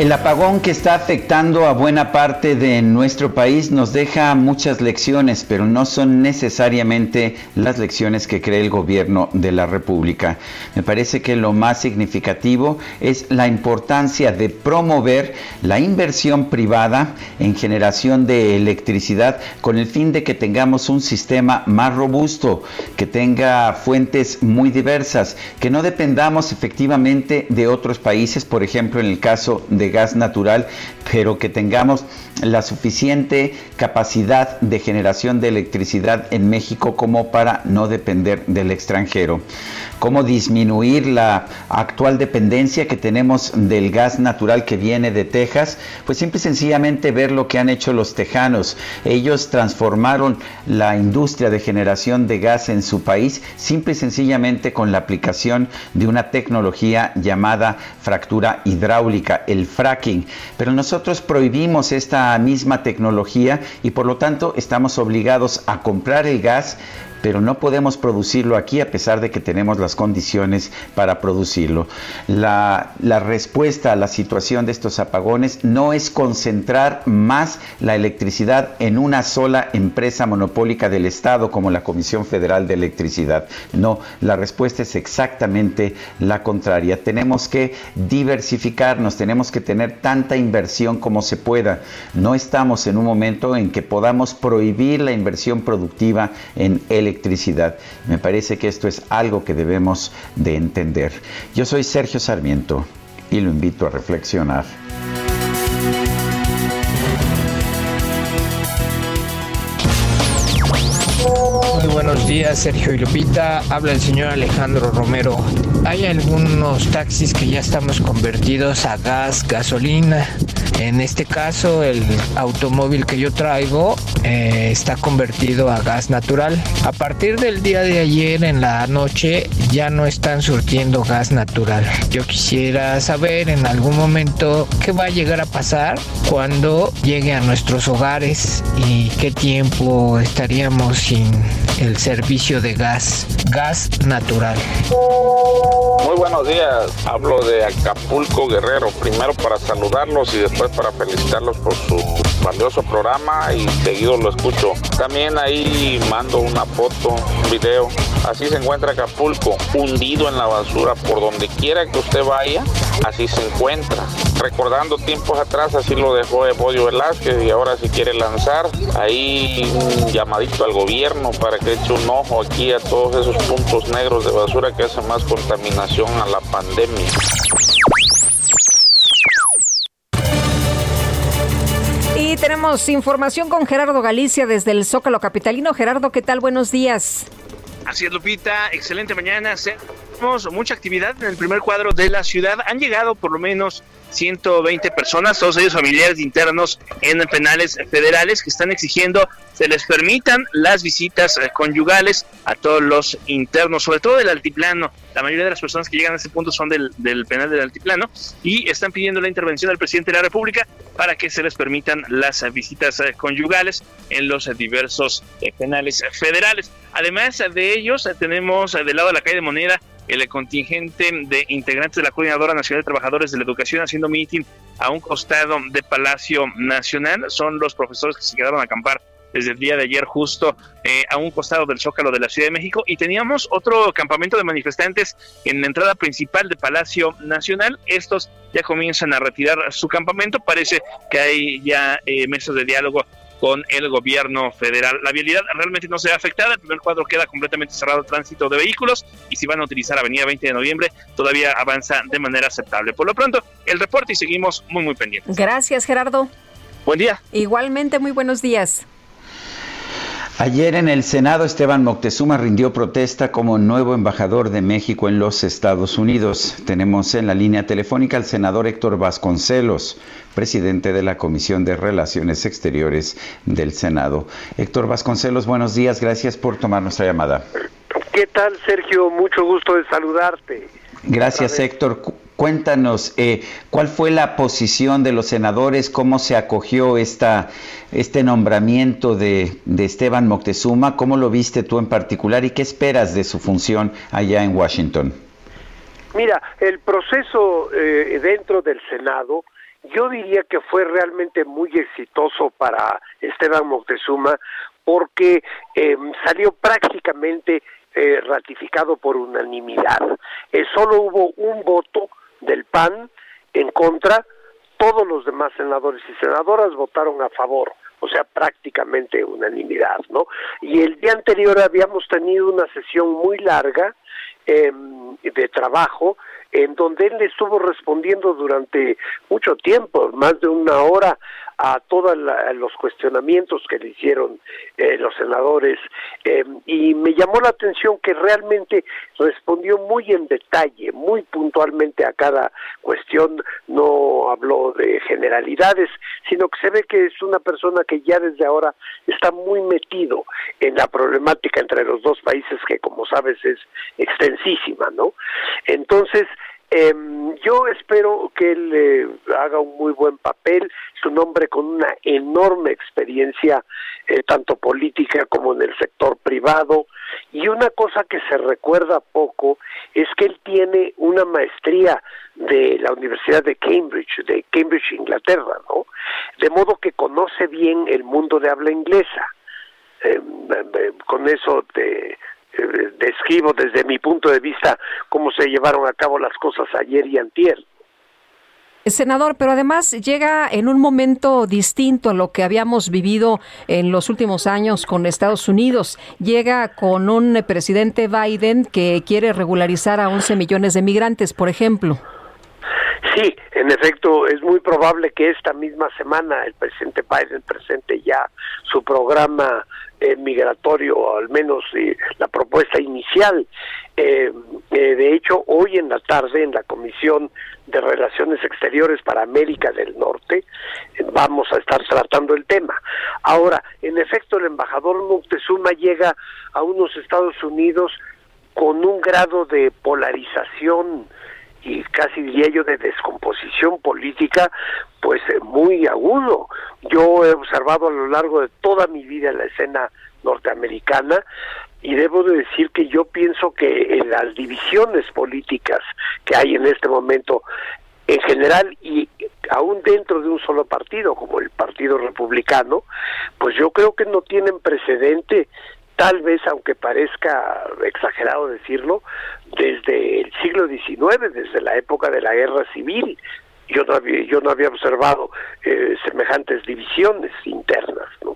El apagón que está afectando a buena parte de nuestro país nos deja muchas lecciones, pero no son necesariamente las lecciones que cree el gobierno de la República. Me parece que lo más significativo es la importancia de promover la inversión privada en generación de electricidad con el fin de que tengamos un sistema más robusto, que tenga fuentes muy diversas, que no dependamos efectivamente de otros países, por ejemplo en el caso de gas natural, pero que tengamos la suficiente capacidad de generación de electricidad en México como para no depender del extranjero. Cómo disminuir la actual dependencia que tenemos del gas natural que viene de Texas, pues simple y sencillamente ver lo que han hecho los tejanos. Ellos transformaron la industria de generación de gas en su país simple y sencillamente con la aplicación de una tecnología llamada fractura hidráulica, el fracking. Pero nosotros prohibimos esta misma tecnología y por lo tanto estamos obligados a comprar el gas pero no podemos producirlo aquí a pesar de que tenemos las condiciones para producirlo. La, respuesta a la situación de estos apagones no es concentrar más la electricidad en una sola empresa monopólica del Estado como la Comisión Federal de Electricidad. No, la respuesta es exactamente la contraria. Tenemos que diversificarnos, tenemos que tener tanta inversión como se pueda. No estamos en un momento en que podamos prohibir la inversión productiva en electricidad electricidad. Me parece que esto es algo que debemos de entender. Yo soy Sergio Sarmiento y lo invito a reflexionar. Días, Sergio y Lupita. Habla el señor Alejandro Romero. Hay algunos taxis que ya estamos convertidos a gas, gasolina. En este caso, el automóvil que yo traigo eh, está convertido a gas natural. A partir del día de ayer en la noche ya no están surtiendo gas natural. Yo quisiera saber en algún momento qué va a llegar a pasar cuando llegue a nuestros hogares y qué tiempo estaríamos sin el servicio de gas, gas natural. Muy buenos días, hablo de Acapulco Guerrero, primero para saludarlos y después para felicitarlos por su valioso programa y seguido lo escucho. También ahí mando una foto, un video. Así se encuentra Acapulco, hundido en la basura por donde quiera que usted vaya, así se encuentra. Recordando tiempos atrás, así lo dejó Evodio Velázquez y ahora si quiere lanzar ahí un llamadito al gobierno para que eche un ojo aquí a todos esos puntos negros de basura que hacen más contaminación a la pandemia. Y tenemos información con Gerardo Galicia desde el Zócalo Capitalino. Gerardo, ¿qué tal? Buenos días. Así es, Lupita. Excelente mañana. Tenemos mucha actividad en el primer cuadro de la ciudad. Han llegado por lo menos 120 personas, todos ellos familiares internos en penales federales que están exigiendo se les permitan las visitas eh, conyugales a todos los internos, sobre todo del altiplano. La mayoría de las personas que llegan a ese punto son del, penal del altiplano y están pidiendo la intervención del presidente de la República para que se les permitan las visitas eh, conyugales en los diversos eh, penales federales. Además de ellos, tenemos del lado de la calle de Moneda el contingente de integrantes de la Coordinadora Nacional de Trabajadores de la Educación haciendo meeting a un costado de Palacio Nacional. Son los profesores que se quedaron a acampar desde el día de ayer justo eh, a un costado del Zócalo de la Ciudad de México y teníamos otro campamento de manifestantes en la entrada principal de Palacio Nacional. Estos ya comienzan a retirar su campamento. Parece que hay ya eh, mesas de diálogo con el gobierno federal. La vialidad realmente no se ve afectada, el primer cuadro queda completamente cerrado tránsito de vehículos y si van a utilizar Avenida 20 de Noviembre todavía avanza de manera aceptable. Por lo pronto, el reporte y seguimos muy muy pendientes. Gracias, Gerardo. Buen día. Igualmente, muy buenos días. Ayer en el Senado Esteban Moctezuma rindió protesta como nuevo embajador de México en los Estados Unidos. Tenemos en la línea telefónica al senador Héctor Vasconcelos, presidente de la Comisión de Relaciones Exteriores del Senado. Héctor Vasconcelos, buenos días, gracias por tomar nuestra llamada. ¿Qué tal, Sergio? Mucho gusto de saludarte. Gracias, Héctor. Cuéntanos, eh, ¿cuál fue la posición de los senadores? ¿Cómo se acogió esta, este nombramiento de, Esteban Moctezuma? ¿Cómo lo viste tú en particular y qué esperas de su función allá en Washington? Mira, el proceso eh, dentro del Senado, yo diría que fue realmente muy exitoso para Esteban Moctezuma porque eh, salió prácticamente ratificado por unanimidad. solo hubo un voto del PAN en contra, todos los demás senadores y senadoras votaron a favor, o sea, prácticamente unanimidad, ¿no? Y el día anterior habíamos tenido una sesión muy larga em, de trabajo en donde él estuvo respondiendo durante mucho tiempo, más de una hora, a todos los cuestionamientos que le hicieron eh, los senadores eh, y me llamó la atención que realmente respondió muy en detalle, muy puntualmente a cada cuestión, no habló de generalidades, sino que se ve que es una persona que ya desde ahora está muy metido en la problemática entre los dos países que como sabes es extensísima, ¿no? Entonces, eh, yo espero que él eh, haga un muy buen papel, es un hombre con una enorme experiencia, eh, tanto política como en el sector privado, y una cosa que se recuerda poco es que él tiene una maestría de la Universidad de Cambridge, de Cambridge, Inglaterra, ¿no? De modo que conoce bien el mundo de habla inglesa. Em, em, con eso te eh, describo desde mi punto de vista cómo se llevaron a cabo las cosas ayer y antier. Senador, pero además llega en un momento distinto a lo que habíamos vivido en los últimos años con Estados Unidos. Llega con un presidente Biden que quiere regularizar a 11 millones de migrantes, por ejemplo. Sí, en efecto, es muy probable que esta misma semana el presidente Biden presente ya su programa eh, migratorio, o al menos eh, la propuesta inicial. Eh, de hecho, hoy en la tarde en la Comisión de Relaciones Exteriores para América del Norte vamos a estar tratando el tema. Ahora, en efecto, el embajador Moctezuma llega a unos Estados Unidos con un grado de polarización y casi diría yo de descomposición política pues eh, muy agudo. Yo he observado a lo largo de toda mi vida la escena norteamericana y debo de decir que yo pienso que en las divisiones políticas que hay en este momento en general y aún dentro de un solo partido como el Partido Republicano, pues yo creo que no tienen precedente tal vez aunque parezca exagerado decirlo, desde el siglo XIX, desde la época de la guerra civil. Yo no había, yo no había observado eh, semejantes divisiones internas, ¿no?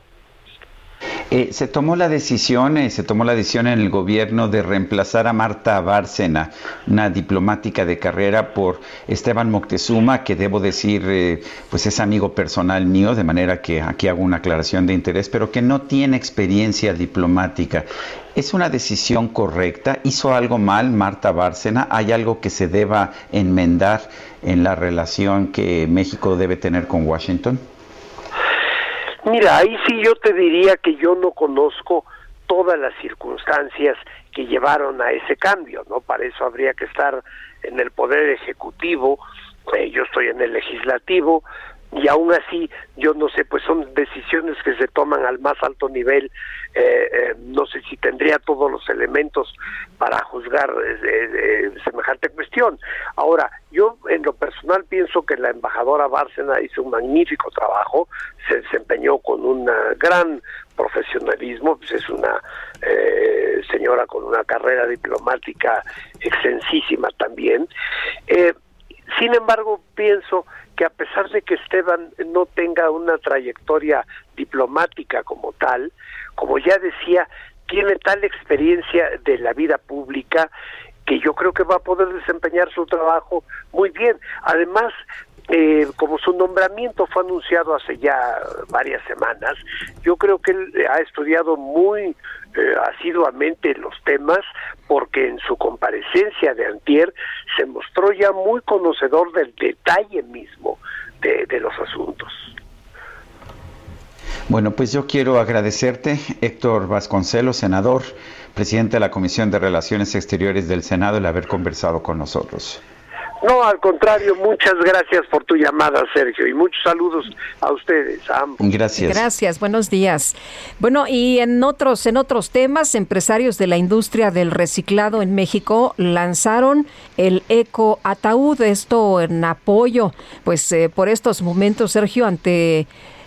Eh, se tomó la decisión, eh, se tomó la decisión en el gobierno de reemplazar a Marta Bárcena, una diplomática de carrera, por Esteban Moctezuma, que debo decir, eh, pues es amigo personal mío, de manera que aquí hago una aclaración de interés, pero que no tiene experiencia diplomática. ¿Es una decisión correcta? ¿Hizo algo mal Marta Bárcena? ¿Hay algo que se deba enmendar en la relación que México debe tener con Washington? Mira, ahí sí yo te diría que yo no conozco todas las circunstancias que llevaron a ese cambio, ¿no? Para eso habría que estar en el poder ejecutivo, eh, yo estoy en el legislativo, y aún así yo no sé pues son decisiones que se toman al más alto nivel. Eh, eh, no sé si tendría todos los elementos para juzgar eh, semejante cuestión. Ahora yo en lo personal pienso que la embajadora Bárcena hizo un magnífico trabajo se desempeñó con un gran profesionalismo pues es una señora con una carrera diplomática extensísima también. Sin embargo pienso que a pesar de que Esteban no tenga una trayectoria diplomática como tal, como ya decía, tiene tal experiencia de la vida pública que yo creo que va a poder desempeñar su trabajo muy bien. Además, eh, como su nombramiento fue anunciado hace ya varias semanas, yo creo que él ha estudiado muy eh, asiduamente los temas porque en su comparecencia de antier se mostró ya muy conocedor del detalle mismo de, de los asuntos. Bueno, pues yo quiero agradecerte, Héctor Vasconcelos, senador, presidente de la Comisión de Relaciones Exteriores del Senado, el haber conversado con nosotros. No, al contrario, muchas gracias por tu llamada, Sergio, y muchos saludos a ustedes, a ambos. Gracias. Gracias, buenos días. Bueno, y en otros en otros temas, empresarios de la industria del reciclado en México lanzaron el Eco Ataúd, esto en apoyo, pues eh, por estos momentos, Sergio, ante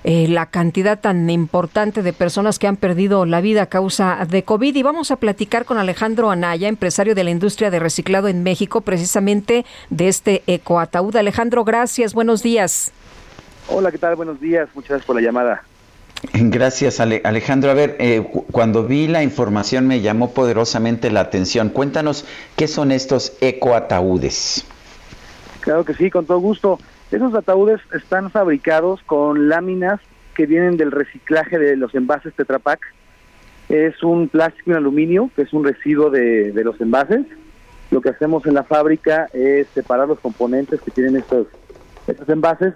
eh, la cantidad tan importante de personas que han perdido la vida a causa de COVID. Y vamos a platicar con Alejandro Anaya, empresario de la industria de reciclado en México, precisamente de este ecoataúd. Alejandro, gracias, buenos días. Hola, ¿qué tal? Buenos días, muchas gracias por la llamada. Gracias, Alejandro. A ver, eh, cuando vi la información me llamó poderosamente la atención. Cuéntanos, ¿qué son estos ecoataúdes? Claro que sí, con todo gusto. Esos ataúdes están fabricados con láminas que vienen del reciclaje de los envases Tetra Pak. Es un plástico y un aluminio, que es un residuo de, los envases. Lo que hacemos en la fábrica es separar los componentes que tienen estos, estos envases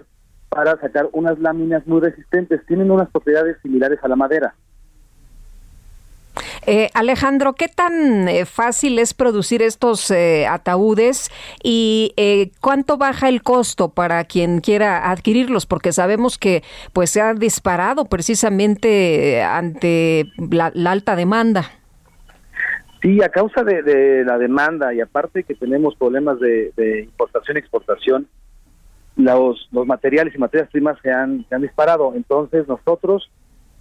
para sacar unas láminas muy resistentes. Tienen unas propiedades similares a la madera. Eh, Alejandro, ¿qué tan eh, fácil es producir estos eh, ataúdes y cuánto baja el costo para quien quiera adquirirlos? Porque sabemos que pues se ha disparado precisamente ante la, alta demanda. Sí, a causa de, la demanda y aparte que tenemos problemas de, importación y exportación, los, los materiales y materias primas se han, se han disparado. Entonces nosotros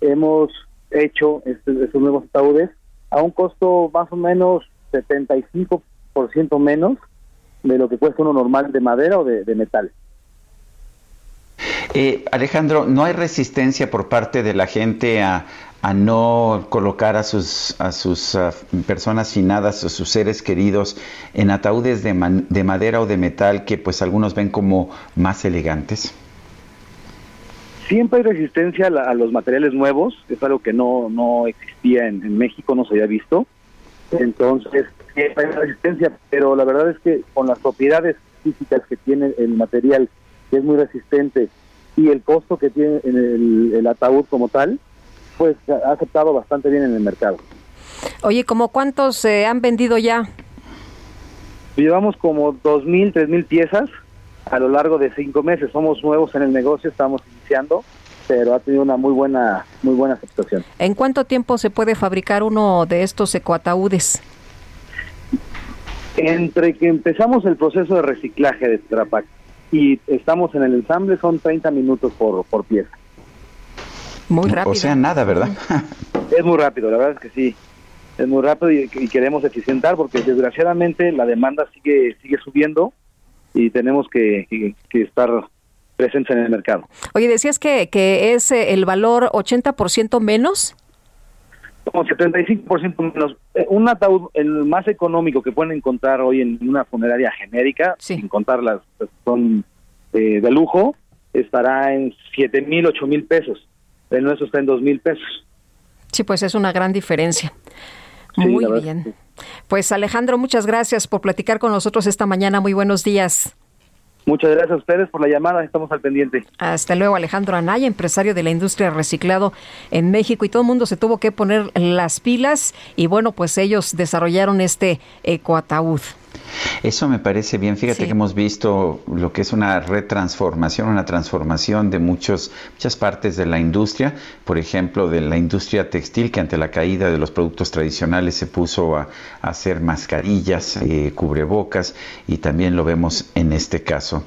hemos hecho estos nuevos ataúdes a un costo más o menos 75% menos de lo que cuesta uno normal de madera o de, metal. Eh, Alejandro, ¿no hay resistencia por parte de la gente a, no colocar a sus, a sus ah, personas finadas o sus seres queridos en ataúdes de, de, madera o de metal que pues algunos ven como más elegantes? Siempre hay resistencia a, los materiales nuevos, es algo que no, no existía en, en México, no se había visto. Entonces, siempre hay resistencia, pero la verdad es que con las propiedades físicas que tiene el material, que es muy resistente, y el costo que tiene el, el ataúd como tal, pues ha aceptado bastante bien en el mercado. Oye, ¿cómo cuántos se han vendido ya? Llevamos como 2.000, 3.000 piezas a lo largo de cinco meses. Somos nuevos en el negocio, estamos iniciando, pero ha tenido una muy buena, muy buena aceptación. ¿En cuánto tiempo se puede fabricar uno de estos ecoataúdes? Entre que empezamos el proceso de reciclaje de Trapac y estamos en el ensamble son 30 minutos por, por pieza. Muy rápido. O sea, nada, ¿verdad? *laughs* es muy rápido, la verdad es que sí. Es muy rápido y, queremos eficientar porque desgraciadamente la demanda sigue sigue subiendo y tenemos que, que, estar presentes en el mercado. Oye, decías que, que es eh, el valor 80% menos como 75% menos. Eh, un ataúd, el más económico que pueden encontrar hoy en una funeraria genérica, sin contar las que son eh, de lujo, estará en 7 mil, 8 mil pesos. El nuestro está en 2 mil pesos. Sí, pues es una gran diferencia. Muy bien. Pues Alejandro, muchas gracias por platicar con nosotros esta mañana. Muy buenos días. Muchas gracias a ustedes por la llamada, estamos al pendiente. Hasta luego, Alejandro Anaya, empresario de la industria reciclado en México y todo el mundo se tuvo que poner las pilas y bueno, pues ellos desarrollaron este ecoataúd. Eso me parece bien. Fíjate que hemos visto lo que es una retransformación, una transformación de muchos, muchas partes de la industria. Por ejemplo, de la industria textil, que ante la caída de los productos tradicionales se puso a, hacer mascarillas, eh, cubrebocas, y también lo vemos en este caso.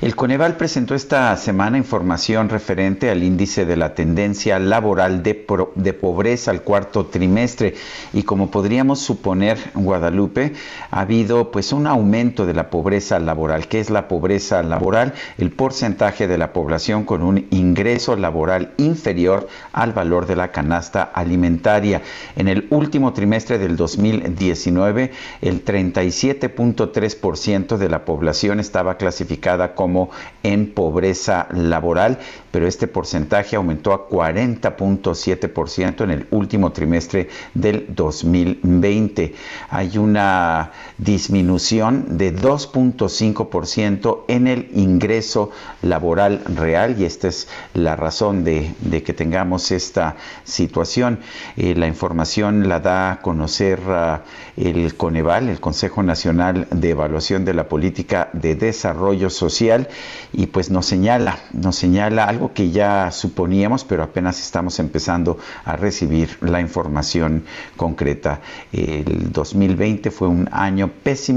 El Coneval presentó esta semana información referente al índice de la tendencia laboral de, de pobreza al cuarto trimestre. Y como podríamos suponer, Guadalupe, ha habido pues un aumento de la pobreza laboral. ¿Qué es la pobreza laboral? El porcentaje de la población con un ingreso laboral inferior al valor de la canasta alimentaria. En el último trimestre del 2019, el 37.3% de la población estaba clasificada como en pobreza laboral, pero este porcentaje aumentó a 40.7% en el último trimestre del 2020. Hay una disminución de 2.5% en el ingreso laboral real y esta es la razón de, que tengamos esta situación. Eh, la información la da a conocer uh, el Coneval, el Consejo Nacional de Evaluación de la Política de Desarrollo Social y pues nos señala, nos señala algo que ya suponíamos, pero apenas estamos empezando a recibir la información concreta. El 2020 fue un año pésimo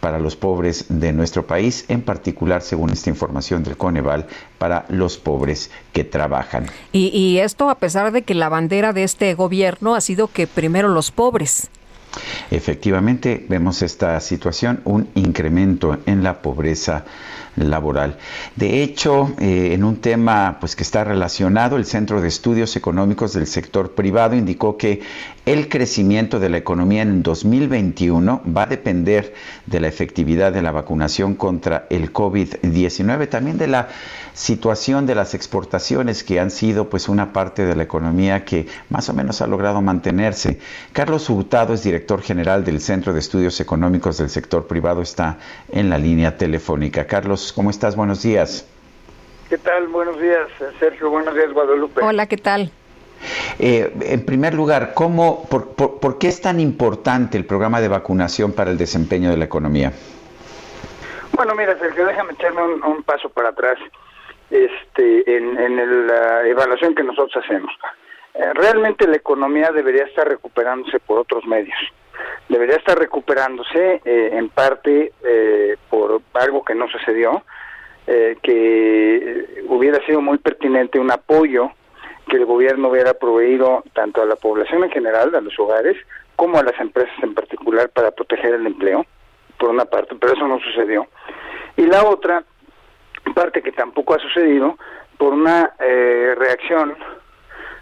para los pobres de nuestro país, en particular, según esta información del Coneval, para los pobres que trabajan. Y, y, esto a pesar de que la bandera de este gobierno ha sido que primero los pobres. Efectivamente, vemos esta situación, un incremento en la pobreza laboral. De hecho, eh, en un tema pues que está relacionado, el Centro de Estudios Económicos del Sector Privado indicó que el crecimiento de la economía en 2021 va a depender de la efectividad de la vacunación contra el COVID-19, también de la situación de las exportaciones que han sido pues una parte de la economía que más o menos ha logrado mantenerse. Carlos Hurtado es director general del Centro de Estudios Económicos del Sector Privado, está en la línea telefónica. Carlos, ¿cómo estás? Buenos días. ¿Qué tal? Buenos días, Sergio. Buenos días, Guadalupe. Hola, ¿qué tal? Eh, en primer lugar, ¿cómo, por, qué es tan importante el programa de vacunación para el desempeño de la economía? Bueno, mira, Sergio, déjame echarme un, paso para atrás este, en, la evaluación que nosotros hacemos. Eh, realmente la economía debería estar recuperándose por otros medios. Debería estar recuperándose eh, en parte por algo que no sucedió, que hubiera sido muy pertinente un apoyo que el gobierno hubiera proveído tanto a la población en general, a los hogares, como a las empresas en particular para proteger el empleo, por una parte, pero eso no sucedió. Y la otra parte que tampoco ha sucedido, por una eh, reacción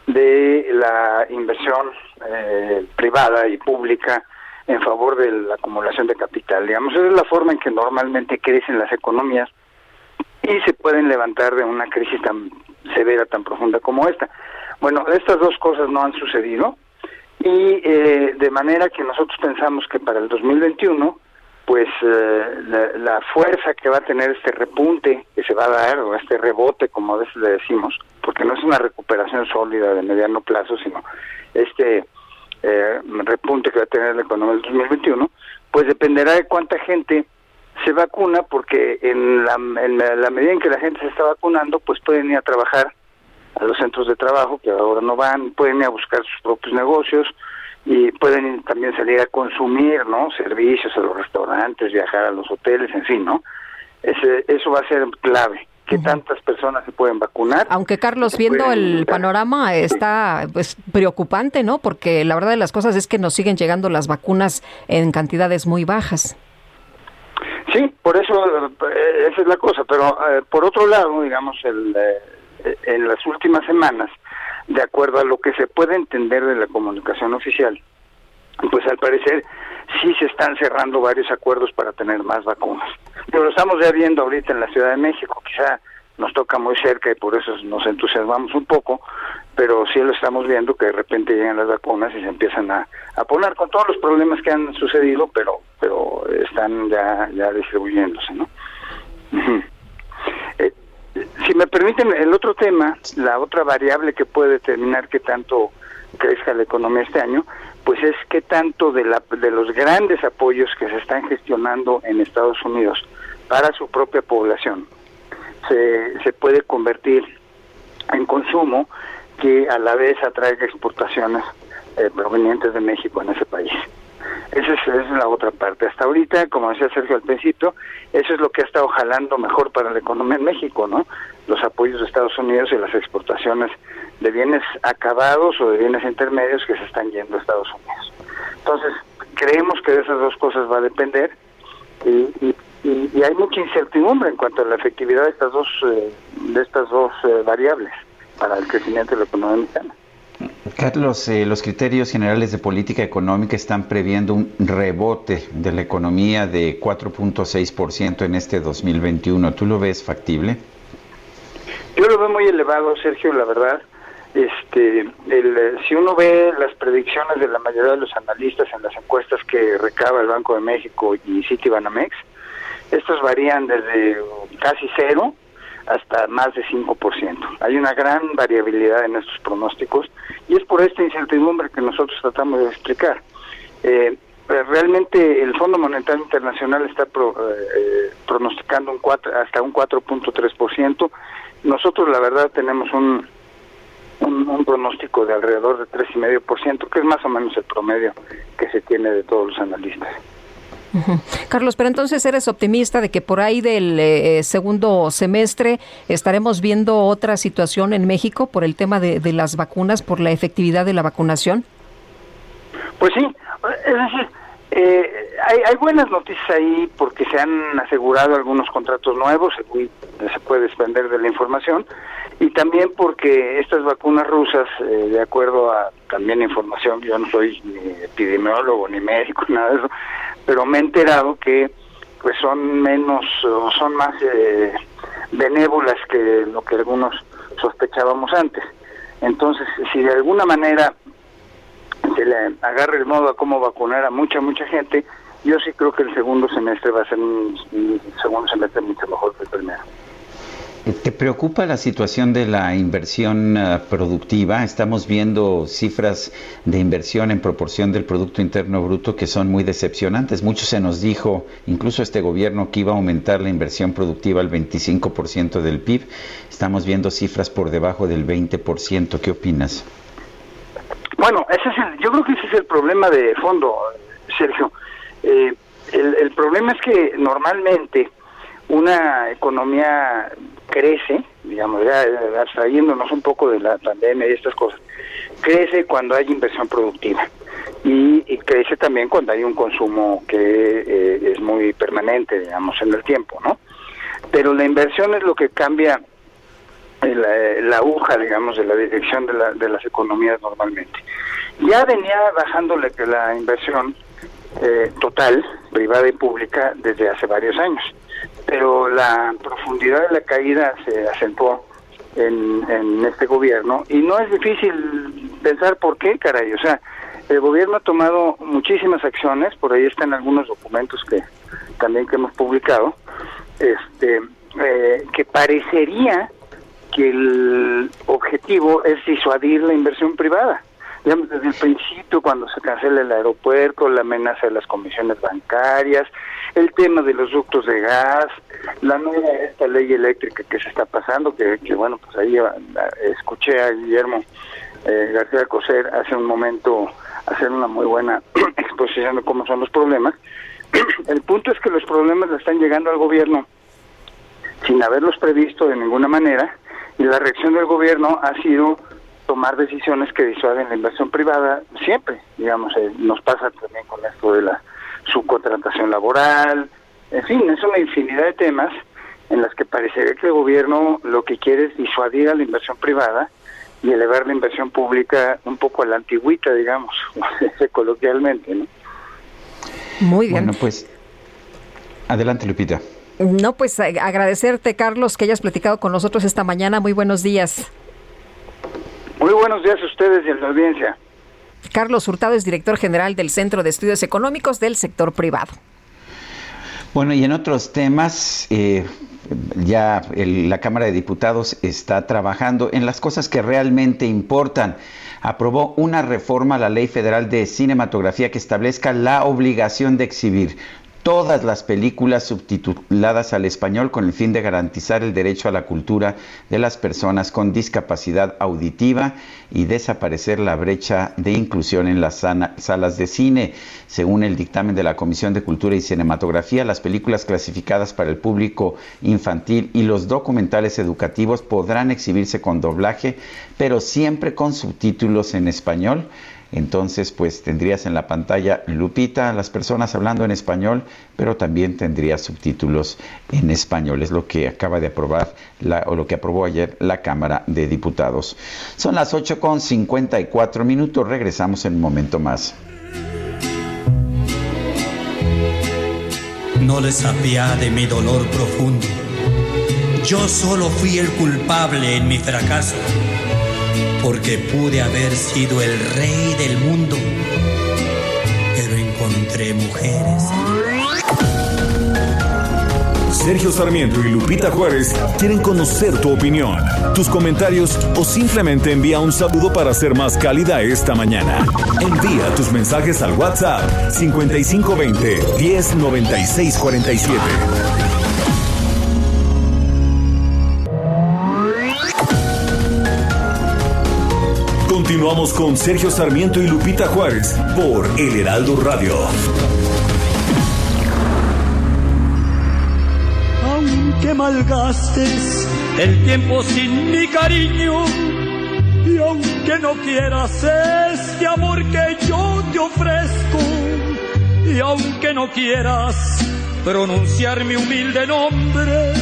de la inversión eh, privada y pública en favor de la acumulación de capital. Digamos, esa es la forma en que normalmente crecen las economías y se pueden levantar de una crisis tan severa, tan profunda como esta. Bueno, estas dos cosas no han sucedido y eh, de manera que nosotros pensamos que para el 2021 pues eh, la, fuerza que va a tener este repunte que se va a dar, o este rebote, como a veces le decimos, porque no es una recuperación sólida de mediano plazo, sino este eh, repunte que va a tener la economía del 2021, pues dependerá de cuánta gente se vacuna, porque en la, en la medida en que la gente se está vacunando, pues pueden ir a trabajar a los centros de trabajo, que ahora no van, pueden ir a buscar sus propios negocios, y pueden también salir a consumir, ¿no? Servicios a los restaurantes, viajar a los hoteles, en fin, ¿no? Ese, eso va a ser clave. ¿Qué tantas personas se pueden vacunar? Aunque Carlos, viendo el panorama está pues preocupante, ¿no? Porque la verdad de las cosas es que nos siguen llegando las vacunas en cantidades muy bajas. Sí, por eso eh, esa es la cosa. Pero eh, por otro lado, digamos, el, eh, en las últimas semanas de acuerdo a lo que se puede entender de la comunicación oficial, pues al parecer sí se están cerrando varios acuerdos para tener más vacunas. Pero lo estamos ya viendo ahorita en la Ciudad de México, quizá nos toca muy cerca y por eso nos entusiasmamos un poco, pero sí lo estamos viendo que de repente llegan las vacunas y se empiezan a, a poner con todos los problemas que han sucedido, pero pero están ya ya distribuyéndose, ¿no? si me permiten, el otro tema, la otra variable que puede determinar qué tanto crezca la economía este año, pues es qué tanto de, la, de los grandes apoyos que se están gestionando en Estados Unidos para su propia población se, se puede convertir en consumo que a la vez atraiga exportaciones eh, provenientes de México en ese país. Esa es, la otra parte. Hasta ahorita, como decía Sergio al principio, eso es lo que ha estado jalando mejor para la economía en México, ¿no? Los apoyos de Estados Unidos y las exportaciones de bienes acabados o de bienes intermedios que se están yendo a Estados Unidos. Entonces, creemos que de esas dos cosas va a depender y, hay mucha incertidumbre en cuanto a la efectividad de estas dos, eh, de estas dos eh, variables para el crecimiento de la economía mexicana. Carlos, eh, los criterios generales de política económica están previendo un rebote de la economía de 4.6% en este 2021. ¿Tú lo ves factible? Yo lo veo muy elevado, Sergio, la verdad. Este, el, si uno ve las predicciones de la mayoría de los analistas en las encuestas que recaba el Banco de México y Citibanamex, estos varían desde casi cero hasta más de 5%. Hay una gran variabilidad en estos pronósticos y es por esta incertidumbre que nosotros tratamos de explicar. Eh, realmente el Fondo Monetario Internacional está eh, pronosticando un hasta un 4.3%. Nosotros la verdad tenemos un, un, un, pronóstico de alrededor de 3,5%, que es más o menos el promedio que se tiene de todos los analistas. Carlos, pero entonces eres optimista de que por ahí del eh, segundo semestre estaremos viendo otra situación en México por el tema de, las vacunas, por la efectividad de la vacunación. Pues sí, es decir, eh, hay, buenas noticias ahí porque se han asegurado algunos contratos nuevos, según se puede desprender de la información, y también porque estas vacunas rusas, eh, de acuerdo a también información, yo no soy ni epidemiólogo ni médico, *laughs* nada de eso, pero me he enterado que pues son menos o son más eh, benévolas que lo que algunos sospechábamos antes. Entonces, si de alguna manera se le agarre el modo a cómo vacunar a mucha, mucha gente, yo sí creo que el segundo semestre va a ser un segundo semestre mucho mejor que el primero. ¿Te preocupa la situación de la inversión eh, productiva? Estamos viendo cifras de inversión en proporción del Producto Interno Bruto que son muy decepcionantes. Mucho se nos dijo, incluso este gobierno, que iba a aumentar la inversión productiva al 25% del PIB. Estamos viendo cifras por debajo del 20%. ¿Qué opinas? Bueno, ese es el, yo creo que ese es el problema de fondo, Sergio. Eh, el, el problema es que normalmente una economía crece, digamos, ya abstrayéndonos un poco de la pandemia y estas cosas, crece cuando hay inversión productiva y, crece también cuando hay un consumo que eh, es muy permanente, digamos, en el tiempo, ¿no? Pero la inversión es lo que cambia la, la aguja, digamos, de la dirección de, la, de las economías normalmente. Ya venía bajándole que la inversión eh, total, privada y pública, desde hace varios años, pero la profundidad de la caída se acentuó en, en este gobierno y no es difícil pensar por qué, caray, o sea, el gobierno ha tomado muchísimas acciones, por ahí están algunos documentos que también que hemos publicado, este, eh, que parecería que el objetivo es disuadir la inversión privada. Digamos, desde el principio, cuando se cancela el aeropuerto, la amenaza de las comisiones bancarias, el tema de los ductos de gas, la nueva esta ley eléctrica que se está pasando, que, bueno, pues ahí eh, escuché a Guillermo eh, García Coser hace un momento hacer una muy buena *clears throat* exposición de cómo son los problemas. *clears throat* El punto es que los problemas le están llegando al gobierno sin haberlos previsto de ninguna manera y la reacción del gobierno ha sido tomar decisiones que disuaden la inversión privada siempre, digamos, eh, nos pasa también con esto de la subcontratación laboral, en fin, es una infinidad de temas en las que parecería que el gobierno lo que quiere es disuadir a la inversión privada y elevar la inversión pública un poco a la antigüita, digamos, *laughs* coloquialmente, ¿no? Muy bien. Bueno, pues adelante, Lupita. No, pues agradecerte, Carlos, que hayas platicado con nosotros esta mañana. Muy buenos días. Muy buenos días a ustedes y a la audiencia. Carlos Hurtado es director general del Centro de Estudios Económicos del Sector Privado. Bueno, y en otros temas, eh, ya la Cámara de Diputados está trabajando en las cosas que realmente importan. Aprobó una reforma a la Ley Federal de Cinematografía que establezca la obligación de exhibir todas las películas subtituladas al español con el fin de garantizar el derecho a la cultura de las personas con discapacidad auditiva y desaparecer la brecha de inclusión en las salas de cine. Según el dictamen de la Comisión de Cultura y Cinematografía, las películas clasificadas para el público infantil y los documentales educativos podrán exhibirse con doblaje, pero siempre con subtítulos en español entonces, pues tendrías en la pantalla Lupita, las personas hablando en español, pero también tendrías subtítulos en español. Es lo que acaba de aprobar o lo que aprobó ayer la Cámara de Diputados. Son las 8 con 54 minutos. Regresamos en un momento más. No les de mi dolor profundo. Yo solo fui el culpable en mi fracaso porque pude haber sido el rey del mundo, pero encontré mujeres. Sergio Sarmiento y Lupita Juárez quieren conocer tu opinión, tus comentarios o simplemente envía un saludo para ser más cálida esta mañana. Envía tus mensajes al WhatsApp 5520 109647. Continuamos con Sergio Sarmiento y Lupita Juárez por El Heraldo Radio. Aunque malgastes el tiempo sin mi cariño, y aunque no quieras este amor que yo te ofrezco, y aunque no quieras pronunciar mi humilde nombre,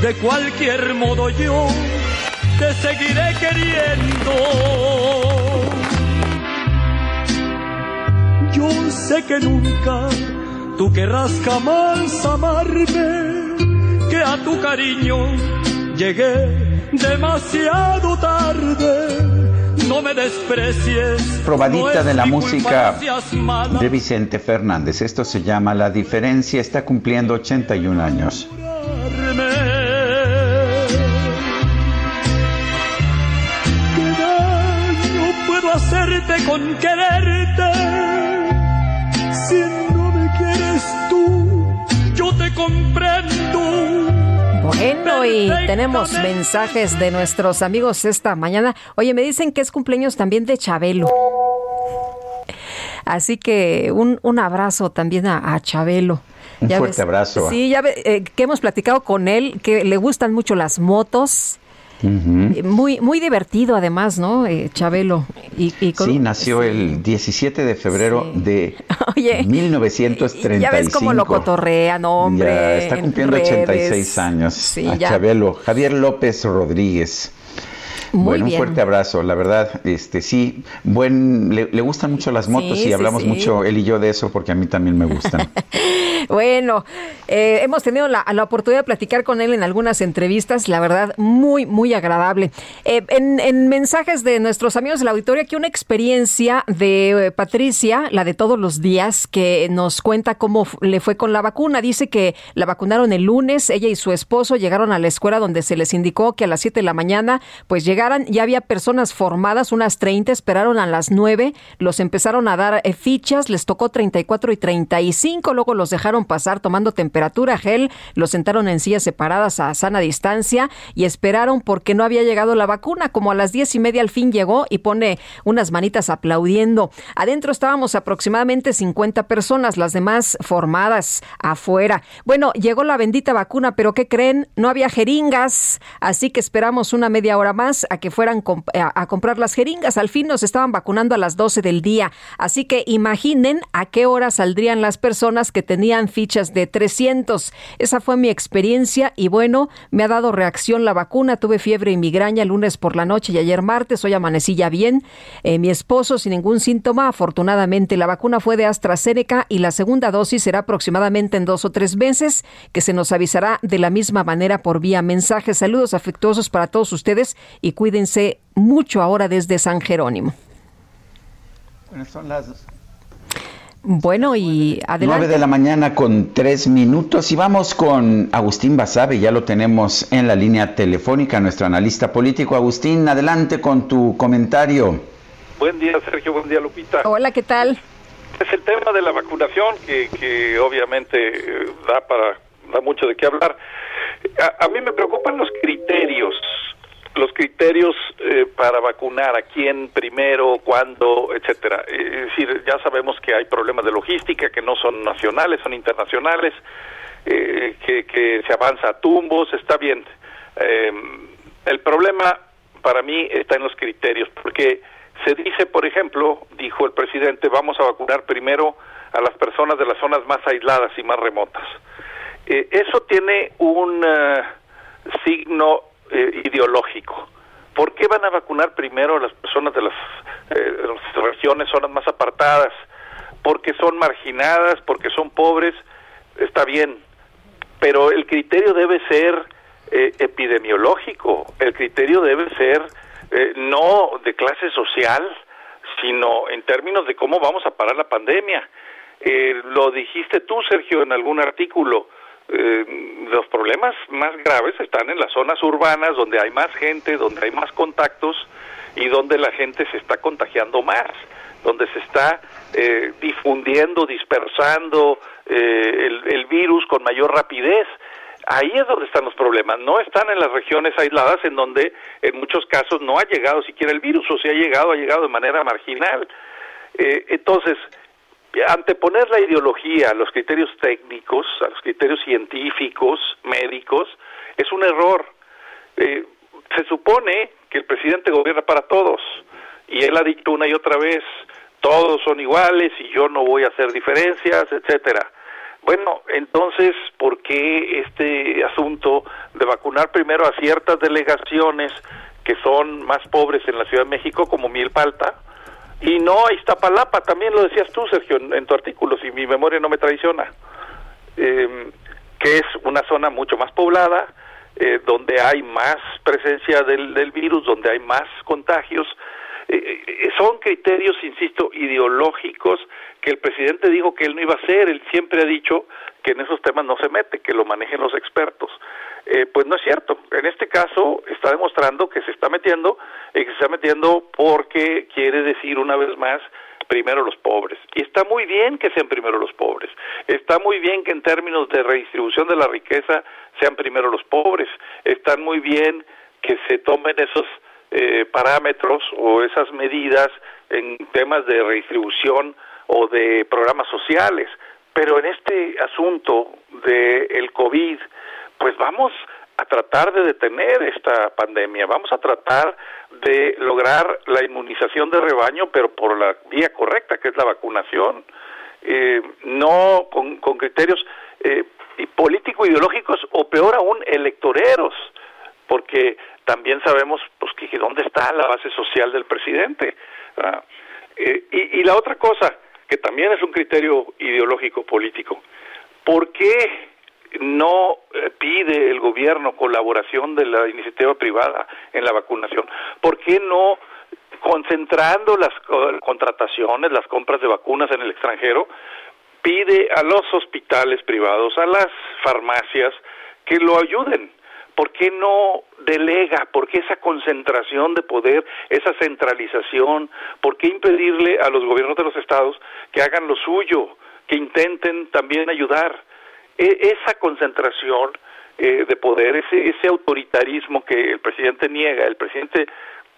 de cualquier modo yo te seguiré queriendo. Yo sé que nunca tú querrás jamás amarme, que a tu cariño llegué demasiado tarde. No me desprecies. Probadita de la música de Vicente Fernández. Esto se llama La Diferencia. Está cumpliendo 81 años. Con quererte. Si no me quieres tú, yo te comprendo. Bueno, y tenemos mensajes de nuestros amigos esta mañana. Oye, me dicen que es cumpleaños también de Chabelo. Así que un, un abrazo también a, Chabelo. Un fuerte abrazo. Sí, ya ve, eh, que hemos platicado con él, que le gustan mucho las motos Muy, muy divertido además, ¿no? Eh, Chabelo. Y, Sí, nació el 17 de febrero de *laughs* Oye, 1935. Ya ves cómo lo cotorrea, no, hombre. Ya está cumpliendo 86 años. Sí, Chabelo. Javier López Rodríguez bueno, un fuerte abrazo, la verdad, este sí, buen, le, gustan mucho las motos y hablamos mucho él y yo de eso porque a mí también me gustan. *laughs* bueno, eh, hemos tenido la, oportunidad de platicar con él en algunas entrevistas, la verdad, muy, muy agradable. Eh, en, mensajes de nuestros amigos de la auditorio, aquí una experiencia de eh, Patricia, la de todos los días, que nos cuenta cómo le fue con la vacuna. Dice que la vacunaron el lunes, ella y su esposo llegaron a la escuela donde se les indicó que a las 7 de la mañana pues llegaron ya había personas formadas, unas 30, esperaron a las 9, los empezaron a dar eh, fichas, les tocó 34 y 35, luego los dejaron pasar tomando temperatura, gel, los sentaron en sillas separadas a sana distancia y esperaron porque no había llegado la vacuna. Como a las diez y media al fin llegó y pone unas manitas aplaudiendo. Adentro estábamos aproximadamente 50 personas, las demás formadas afuera. Bueno, llegó la bendita vacuna, pero ¿qué creen? No había jeringas, así que esperamos una media hora más a que fueran a, comprar las jeringas. Al fin nos estaban vacunando a las 12 del día. Así que imaginen a qué hora saldrían las personas que tenían fichas de 300. Esa fue mi experiencia y bueno, me ha dado reacción la vacuna. Tuve fiebre y migraña lunes por la noche y ayer martes. Hoy amanecí ya bien. Eh, mi esposo sin ningún síntoma. Afortunadamente la vacuna fue de AstraZeneca y la segunda dosis será aproximadamente en dos o tres meses que se nos avisará de la misma manera por vía mensaje. Saludos afectuosos para todos ustedes y cuídense mucho ahora desde San Jerónimo. Bueno, son las bueno, y adelante. 9 de la mañana con tres minutos y vamos con Agustín Basabe, ya lo tenemos en la línea telefónica, nuestro analista político. Agustín, adelante con tu comentario. Buen día, Sergio, buen día, Lupita. Hola, ¿qué tal? Es el tema de la vacunación que, que obviamente eh, da para da mucho de qué hablar. A, a mí me preocupan los criterios los criterios eh, para vacunar a quién primero, cuándo, etcétera. Eh, es decir, ya sabemos que hay problemas de logística que no son nacionales, son internacionales, eh, que, que, se avanza a tumbos, está bien. Em, el problema para mí está en los criterios, porque se dice, por ejemplo, dijo el presidente, vamos a vacunar primero a las personas de las zonas más aisladas y más remotas. eso tiene un signo eh, ideológico. ¿Por qué van a vacunar primero a las personas de las, eh, regiones, zonas más apartadas? Porque son marginadas, porque son pobres, está bien, pero el criterio debe ser eh, epidemiológico, el criterio debe ser no de clase social, sino en términos de cómo vamos a parar la pandemia. lo dijiste tú, Sergio, en algún artículo eh, los problemas más graves están en las zonas urbanas donde hay más gente, donde hay más contactos y donde la gente se está contagiando más, donde se está eh, difundiendo, dispersando eh, el, el virus con mayor rapidez. Ahí es donde están los problemas, no están en las regiones aisladas en donde en muchos casos no ha llegado siquiera el virus o si ha llegado, ha llegado de manera marginal. Eh, entonces, anteponer la ideología a los criterios técnicos, a los criterios científicos, médicos, es un error. Eh, se supone que el presidente gobierna para todos y él ha dicho una y otra vez, todos son iguales y yo no voy a hacer diferencias, etcétera. Bueno, entonces, ¿por qué este asunto de vacunar primero a ciertas delegaciones que son más pobres en la Ciudad de México, como Milpalta, y no a Iztapalapa, también lo decías tú, Sergio, en, tu artículo, si mi memoria no me traiciona, eh, que es una zona mucho más poblada, eh, donde hay más presencia del, del, virus, donde hay más contagios. Eh, son criterios, insisto, ideológicos que el presidente dijo que él no iba a hacer, él siempre ha dicho que en esos temas no se mete, que lo manejen los expertos. Eh, pues no es cierto. En este caso está demostrando que se está metiendo y que se está metiendo porque quiere decir una vez más primero los pobres. Y está muy bien que sean primero los pobres. Está muy bien que en términos de redistribución de la riqueza sean primero los pobres. Están muy bien que se tomen esos eh, parámetros o esas medidas en temas de redistribución o de programas sociales. Pero en este asunto del el COVID, pues vamos a tratar de detener esta pandemia, vamos a tratar de lograr la inmunización de rebaño, pero por la vía correcta, que es la vacunación, eh, no con, con criterios eh, político-ideológicos o peor aún electoreros, porque también sabemos pues que dónde está la base social del presidente. Eh, y, y la otra cosa, que también es un criterio ideológico político, ¿por qué no eh, pide el gobierno colaboración de la iniciativa privada en la vacunación? ¿Por qué no concentrando las contrataciones, las compras de vacunas en el extranjero, pide a los hospitales privados, a las farmacias, que lo ayuden? ¿Por qué no delega? ¿Por qué esa concentración de poder, esa centralización? ¿Por qué impedirle a los gobiernos de los estados que hagan lo suyo, que intenten también ayudar? E, esa concentración eh, de poder, ese, ese autoritarismo que el presidente niega, el presidente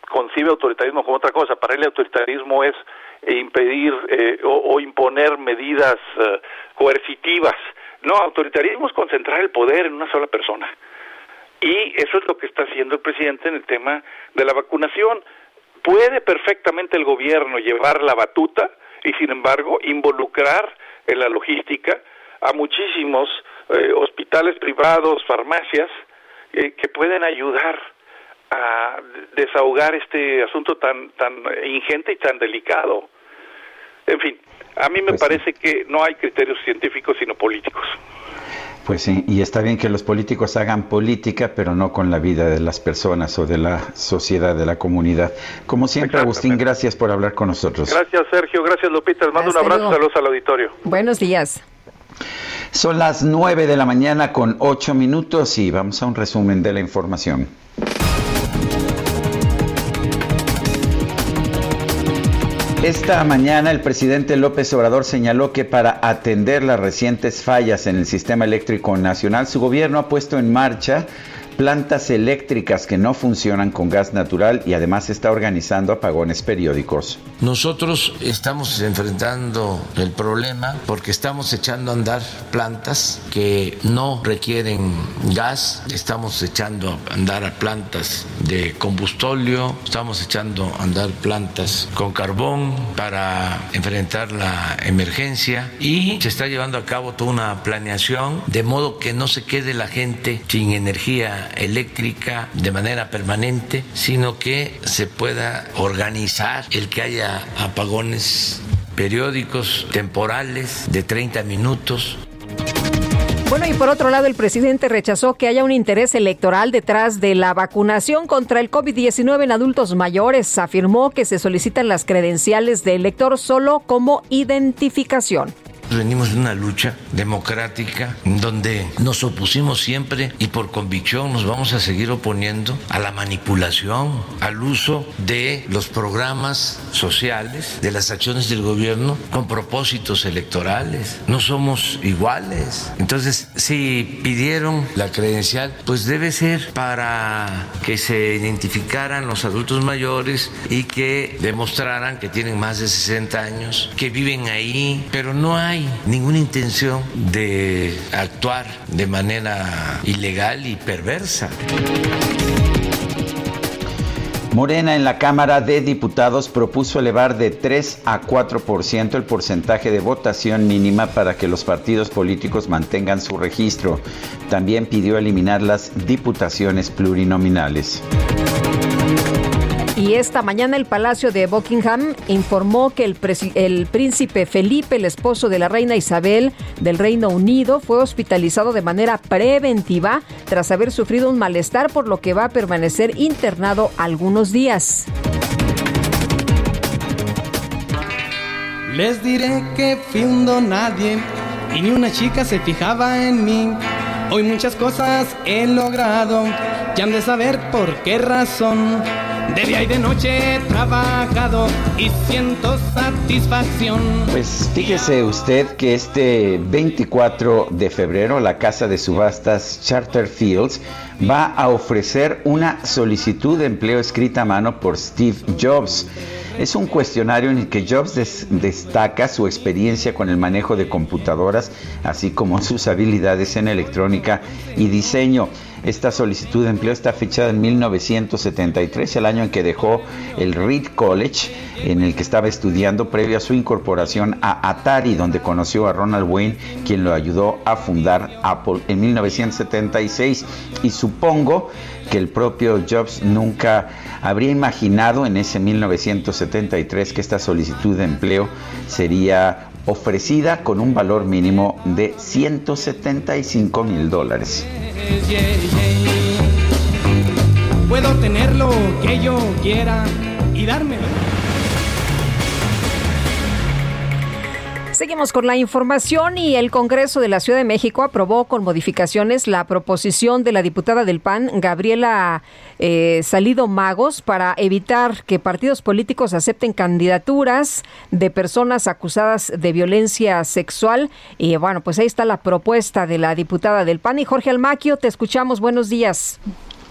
concibe autoritarismo como otra cosa, para él el autoritarismo es eh, impedir eh, o, imponer medidas coercitivas. No, autoritarismo es concentrar el poder en una sola persona. Y eso es lo que está haciendo el presidente en el tema de la vacunación. Puede perfectamente el gobierno llevar la batuta y, sin embargo, involucrar en la logística a muchísimos eh, hospitales privados, farmacias, eh, que pueden ayudar a desahogar este asunto tan, tan ingente y tan delicado. En fin, a mí me pues parece que no hay criterios científicos sino políticos. Pues sí, y está bien que los políticos hagan política, pero no con la vida de las personas o de la sociedad, de la comunidad. Como siempre, Agustín, gracias por hablar con nosotros. Gracias, Sergio. Gracias, Lupita. Les mando un abrazo. Saludos al auditorio. Buenos días. Son las 9 de la mañana con 8 minutos y vamos a un resumen de la información. Esta mañana el presidente López Obrador señaló que para atender las recientes fallas en el sistema eléctrico nacional, su gobierno ha puesto en marcha plantas eléctricas que no funcionan con gas natural y además está organizando apagones periódicos. Nosotros estamos enfrentando el problema porque estamos echando a andar plantas que no requieren gas, estamos echando a andar plantas de combustóleo, estamos echando a andar plantas con carbón para enfrentar la emergencia. Y se está llevando a cabo toda una planeación de modo que no se quede la gente sin energía eléctrica de manera permanente, sino que se pueda organizar el que haya apagones periódicos, temporales, de 30 minutos. Bueno, y por otro lado, el presidente rechazó que haya un interés electoral detrás de la vacunación contra el COVID-19 en adultos mayores. Afirmó que se solicitan las credenciales de elector solo como identificación. Venimos de una lucha democrática donde nos opusimos siempre y por convicción nos vamos a seguir oponiendo a la manipulación, al uso de los programas sociales, de las acciones del gobierno con propósitos electorales. No somos iguales. Entonces, si pidieron la credencial, pues debe ser para que se identificaran los adultos mayores y que demostraran que tienen más de 60 años, que viven ahí, pero no hay ninguna intención de actuar de manera ilegal y perversa. Morena en la Cámara de Diputados propuso elevar de 3 a 4% el porcentaje de votación mínima para que los partidos políticos mantengan su registro. También pidió eliminar las diputaciones plurinominales. Y esta mañana el Palacio de Buckingham informó que el, príncipe Felipe, el esposo de la reina Isabel del Reino Unido, fue hospitalizado de manera preventiva tras haber sufrido un malestar, por lo que va a permanecer internado algunos días. Les diré que un nadie y ni una chica se fijaba en mí. Hoy muchas cosas he logrado, ya han de saber por qué razón. De día y de noche he trabajado y siento satisfacción. Pues fíjese usted que este 24 de febrero la casa de subastas Charter Fields va a ofrecer una solicitud de empleo escrita a mano por Steve Jobs. Es un cuestionario en el que Jobs destaca su experiencia con el manejo de computadoras, así como sus habilidades en electrónica y diseño. Esta solicitud de empleo está fechada en 1973, el año en que dejó el Reed College, en el que estaba estudiando previo a su incorporación a Atari, donde conoció a Ronald Wayne, quien lo ayudó a fundar Apple en 1976. Y supongo que el propio Jobs nunca habría imaginado en ese 1973 que esta solicitud de empleo sería ofrecida con un valor mínimo de 175 mil dólares. Puedo tener lo que yo quiera y darme Seguimos con la información y el Congreso de la Ciudad de México aprobó con modificaciones la proposición de la diputada del PAN, Gabriela eh, Salido Magos, para evitar que partidos políticos acepten candidaturas de personas acusadas de violencia sexual. Y bueno, pues ahí está la propuesta de la diputada del PAN. Y Jorge Almaquio, te escuchamos. Buenos días.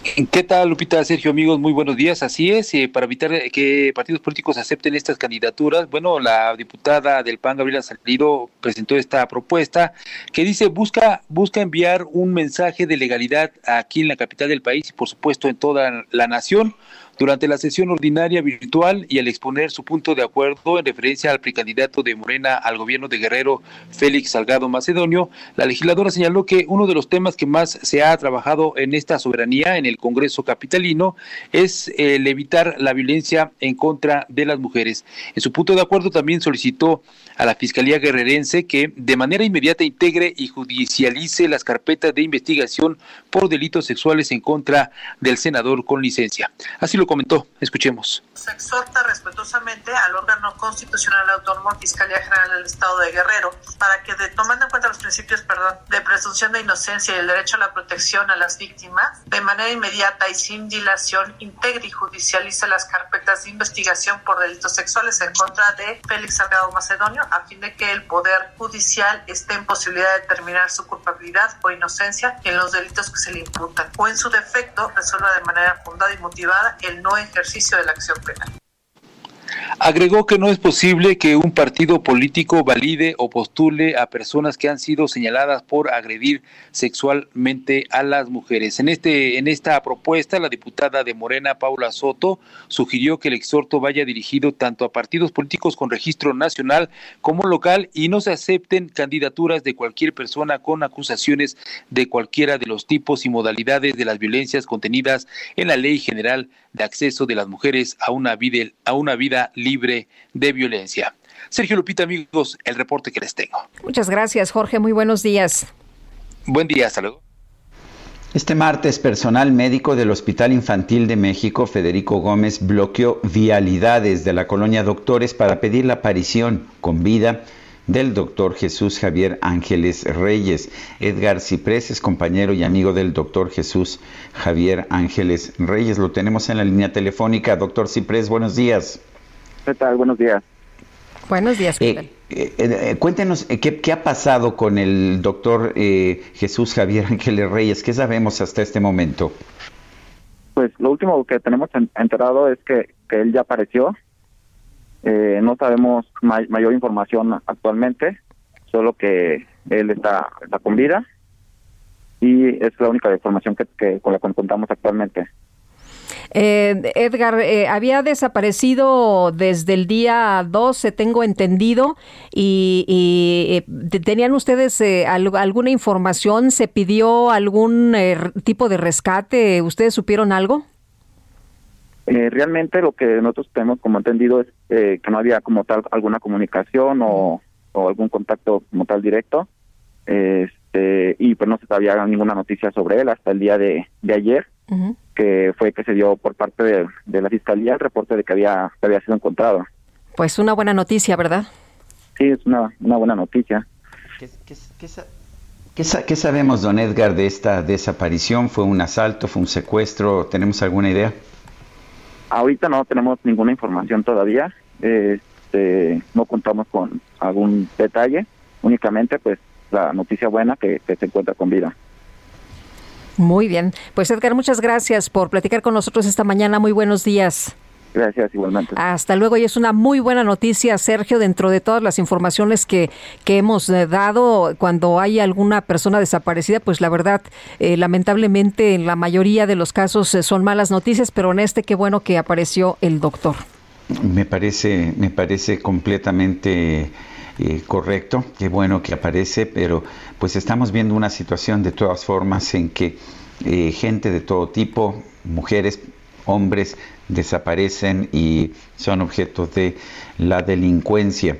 ¿Qué tal, Lupita? Sergio, amigos, muy buenos días. Así es, eh, para evitar que partidos políticos acepten estas candidaturas, bueno, la diputada del PAN, Gabriela Salido, presentó esta propuesta que dice busca, busca enviar un mensaje de legalidad aquí en la capital del país y, por supuesto, en toda la nación durante la sesión ordinaria virtual y al exponer su punto de acuerdo en referencia al precandidato de Morena al gobierno de Guerrero, Félix Salgado Macedonio, la legisladora señaló que uno de los temas que más se ha trabajado en esta soberanía en el Congreso capitalino es el evitar la violencia en contra de las mujeres. En su punto de acuerdo también solicitó a la Fiscalía Guerrerense que de manera inmediata integre y judicialice las carpetas de investigación por delitos sexuales en contra del senador con licencia. Así lo comentó. Escuchemos. Se exhorta respetuosamente al órgano constitucional autónomo Fiscalía General del Estado de Guerrero para que, de, tomando en cuenta los principios perdón, de presunción de inocencia y el derecho a la protección a las víctimas, de manera inmediata y sin dilación, integre y judicialice las carpetas de investigación por delitos sexuales en contra de Félix Salgado Macedonio a fin de que el Poder Judicial esté en posibilidad de determinar su culpabilidad o inocencia en los delitos que se le imputan o en su defecto resuelva de manera fundada y motivada el no ejercicio de la acción penal. Agregó que no es posible que un partido político valide o postule a personas que han sido señaladas por agredir sexualmente a las mujeres. En este en esta propuesta, la diputada de Morena Paula Soto sugirió que el exhorto vaya dirigido tanto a partidos políticos con registro nacional como local y no se acepten candidaturas de cualquier persona con acusaciones de cualquiera de los tipos y modalidades de las violencias contenidas en la Ley General de Acceso de las Mujeres a una vida a una vida libre de violencia. Sergio Lupita, amigos, el reporte que les tengo. Muchas gracias, Jorge. Muy buenos días. Buen día, hasta luego. Este martes, personal médico del Hospital Infantil de México, Federico Gómez, bloqueó vialidades de la colonia Doctores para pedir la aparición con vida del doctor Jesús Javier Ángeles Reyes. Edgar Ciprés es compañero y amigo del doctor Jesús Javier Ángeles Reyes. Lo tenemos en la línea telefónica. Doctor Ciprés, buenos días. ¿Qué tal? Buenos días. Buenos días. Eh, eh, eh, cuéntenos ¿qué, qué, ha pasado con el doctor Jesús Javier *laughs* Ángeles Reyes. ¿Qué sabemos hasta este momento? Pues lo último que tenemos enterado es que, que él ya apareció. no sabemos mayor información actualmente, solo que él está, está con vida y es la única información que, que con la que contamos actualmente. Eh, Edgar, eh, había desaparecido desde el día 12, tengo entendido, y, eh, ¿tenían ustedes eh, alguna información? ¿Se pidió algún tipo de rescate? ¿Ustedes supieron algo? realmente lo que nosotros tenemos como entendido es que no había como tal alguna comunicación o, algún contacto como tal directo. Este, y pues no se sabía ninguna noticia sobre él hasta el día de ayer que fue que se dio por parte de, la fiscalía el reporte de que había, había sido encontrado. Pues una buena noticia, ¿verdad? Sí, es una, una buena noticia. ¿Qué, qué, sabemos, don Edgar, de esta desaparición? ¿Fue un asalto? ¿Fue un secuestro? ¿Tenemos alguna idea? Ahorita no tenemos ninguna información todavía. Este, no contamos con algún detalle. Únicamente, pues, la noticia buena que se encuentra con vida. Muy bien. Pues Edgar, muchas gracias por platicar con nosotros esta mañana. Muy buenos días. Gracias, igualmente. Hasta luego, y es una muy buena noticia, Sergio, dentro de todas las informaciones que, que hemos eh, dado, cuando hay alguna persona desaparecida, pues la verdad, eh, lamentablemente en la mayoría de los casos eh, son malas noticias, pero en este qué bueno que apareció el doctor. Me parece, me parece completamente correcto, qué bueno que aparece, pero pues estamos viendo una situación de todas formas en que gente de todo tipo, mujeres, hombres, desaparecen y son objeto de la delincuencia.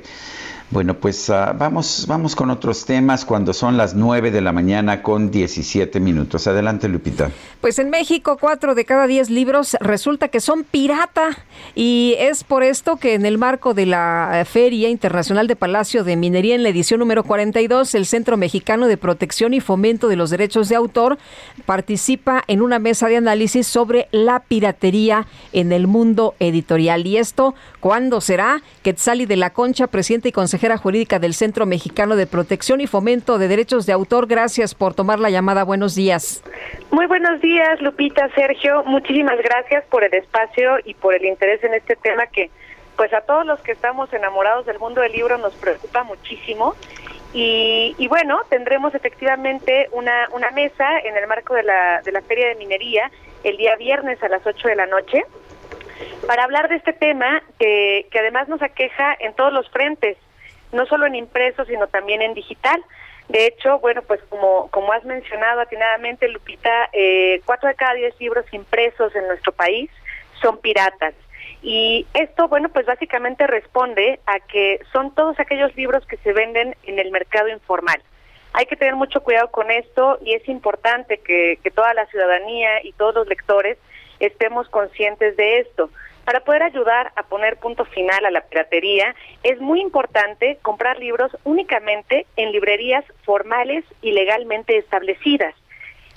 Bueno, pues uh, vamos, vamos con otros temas cuando son las 9 de la mañana con 17 minutos. Adelante, Lupita. Pues en México, cuatro de cada diez libros resulta que son pirata. Y es por esto que en el marco de la Feria Internacional de Palacio de Minería, en la edición número 42, el Centro Mexicano de Protección y Fomento de los Derechos de Autor participa en una mesa de análisis sobre la piratería en el mundo editorial. Y esto, ¿cuándo será? Quetzali de la Concha, presidente y consejero consejera jurídica del Centro Mexicano de Protección y Fomento de Derechos de Autor. Gracias por tomar la llamada. Buenos días. Muy buenos días, Lupita, Sergio. Muchísimas gracias por el espacio y por el interés en este tema que, pues a todos los que estamos enamorados del mundo del libro nos preocupa muchísimo. Y, y, bueno, tendremos efectivamente una, mesa en el marco de la, de la Feria de Minería el día viernes a las 8 de la noche para hablar de este tema que, que además nos aqueja en todos los frentes no solo en impreso, sino también en digital. De hecho, bueno, pues como, como has mencionado atinadamente, Lupita, eh, cuatro de cada diez libros impresos en nuestro país son piratas. Y esto, bueno, pues básicamente responde a que son todos aquellos libros que se venden en el mercado informal. Hay que tener mucho cuidado con esto y es importante que, que toda la ciudadanía y todos los lectores estemos conscientes de esto. Para poder ayudar a poner punto final a la piratería, es muy importante comprar libros únicamente en librerías formales y legalmente establecidas.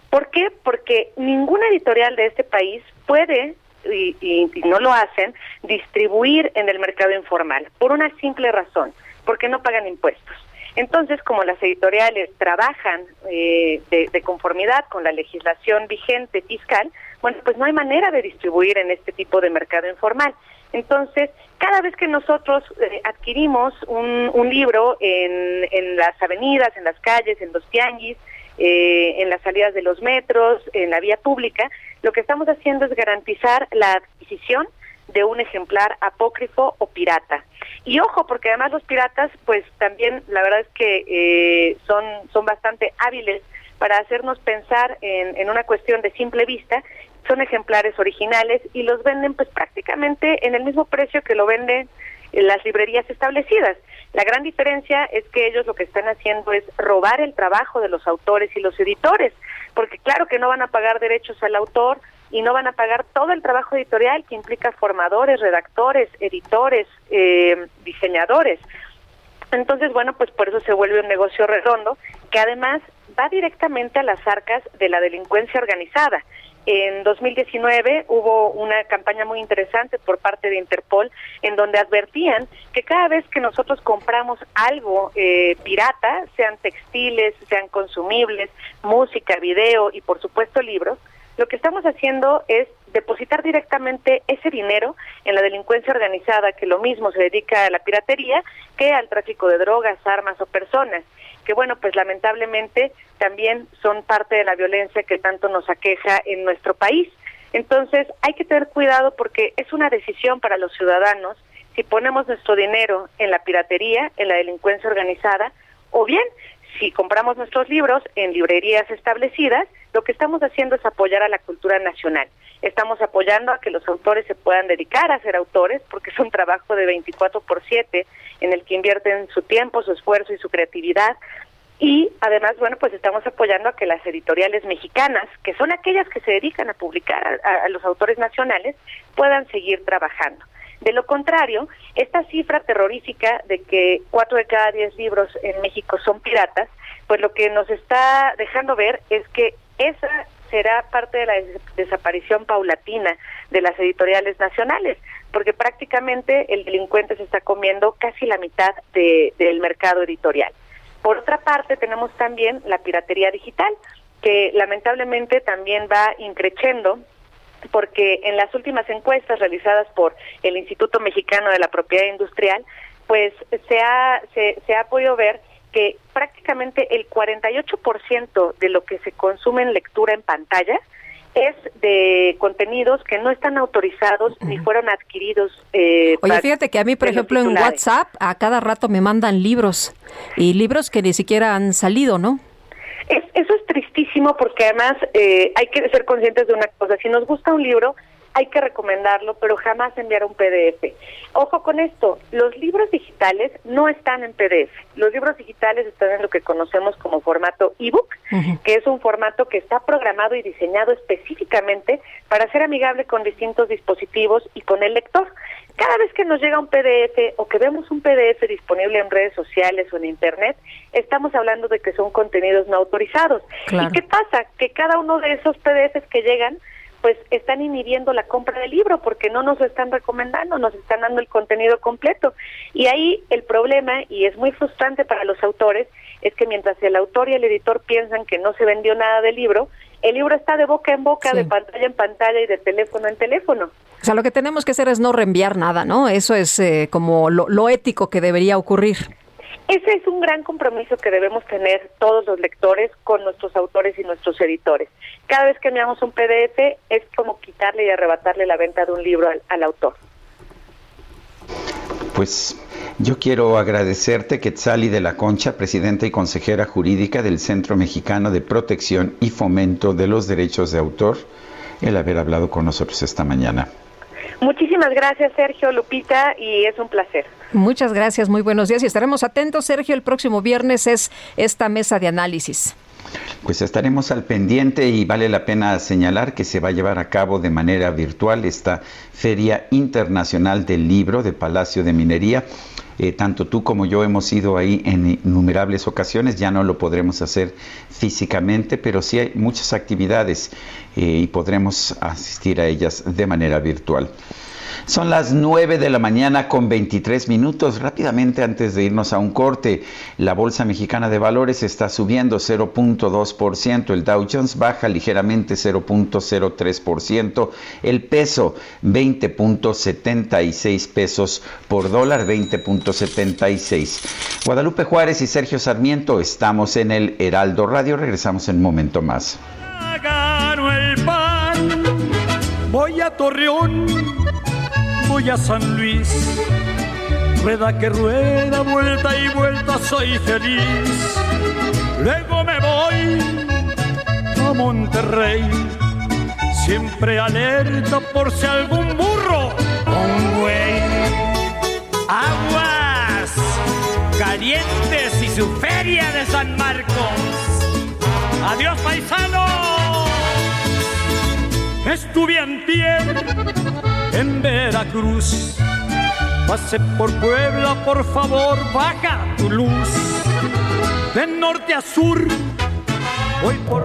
¿Por qué? Porque ninguna editorial de este país puede, y, y, no lo hacen, distribuir en el mercado informal, por una simple razón, porque no pagan impuestos. Entonces, como las editoriales trabajan eh, de, conformidad con la legislación vigente fiscal, bueno, pues no hay manera de distribuir en este tipo de mercado informal. Entonces, cada vez que nosotros eh, adquirimos un, un libro en, en, las avenidas, en las calles, en los tianguis, eh, en las salidas de los metros, en la vía pública, lo que estamos haciendo es garantizar la adquisición de un ejemplar apócrifo o pirata. Y ojo, porque además los piratas, pues también la verdad es que eh, son, son bastante hábiles para hacernos pensar en, en una cuestión de simple vista son ejemplares originales y los venden pues prácticamente en el mismo precio que lo venden en las librerías establecidas. La gran diferencia es que ellos lo que están haciendo es robar el trabajo de los autores y los editores, porque claro que no van a pagar derechos al autor y no van a pagar todo el trabajo editorial que implica formadores, redactores, editores, eh, diseñadores. Entonces, bueno, pues por eso se vuelve un negocio redondo que además va directamente a las arcas de la delincuencia organizada. En 2019 hubo una campaña muy interesante por parte de Interpol en donde advertían que cada vez que nosotros compramos algo eh, pirata, sean textiles, sean consumibles, música, video y por supuesto libros, lo que estamos haciendo es depositar directamente ese dinero en la delincuencia organizada, que lo mismo se dedica a la piratería que al tráfico de drogas, armas o personas que bueno, pues lamentablemente también son parte de la violencia que tanto nos aqueja en nuestro país. Entonces hay que tener cuidado porque es una decisión para los ciudadanos si ponemos nuestro dinero en la piratería, en la delincuencia organizada, o bien si compramos nuestros libros en librerías establecidas, lo que estamos haciendo es apoyar a la cultura nacional. Estamos apoyando a que los autores se puedan dedicar a ser autores, porque es un trabajo de 24 por 7 en el que invierten su tiempo, su esfuerzo y su creatividad. Y además, bueno, pues estamos apoyando a que las editoriales mexicanas, que son aquellas que se dedican a publicar a, los autores nacionales, puedan seguir trabajando. De lo contrario, esta cifra terrorífica de que cuatro de cada diez libros en México son piratas, pues lo que nos está dejando ver es que esa será parte de la desaparición paulatina de las editoriales nacionales, porque prácticamente el delincuente se está comiendo casi la mitad de, del mercado editorial. Por otra parte, tenemos también la piratería digital, que lamentablemente también va increciendo porque en las últimas encuestas realizadas por el Instituto Mexicano de la Propiedad Industrial, pues se ha, se, se ha podido ver que prácticamente el 48% de lo que se consume en lectura en pantalla es de contenidos que no están autorizados ni fueron adquiridos. Eh, Oye, fíjate que a mí, por ejemplo, en WhatsApp a cada rato me mandan libros y libros que ni siquiera han salido, ¿no? Es, eso es tristísimo porque además eh, hay que ser conscientes de una cosa. Si nos gusta un libro, hay que recomendarlo, pero jamás enviar un PDF. Ojo con esto, los libros digitales no están en PDF. Los libros digitales están en lo que conocemos como formato ebook, que es un formato que está programado y diseñado específicamente para ser amigable con distintos dispositivos y con el lector. Cada vez que nos llega un PDF o que vemos un PDF disponible en redes sociales o en Internet, estamos hablando de que son contenidos no autorizados. ¿Y qué pasa? Que cada uno de esos PDFs que llegan pues están inhibiendo la compra del libro porque no nos lo están recomendando, nos están dando el contenido completo. Y ahí el problema, y es muy frustrante para los autores, es que mientras el autor y el editor piensan que no se vendió nada del libro, el libro está de boca en boca, de pantalla en pantalla y de teléfono en teléfono. O sea, lo que tenemos que hacer es no reenviar nada, ¿no? Eso es eh, como lo ético que debería ocurrir. Ese es un gran compromiso que debemos tener todos los lectores con nuestros autores y nuestros editores. Cada vez que enviamos un PDF es como quitarle y arrebatarle la venta de un libro al, autor. Pues yo quiero agradecerte, Quetzali de la Concha, presidenta y consejera jurídica del Centro Mexicano de Protección y Fomento de los Derechos de Autor, el haber hablado con nosotros esta mañana. Muchísimas gracias, Sergio Lupita, y es un placer. Muchas gracias, muy buenos días y estaremos atentos, Sergio. El próximo viernes es esta mesa de análisis. Pues estaremos al pendiente y vale la pena señalar que se va a llevar a cabo de manera virtual esta Feria Internacional del Libro de Palacio de Minería. Eh, tanto tú como yo hemos ido ahí en innumerables ocasiones, ya no lo podremos hacer físicamente, pero sí hay muchas actividades eh, y podremos asistir a ellas de manera virtual. Son las 9 de la mañana con 23 minutos. Rápidamente antes de irnos a un corte, la Bolsa Mexicana de Valores está subiendo 0.2%, el Dow Jones baja ligeramente 0.03%, el peso 20.76 pesos por dólar, 20.76. Guadalupe Juárez y Sergio Sarmiento estamos en el Heraldo Radio, regresamos en un momento más. el pan, voy a Torreón voy a San Luis. Rueda que rueda, vuelta y vuelta, soy feliz. Luego me voy a Monterrey, siempre alerta por si algún burro un güey. Aguas calientes y su feria de San Marcos. Adiós, paisano. Estuve antier en Veracruz. Pase por Puebla, por favor, baja tu luz. De norte a sur, voy por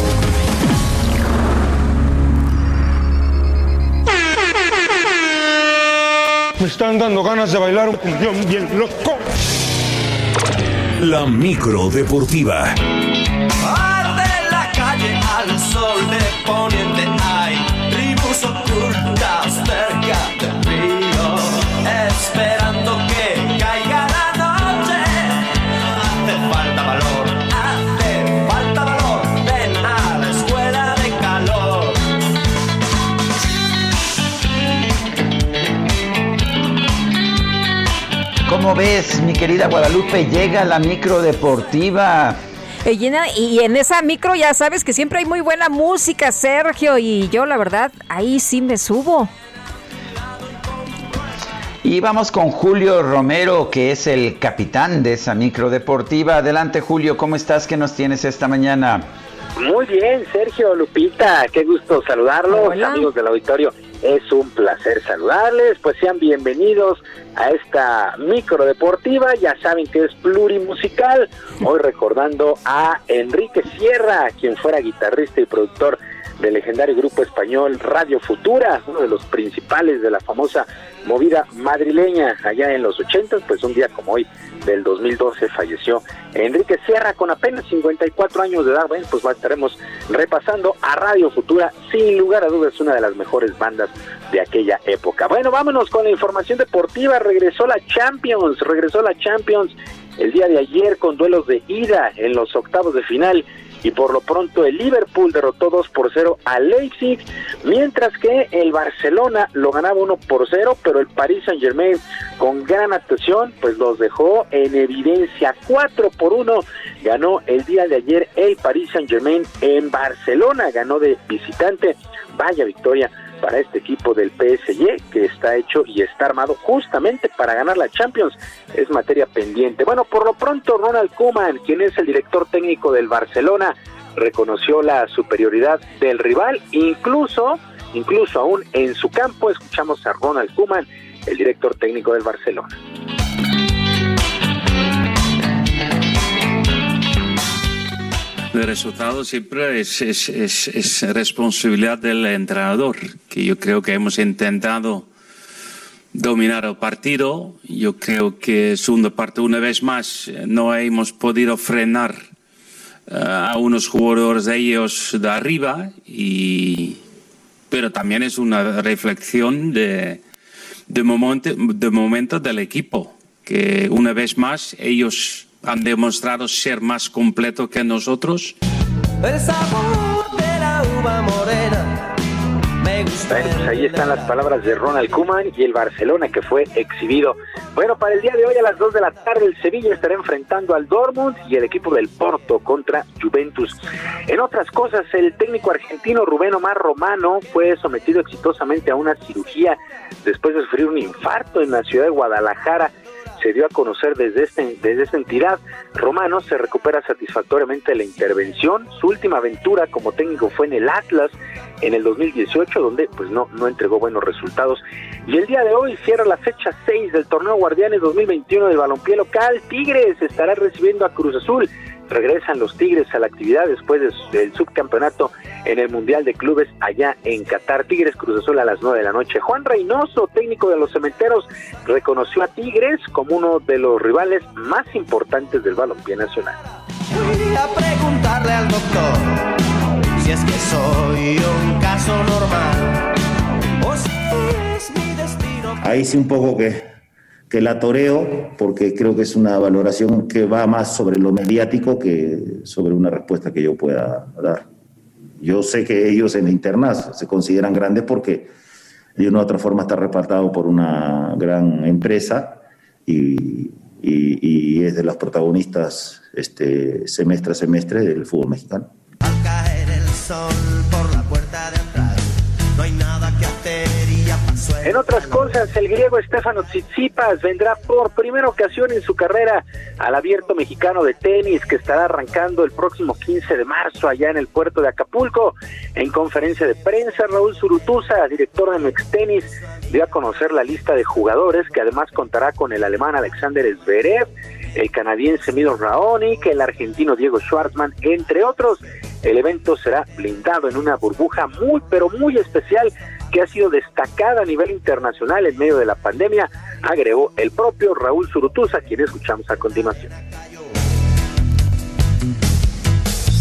Me están dando ganas de bailar un cumbión bien loco. La micro deportiva. de la calle al sol de poniente ¿Cómo ves, mi querida Guadalupe? Llega la micro deportiva. Eh, y en esa micro ya sabes que siempre hay muy buena música, Sergio, y yo la verdad ahí sí me subo. Y vamos con Julio Romero, que es el capitán de esa micro deportiva. Adelante, Julio, ¿cómo estás? ¿Qué nos tienes esta mañana? Muy bien, Sergio, Lupita, qué gusto saludarlos, amigos del auditorio. Es un placer saludarles, pues sean bienvenidos a esta micro deportiva, ya saben que es plurimusical, hoy recordando a Enrique Sierra, quien fuera guitarrista y productor del legendario grupo español Radio Futura, uno de los principales de la famosa movida madrileña allá en los 80, pues un día como hoy del 2012 falleció Enrique Sierra con apenas 54 años de edad. Bueno, pues estaremos repasando a Radio Futura, sin lugar a dudas, una de las mejores bandas de aquella época. Bueno, vámonos con la información deportiva. Regresó la Champions, regresó la Champions el día de ayer con duelos de ida en los octavos de final y por lo pronto el Liverpool derrotó 2 por 0 a Leipzig, mientras que el Barcelona lo ganaba 1 por 0, pero el Paris Saint Germain con gran actuación pues los dejó en evidencia. 4 por 1 ganó el día de ayer el Paris Saint Germain en Barcelona, ganó de visitante, vaya victoria para este equipo del PSG que está hecho y está armado justamente para ganar la Champions. Es materia pendiente. Bueno, por lo pronto Ronald Koeman, quien es el director técnico del Barcelona, reconoció la superioridad del rival, incluso incluso aún en su campo escuchamos a Ronald Koeman, el director técnico del Barcelona. El resultado siempre es, es, es, responsabilidad del entrenador, que yo creo que hemos intentado dominar el partido. Yo creo que segunda parte, una vez más, no hemos podido frenar uh, a unos jugadores de ellos de arriba, y, pero también es una reflexión de, de, momento, de momento del equipo, que una vez más ellos han demostrado ser más completos que nosotros. El sabor de la uva morena. Bueno, pues ahí están las palabras de Ronald Koeman y el Barcelona que fue exhibido. Bueno, para el día de hoy a las 2 de la tarde el Sevilla estará enfrentando al Dortmund y el equipo del Porto contra Juventus. En otras cosas, el técnico argentino Rubén Omar Romano fue sometido exitosamente a una cirugía después de sufrir un infarto en la ciudad de Guadalajara se dio a conocer desde, este, desde esta entidad. Romano se recupera satisfactoriamente la intervención. Su última aventura como técnico fue en el Atlas en el 2018, donde pues no, no entregó buenos resultados. Y el día de hoy cierra la fecha 6 del torneo Guardianes 2021 del balompié local. Tigres estará recibiendo a Cruz Azul regresan los Tigres a la actividad después del subcampeonato en el Mundial de Clubes allá en Qatar. Tigres Cruz Azul a las 9 de la noche. Juan Reynoso, técnico de los Cementeros, reconoció a Tigres como uno de los rivales más importantes del balompié nacional. Fui a preguntarle al doctor si es que soy un caso normal o si es mi destino. Ahí sí un poco que que la toreo, porque creo que es una valoración que va más sobre lo mediático que sobre una respuesta que yo pueda dar. Yo sé que ellos en la interna se consideran grandes porque de una u otra forma está repartado por una gran empresa y, es de los protagonistas este, semestre a semestre del fútbol mexicano. Al caer el sol En otras cosas, el griego Stefano Tsitsipas vendrá por primera ocasión en su carrera al abierto mexicano de tenis que estará arrancando el próximo 15 de marzo allá en el puerto de Acapulco. En conferencia de prensa, Raúl Zurutuza, director de Mex Tenis, dio a conocer la lista de jugadores que además contará con el alemán Alexander Zverev, el canadiense Milo Raonic, el argentino Diego Schwartzman, entre otros. El evento será blindado en una burbuja muy, pero muy especial que ha sido destacada a nivel internacional en medio de la pandemia, agregó el propio Raúl Zurutuza, quien escuchamos a continuación.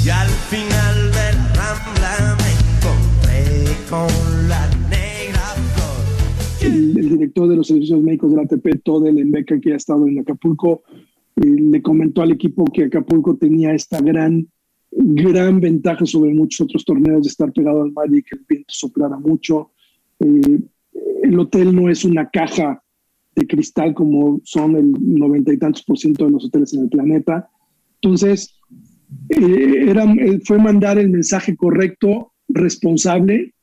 Y al final de la rambla me encontré con la negra flor. El, el director de los servicios médicos de la ATP, Todel Embeca, que ha estado en Acapulco, eh, le comentó al equipo que Acapulco tenía esta gran gran ventaja sobre muchos otros torneos de estar pegado al mar y que el viento soplara mucho. Eh, el hotel no es una caja de cristal como son el noventa y tantos por ciento de los hoteles en el planeta. Entonces, eh, era, eh, fue mandar el mensaje correcto, responsable,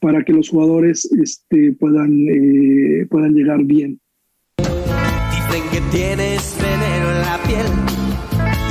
para que los jugadores este, puedan, eh, puedan llegar bien. Dicen que tienes veneno en la piel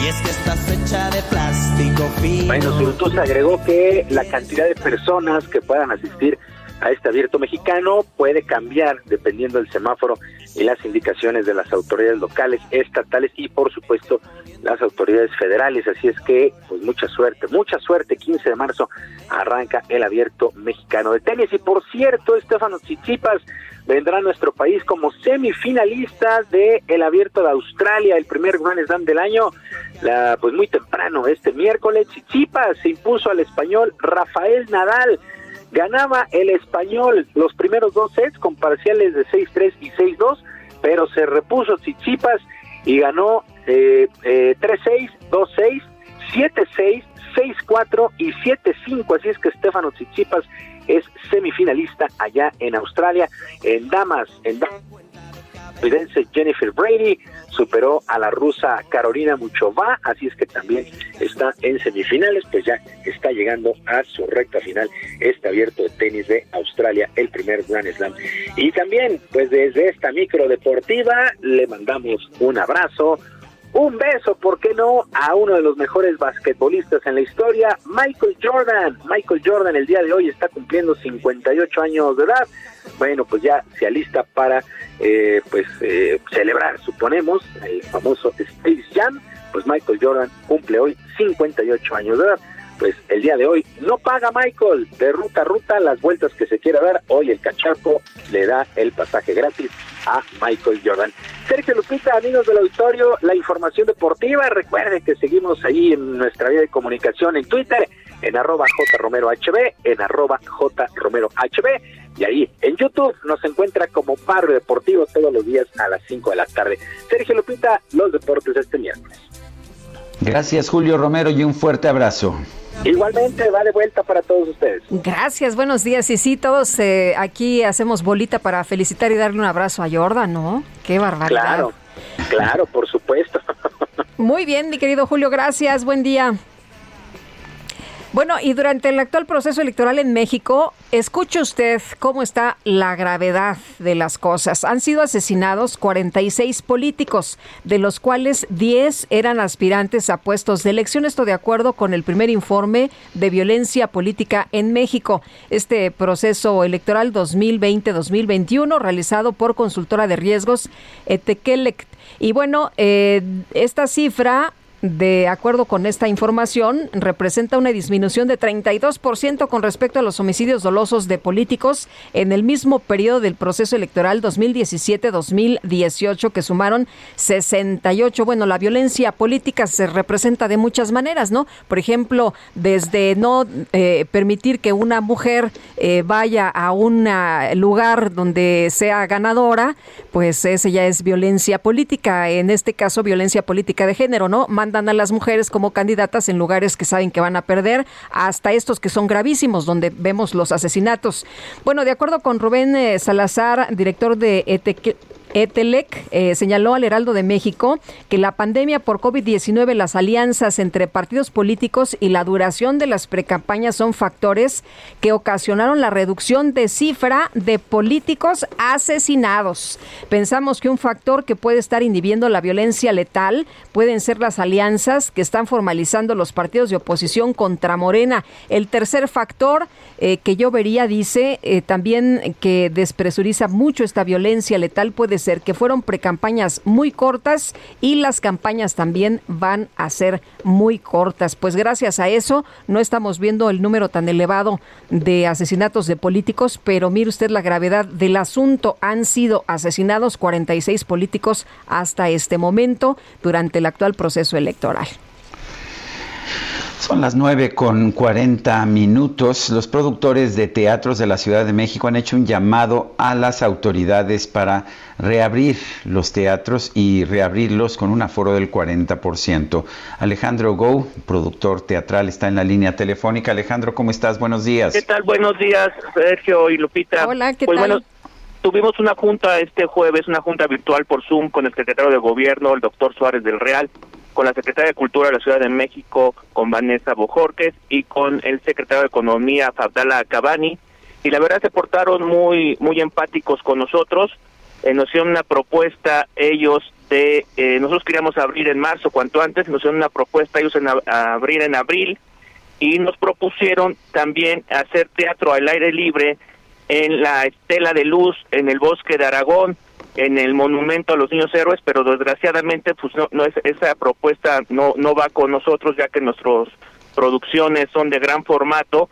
Y es que estás hecha de plástico fino. Bueno, Surtusa agregó que la cantidad de personas que puedan asistir a este abierto mexicano puede cambiar dependiendo del semáforo y las indicaciones de las autoridades locales, estatales y por supuesto las autoridades federales. Así es que, pues mucha suerte, mucha suerte. 15 de marzo arranca el abierto mexicano de tenis. Y por cierto, Estefano Chichipas vendrá a nuestro país como semifinalista de el abierto de Australia, el primer Grand Slam del año. La, pues muy temprano, este miércoles, Chichipas se impuso al español Rafael Nadal ganaba el español los primeros dos sets con parciales de 6-3 y 6-2, pero se repuso Chichipas y ganó eh, eh, 3-6, 2-6, 7-6, 6-4 y 7-5. Así es que Stefano Chichipas es semifinalista allá en Australia. En damas, en damas Jennifer Brady superó a la rusa Carolina Muchova, así es que también está en semifinales, pues ya está llegando a su recta final este abierto de tenis de Australia, el primer Grand Slam. Y también, pues desde esta micro deportiva le mandamos un abrazo, un beso, ¿por qué no?, a uno de los mejores basquetbolistas en la historia, Michael Jordan. Michael Jordan el día de hoy está cumpliendo 58 años de edad. Bueno, pues ya se alista para, eh, pues, eh, celebrar, suponemos, el famoso Space Jam. Pues Michael Jordan cumple hoy 58 años de edad. Pues el día de hoy no paga Michael de ruta a ruta las vueltas que se quiera dar. Hoy el cacharpo le da el pasaje gratis a Michael Jordan. Sergio Lupita, amigos del auditorio, la información deportiva. Recuerden que seguimos ahí en nuestra vía de comunicación en Twitter, en arroba jromerohb, en arroba jromerohb, y ahí en YouTube nos encuentra como Barrio Deportivo todos los días a las 5 de la tarde. Sergio Lupita, los deportes este miércoles. Gracias Julio Romero y un fuerte abrazo. Igualmente, va de vuelta para todos ustedes. Gracias, buenos días. Y sí, todos eh, aquí hacemos bolita para felicitar y darle un abrazo a Jordan, ¿no? Qué barbaridad. Claro, claro, por supuesto. *laughs* Muy bien, mi querido Julio, gracias. Buen día. Bueno, y durante el actual proceso electoral en México, escuche usted cómo está la gravedad de las cosas. Han sido asesinados 46 políticos, de los cuales 10 eran aspirantes a puestos de elección. Esto de acuerdo con el primer informe de violencia política en México. Este proceso electoral 2020-2021, realizado por consultora de riesgos Etequelec. Y bueno, eh, esta cifra de acuerdo con esta información, representa una disminución de 32% con respecto a los homicidios dolosos de políticos en el mismo periodo del proceso electoral 2017-2018, que sumaron 68. Bueno, la violencia política se representa de muchas maneras, ¿no? Por ejemplo, desde no eh, permitir que una mujer eh, vaya a un lugar donde sea ganadora, pues ese ya es violencia política, en este caso violencia política de género, ¿no? Dan a las mujeres como candidatas en lugares que saben que van a perder, hasta estos que son gravísimos, donde vemos los asesinatos. Bueno, de acuerdo con Rubén eh, Salazar, director de ETEC, Etelec eh, señaló al Heraldo de México que la pandemia por COVID-19, las alianzas entre partidos políticos y la duración de las precampañas son factores que ocasionaron la reducción de cifra de políticos asesinados. Pensamos que un factor que puede estar inhibiendo la violencia letal pueden ser las alianzas que están formalizando los partidos de oposición contra Morena. El tercer factor eh, que yo vería, dice, eh, también que despresuriza mucho esta violencia letal puede ser que fueron precampañas muy cortas y las campañas también van a ser muy cortas. Pues gracias a eso no estamos viendo el número tan elevado de asesinatos de políticos, pero mire usted la gravedad del asunto. Han sido asesinados 46 políticos hasta este momento durante el actual proceso electoral. Son las nueve con 40 minutos. Los productores de teatros de la Ciudad de México han hecho un llamado a las autoridades para reabrir los teatros y reabrirlos con un aforo del 40%. Alejandro Go, productor teatral, está en la línea telefónica. Alejandro, ¿cómo estás? Buenos días. ¿Qué tal? Buenos días, Sergio y Lupita. Hola, ¿qué pues tal? Bueno, tuvimos una junta este jueves, una junta virtual por Zoom con el secretario de Gobierno, el doctor Suárez del Real con la secretaria de Cultura de la Ciudad de México, con Vanessa Bojorques, y con el secretario de Economía, Fabdala Cabani, y la verdad se portaron muy, muy empáticos con nosotros, eh, nos hicieron una propuesta ellos de eh, nosotros queríamos abrir en marzo cuanto antes, nos hicieron una propuesta ellos en abrir en abril y nos propusieron también hacer teatro al aire libre en la Estela de Luz, en el Bosque de Aragón, en el Monumento a los Niños Héroes, pero desgraciadamente pues no, no es, esa propuesta no no va con nosotros ya que nuestras producciones son de gran formato.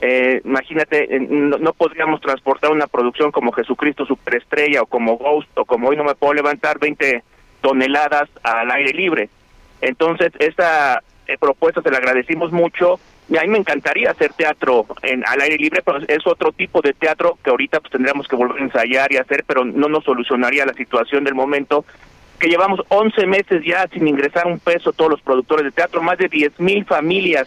Eh, imagínate, eh, no, podríamos transportar una producción como Jesucristo Superestrella o como Ghost o como hoy no me puedo levantar 20 toneladas al aire libre. Entonces, esta eh, propuesta se la agradecimos mucho. A mí me encantaría hacer teatro en, al aire libre, pero es otro tipo de teatro que ahorita pues tendríamos que volver a ensayar y hacer, pero no nos solucionaría la situación del momento que llevamos 11 meses ya sin ingresar un peso todos los productores de teatro, más de 10 mil familias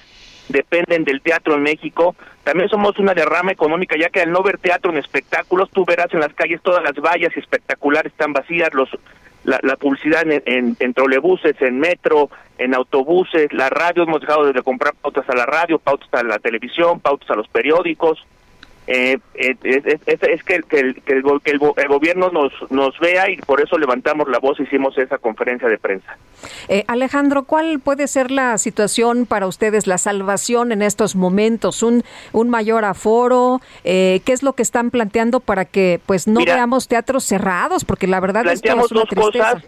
dependen del teatro en México. También somos una derrama económica, ya que al no ver teatro en espectáculos, tú verás en las calles todas las vallas espectaculares están vacías, los la, la publicidad en, en, en trolebuses, en metro, en autobuses, la radio, hemos dejado de comprar pautas a la radio, pautas a la televisión, pautas a los periódicos. Eh, eh, es, es- es- que, el- que, el, que, el, que el go- el gobierno nos, nos vea y por eso levantamos la voz, hicimos esa conferencia de prensa. Eh, Alejandro, ¿cuál puede ser la situación para ustedes, la salvación en estos momentos? ¿Un, un mayor aforo? Eh, ¿Qué es lo que están planteando para que pues no Mira, veamos teatros cerrados? Porque la verdad esto planteamos es una dos cosas.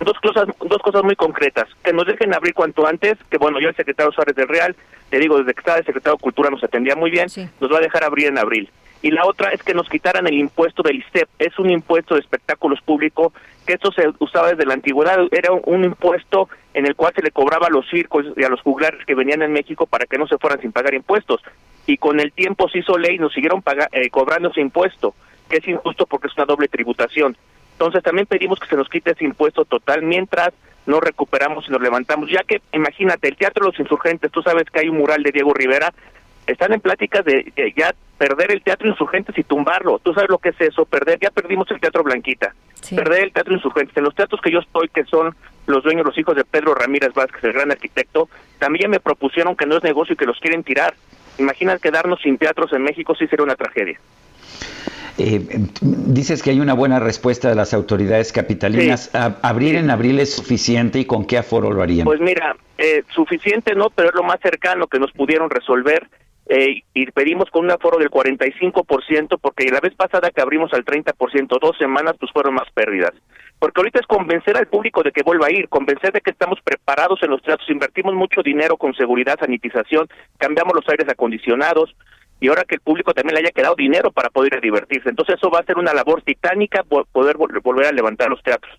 dos cosas dos cosas muy concretas que nos dejen abrir cuanto antes que bueno yo el secretario Suárez del Real te digo desde que estaba el secretario de Cultura nos atendía muy bien nos va a dejar abrir en abril. Y la otra es que nos quitaran el impuesto del ISTEP es un impuesto de espectáculos públicos que esto se usaba desde la antigüedad. Era un, impuesto en el cual se le cobraba a los circos y a los juglares que venían en México para que no se fueran sin pagar impuestos. Y con el tiempo se hizo ley y nos siguieron paga- eh, cobrando ese impuesto que es injusto porque es una doble tributación entonces también pedimos que se nos quite ese impuesto total mientras no recuperamos y nos levantamos, ya que imagínate, el Teatro de los Insurgentes, tú sabes que hay un mural de Diego Rivera, están en pláticas de, de ya perder el Teatro Insurgentes y tumbarlo. Tú sabes lo que es eso, perder, ya perdimos el Teatro Blanquita, perder el Teatro Insurgentes. En los teatros que yo estoy, que son los dueños, los hijos de Pedro Ramírez Vázquez, el gran arquitecto, también me propusieron que no es negocio y que los quieren tirar. Imagina quedarnos sin teatros en México, sí sería una tragedia. Eh, dices que hay una buena respuesta de las autoridades capitalinas. ¿A- ¿Abrir en abril es suficiente y con qué aforo lo harían? Pues mira, eh, suficiente no, pero es lo más cercano que nos pudieron resolver eh, y pedimos con un aforo del 45% porque la vez pasada que abrimos al 30%, dos semanas, pues fueron más pérdidas. Porque ahorita es convencer al público de que vuelva a ir, convencer de que estamos preparados en los teatros, invertimos mucho dinero con seguridad, sanitización, cambiamos los aires acondicionados y ahora que el público también le haya quedado dinero para poder divertirse. Entonces eso va a ser una labor titánica po- poder vol- volver a levantar los teatros.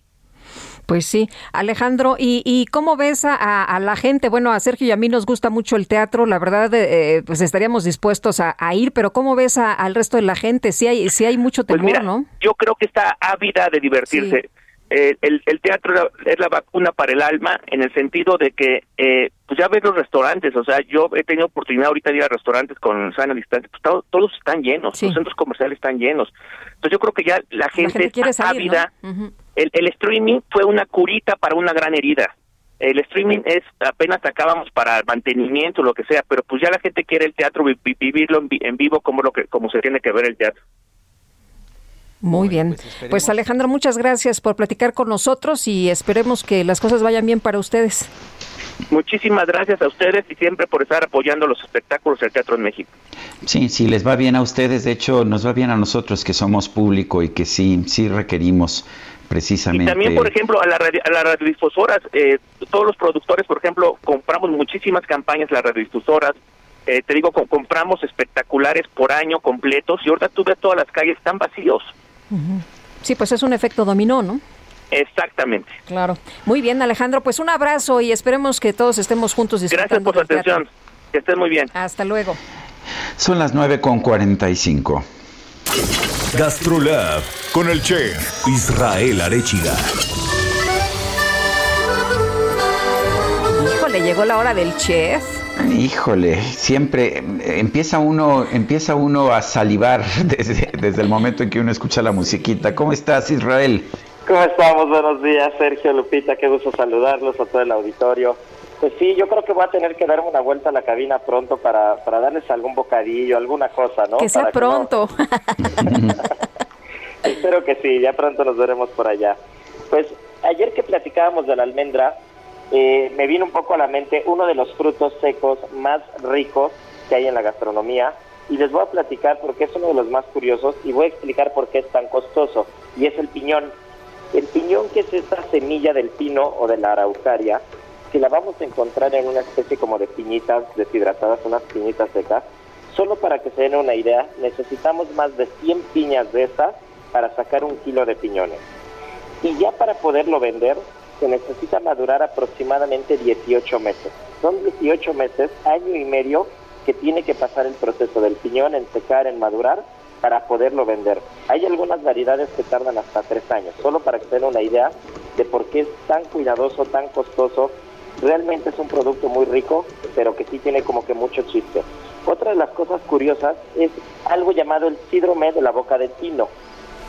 Pues sí, Alejandro, ¿y, y cómo ves a, a- la gente? Bueno, a Sergio y a mí nos gusta mucho el teatro, la verdad, eh, pues estaríamos dispuestos a, a ir, pero ¿cómo ves a- al resto de la gente? Sí hay, sí hay mucho temor, Pues mira, ¿no? yo creo que está ávida de divertirse. Eh, el, el teatro es la vacuna para el alma en el sentido de que, eh, pues ya ves los restaurantes, o sea, yo he tenido oportunidad ahorita de ir a restaurantes con sana distancia, pues todo- todos están llenos, los centros comerciales están llenos. Entonces yo creo que ya la gente, gente quiere está salir, ávida. el, el streaming fue una curita para una gran herida. El streaming es apenas acabamos para mantenimiento, lo que sea, pero pues ya la gente quiere el teatro, vi- vi- vivirlo en, vi- en vivo como lo que como se tiene que ver el teatro. Muy bien. Pues Alejandro, muchas gracias por platicar con nosotros y esperemos que las cosas vayan bien para ustedes. Muchísimas gracias a ustedes y siempre por estar apoyando los espectáculos del teatro en México. Sí, sí, les va bien a ustedes, de hecho nos va bien a nosotros que somos público y que sí, sí requerimos precisamente... Y también, por ejemplo, a, la radio- a las radiodifusoras, eh, todos los productores, por ejemplo, compramos muchísimas campañas las radiodifusoras. Eh, te digo, com- compramos espectaculares por año completos y ahorita tú ves todas las calles están vacíos. Sí, pues es un efecto dominó, ¿no? Exactamente. Claro. Muy bien, Alejandro, pues un abrazo y esperemos que todos estemos juntos Gracias disfrutando por su teatro. atención. Que estén muy bien. Hasta luego. Son las 9 con 45. Gastrolab con el chef Israel Arechiga. Híjole, llegó la hora del chef. Híjole, siempre empieza uno, empieza uno a salivar *laughs* desde, desde el momento en que uno escucha la musiquita. ¿Cómo estás, Israel? ¿Cómo estamos? Buenos días, Sergio, Lupita, qué gusto saludarlos a todo el auditorio. Pues sí, yo creo que voy a tener que darme una vuelta a la cabina pronto para, para darles algún bocadillo, alguna cosa, ¿no? que sea Para no- pronto. *laughs* *laughs* Espero que sí, ya pronto nos veremos por allá. Pues ayer que platicábamos de la almendra, eh, me vino un poco a la mente uno de los frutos secos más ricos que hay en la gastronomía y les voy a platicar porque es uno de los más curiosos y voy a explicar por qué es tan costoso y es el piñón. El piñón que es esta semilla del pino o de la araucaria que la vamos a encontrar en una especie como de piñitas deshidratadas, unas piñitas secas. Solo para que se den una idea, necesitamos más de 100 piñas de estas para sacar un kilo de piñones. Y ya para poderlo vender, se necesita madurar aproximadamente 18 meses. Son 18 meses, año y medio, que tiene que pasar el proceso del piñón en secar, en madurar, para poderlo vender. Hay algunas variedades que tardan hasta tres años, solo para que den una idea de por qué es tan cuidadoso, tan costoso. Realmente es un producto muy rico, pero que sí tiene como que mucho chiste. Otra de las cosas curiosas es algo llamado el síndrome de la boca del pino.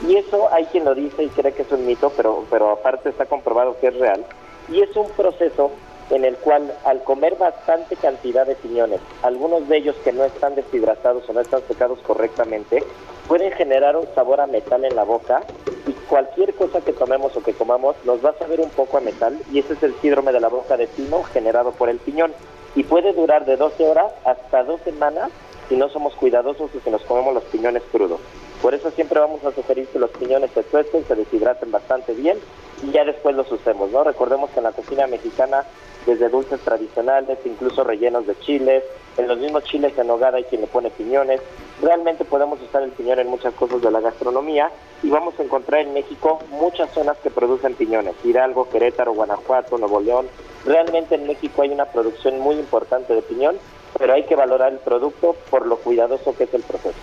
Y eso hay quien lo dice y cree que es un mito, pero, pero aparte está comprobado que es real. Y es un proceso en el cual al comer bastante cantidad de piñones, algunos de ellos que no están deshidratados o no están secados correctamente, pueden generar un sabor a metal en la boca y cualquier cosa que tomemos o que comamos nos va a saber un poco a metal y ese es el síndrome de la boca de pino generado por el piñón y puede durar de 12 horas hasta dos semanas si no somos cuidadosos y si nos comemos los piñones crudos. Por eso siempre vamos a sugerir que los piñones se tuesten, se deshidraten bastante bien y ya después los usemos, ¿no? Recordemos que en la cocina mexicana, desde dulces tradicionales, incluso rellenos de chiles, en los mismos chiles en nogada hay quien le pone piñones. Realmente podemos usar el piñón en muchas cosas de la gastronomía y vamos a encontrar en México muchas zonas que producen piñones, Hidalgo, Querétaro, Guanajuato, Nuevo León. Realmente en México hay una producción muy importante de piñón, pero hay que valorar el producto por lo cuidadoso que es el proceso.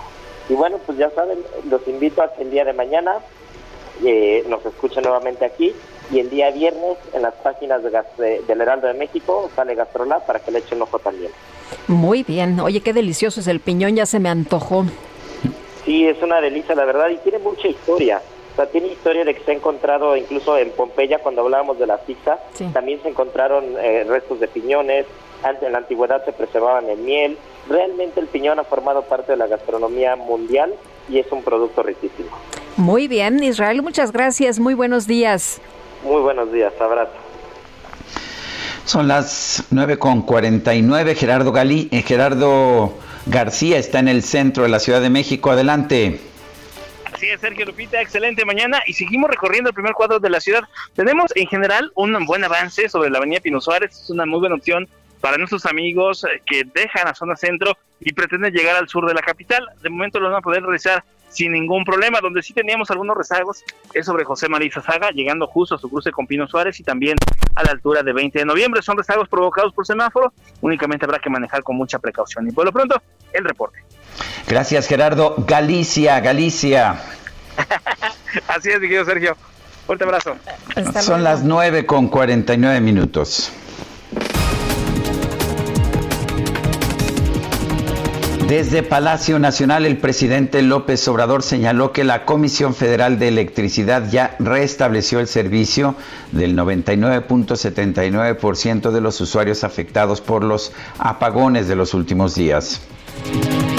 Y bueno, pues ya saben, los invito a que el día de mañana eh, nos escuchen nuevamente aquí y el día viernes en las páginas de, del Heraldo de México sale Gastrolab para que le echen ojo también. Muy bien. Oye, qué delicioso es el piñón, ya se me antojó. Sí, es una delicia, la verdad, y tiene mucha historia. O sea, tiene historia de que se ha encontrado incluso en Pompeya, cuando hablábamos de la pizza, también se encontraron eh, restos de piñones, antes en la antigüedad se preservaban en miel. Realmente el piñón ha formado parte de la gastronomía mundial y es un producto riquísimo. Muy bien, Israel, muchas gracias. Muy buenos días. Muy buenos días, abrazo. Son las 9.49. Gerardo, Gali, eh, Gerardo García está en el centro de la Ciudad de México. Adelante. Así Sergio Lupita, excelente mañana y seguimos recorriendo el primer cuadro de la ciudad. Tenemos en general un buen avance sobre la avenida Pino Suárez, es una muy buena opción para nuestros amigos eh, que dejan la zona centro y pretenden llegar al sur de la capital. De momento lo van a poder realizar sin ningún problema. Donde sí teníamos algunos rezagos es sobre José María Saga, llegando justo a su cruce con Pino Suárez y también a la altura de 20 de noviembre. Son rezagos provocados por semáforo, únicamente habrá que manejar con mucha precaución. Y por lo pronto, el reporte. Gracias, Gerardo. Galicia, Galicia. *laughs* Así es, mi querido Sergio. Fuerte abrazo. Son las 9 con 49 minutos. Desde Palacio Nacional, el presidente López Obrador señaló que la Comisión Federal de Electricidad ya restableció el servicio del 99.79% de los usuarios afectados por los apagones de los últimos días.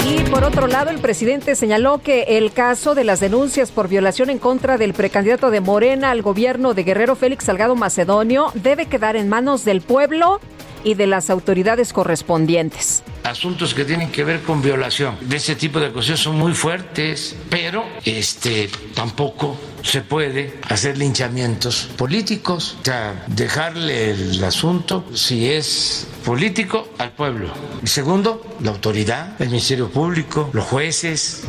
Y por otro lado, el presidente señaló que el caso de las denuncias por violación en contra del precandidato de Morena al gobierno de Guerrero Félix Salgado Macedonio debe quedar en manos del pueblo y de las autoridades correspondientes. asuntos que tienen que ver con violación de ese tipo de acusaciones son muy fuertes, pero este tampoco se puede hacer linchamientos políticos, o sea, dejarle el asunto si es político al pueblo. Y segundo, la autoridad, el Ministerio Público, los jueces.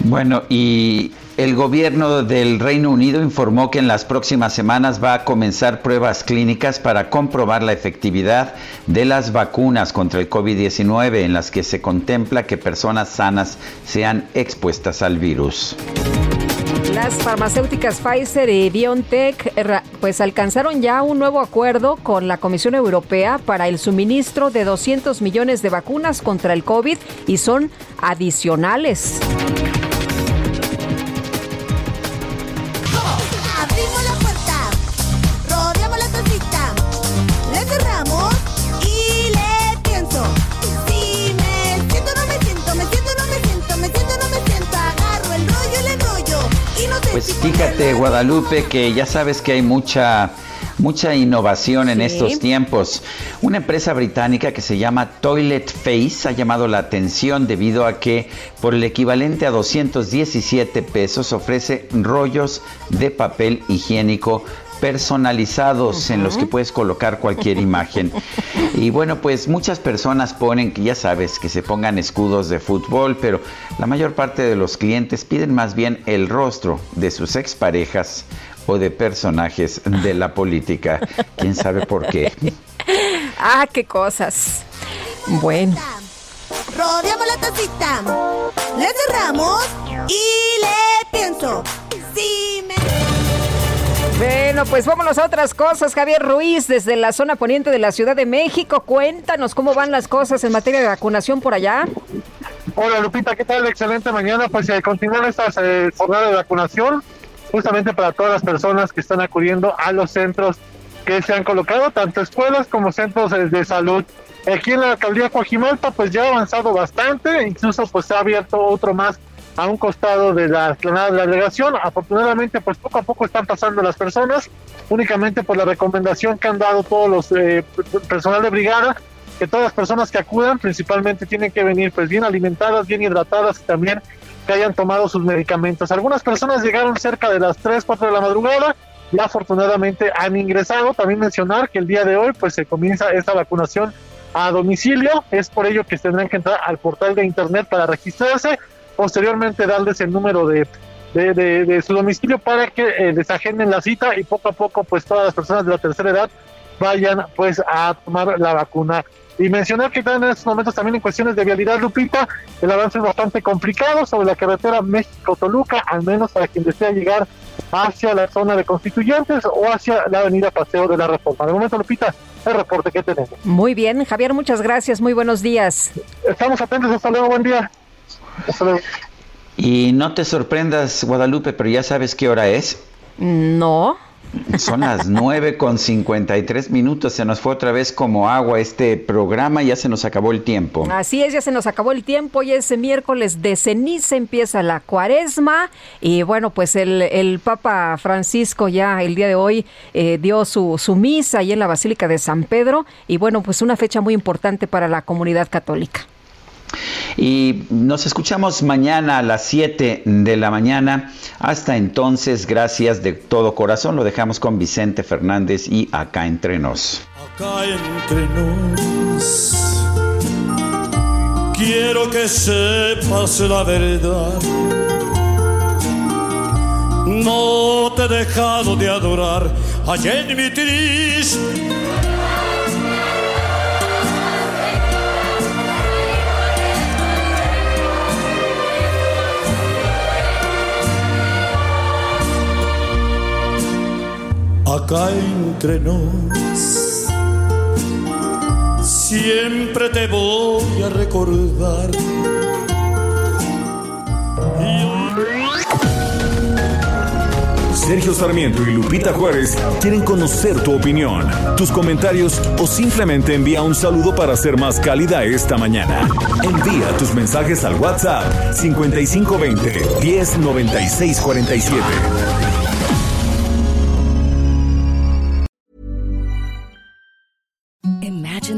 Bueno, y el gobierno del Reino Unido informó que en las próximas semanas va a comenzar pruebas clínicas para comprobar la efectividad de las vacunas contra el COVID-19 en las que se contempla que personas sanas sean expuestas al virus. Las farmacéuticas Pfizer y BioNTech pues alcanzaron ya un nuevo acuerdo con la Comisión Europea para el suministro de 200 millones de vacunas contra el COVID y son adicionales. Guadalupe, que ya sabes que hay mucha mucha innovación en Sí. estos tiempos. Una empresa británica que se llama Toilet Face ha llamado la atención debido a que por el equivalente a 217 pesos ofrece rollos de papel higiénico personalizados en los que puedes colocar cualquier imagen. *laughs* Y bueno, pues muchas personas ponen, que ya sabes, que se pongan escudos de fútbol, pero la mayor parte de los clientes piden más bien el rostro de sus exparejas o de personajes de la política. ¿Quién sabe por qué? *laughs* Ah, qué cosas. Bueno. Rodeamos la tacita, le cerramos y le pienso. Si me Bueno, pues vámonos a otras cosas. Javier Ruiz, desde la zona poniente de la Ciudad de México, cuéntanos cómo van las cosas en materia de vacunación por allá. Hola Lupita, ¿qué tal? Excelente mañana. Pues eh, continúan estas eh, jornadas de vacunación justamente para todas las personas que están acudiendo a los centros que se han colocado, tanto escuelas como centros eh, de salud. Aquí en la alcaldía Coajimalpa pues ya ha avanzado bastante, incluso pues se ha abierto otro más a un costado de la explanada de la delegación. Afortunadamente pues poco a poco están pasando las personas, únicamente por la recomendación que han dado todos los eh, personal de brigada que todas las personas que acudan principalmente tienen que venir pues bien alimentadas, bien hidratadas y también que hayan tomado sus medicamentos. Algunas personas llegaron cerca de las 3, 4 de la madrugada y afortunadamente han ingresado. También mencionar que el día de hoy pues se comienza esta vacunación a domicilio, es por ello que tendrán que entrar al portal de internet para registrarse, posteriormente darles el número de, de, de- de su domicilio para que eh, les agenden la cita y poco a poco pues todas las personas de la tercera edad vayan pues a tomar la vacuna. Y mencionar que en estos momentos también en cuestiones de vialidad, Lupita, el avance es bastante complicado sobre la carretera México-Toluca, al menos para quien desea llegar hacia la zona de constituyentes o hacia la avenida Paseo de la Reforma. De momento, Lupita, el reporte que tenemos. Muy bien, Javier, muchas gracias. Muy buenos días. Estamos atentos, hasta luego, buen día. Y no te sorprendas, Guadalupe, pero ya sabes qué hora es. No. Son las *laughs* 9 con 53 minutos. Se nos fue otra vez como agua este programa. Ya se nos acabó el tiempo. Así es, ya se nos acabó el tiempo. Ya ese miércoles de ceniza empieza la cuaresma. Y bueno, pues el, el Papa Francisco ya el día de hoy eh, dio su, su misa ahí en la Basílica de San Pedro. Y bueno, pues una fecha muy importante para la comunidad católica. Y nos escuchamos mañana a las 7 de la mañana. Hasta entonces, gracias de todo corazón. Lo dejamos con Vicente Fernández y acá entre nos. acá entre. Quiero que sepas la verdad. No te he dejado de adorar allá en mi. Acá entre nos. Siempre te voy a recordar. Sergio Sarmiento y Lupita Juárez quieren conocer tu opinión, tus comentarios o simplemente envía un saludo para ser más cálida esta mañana. Envía tus mensajes al WhatsApp 5520 109647.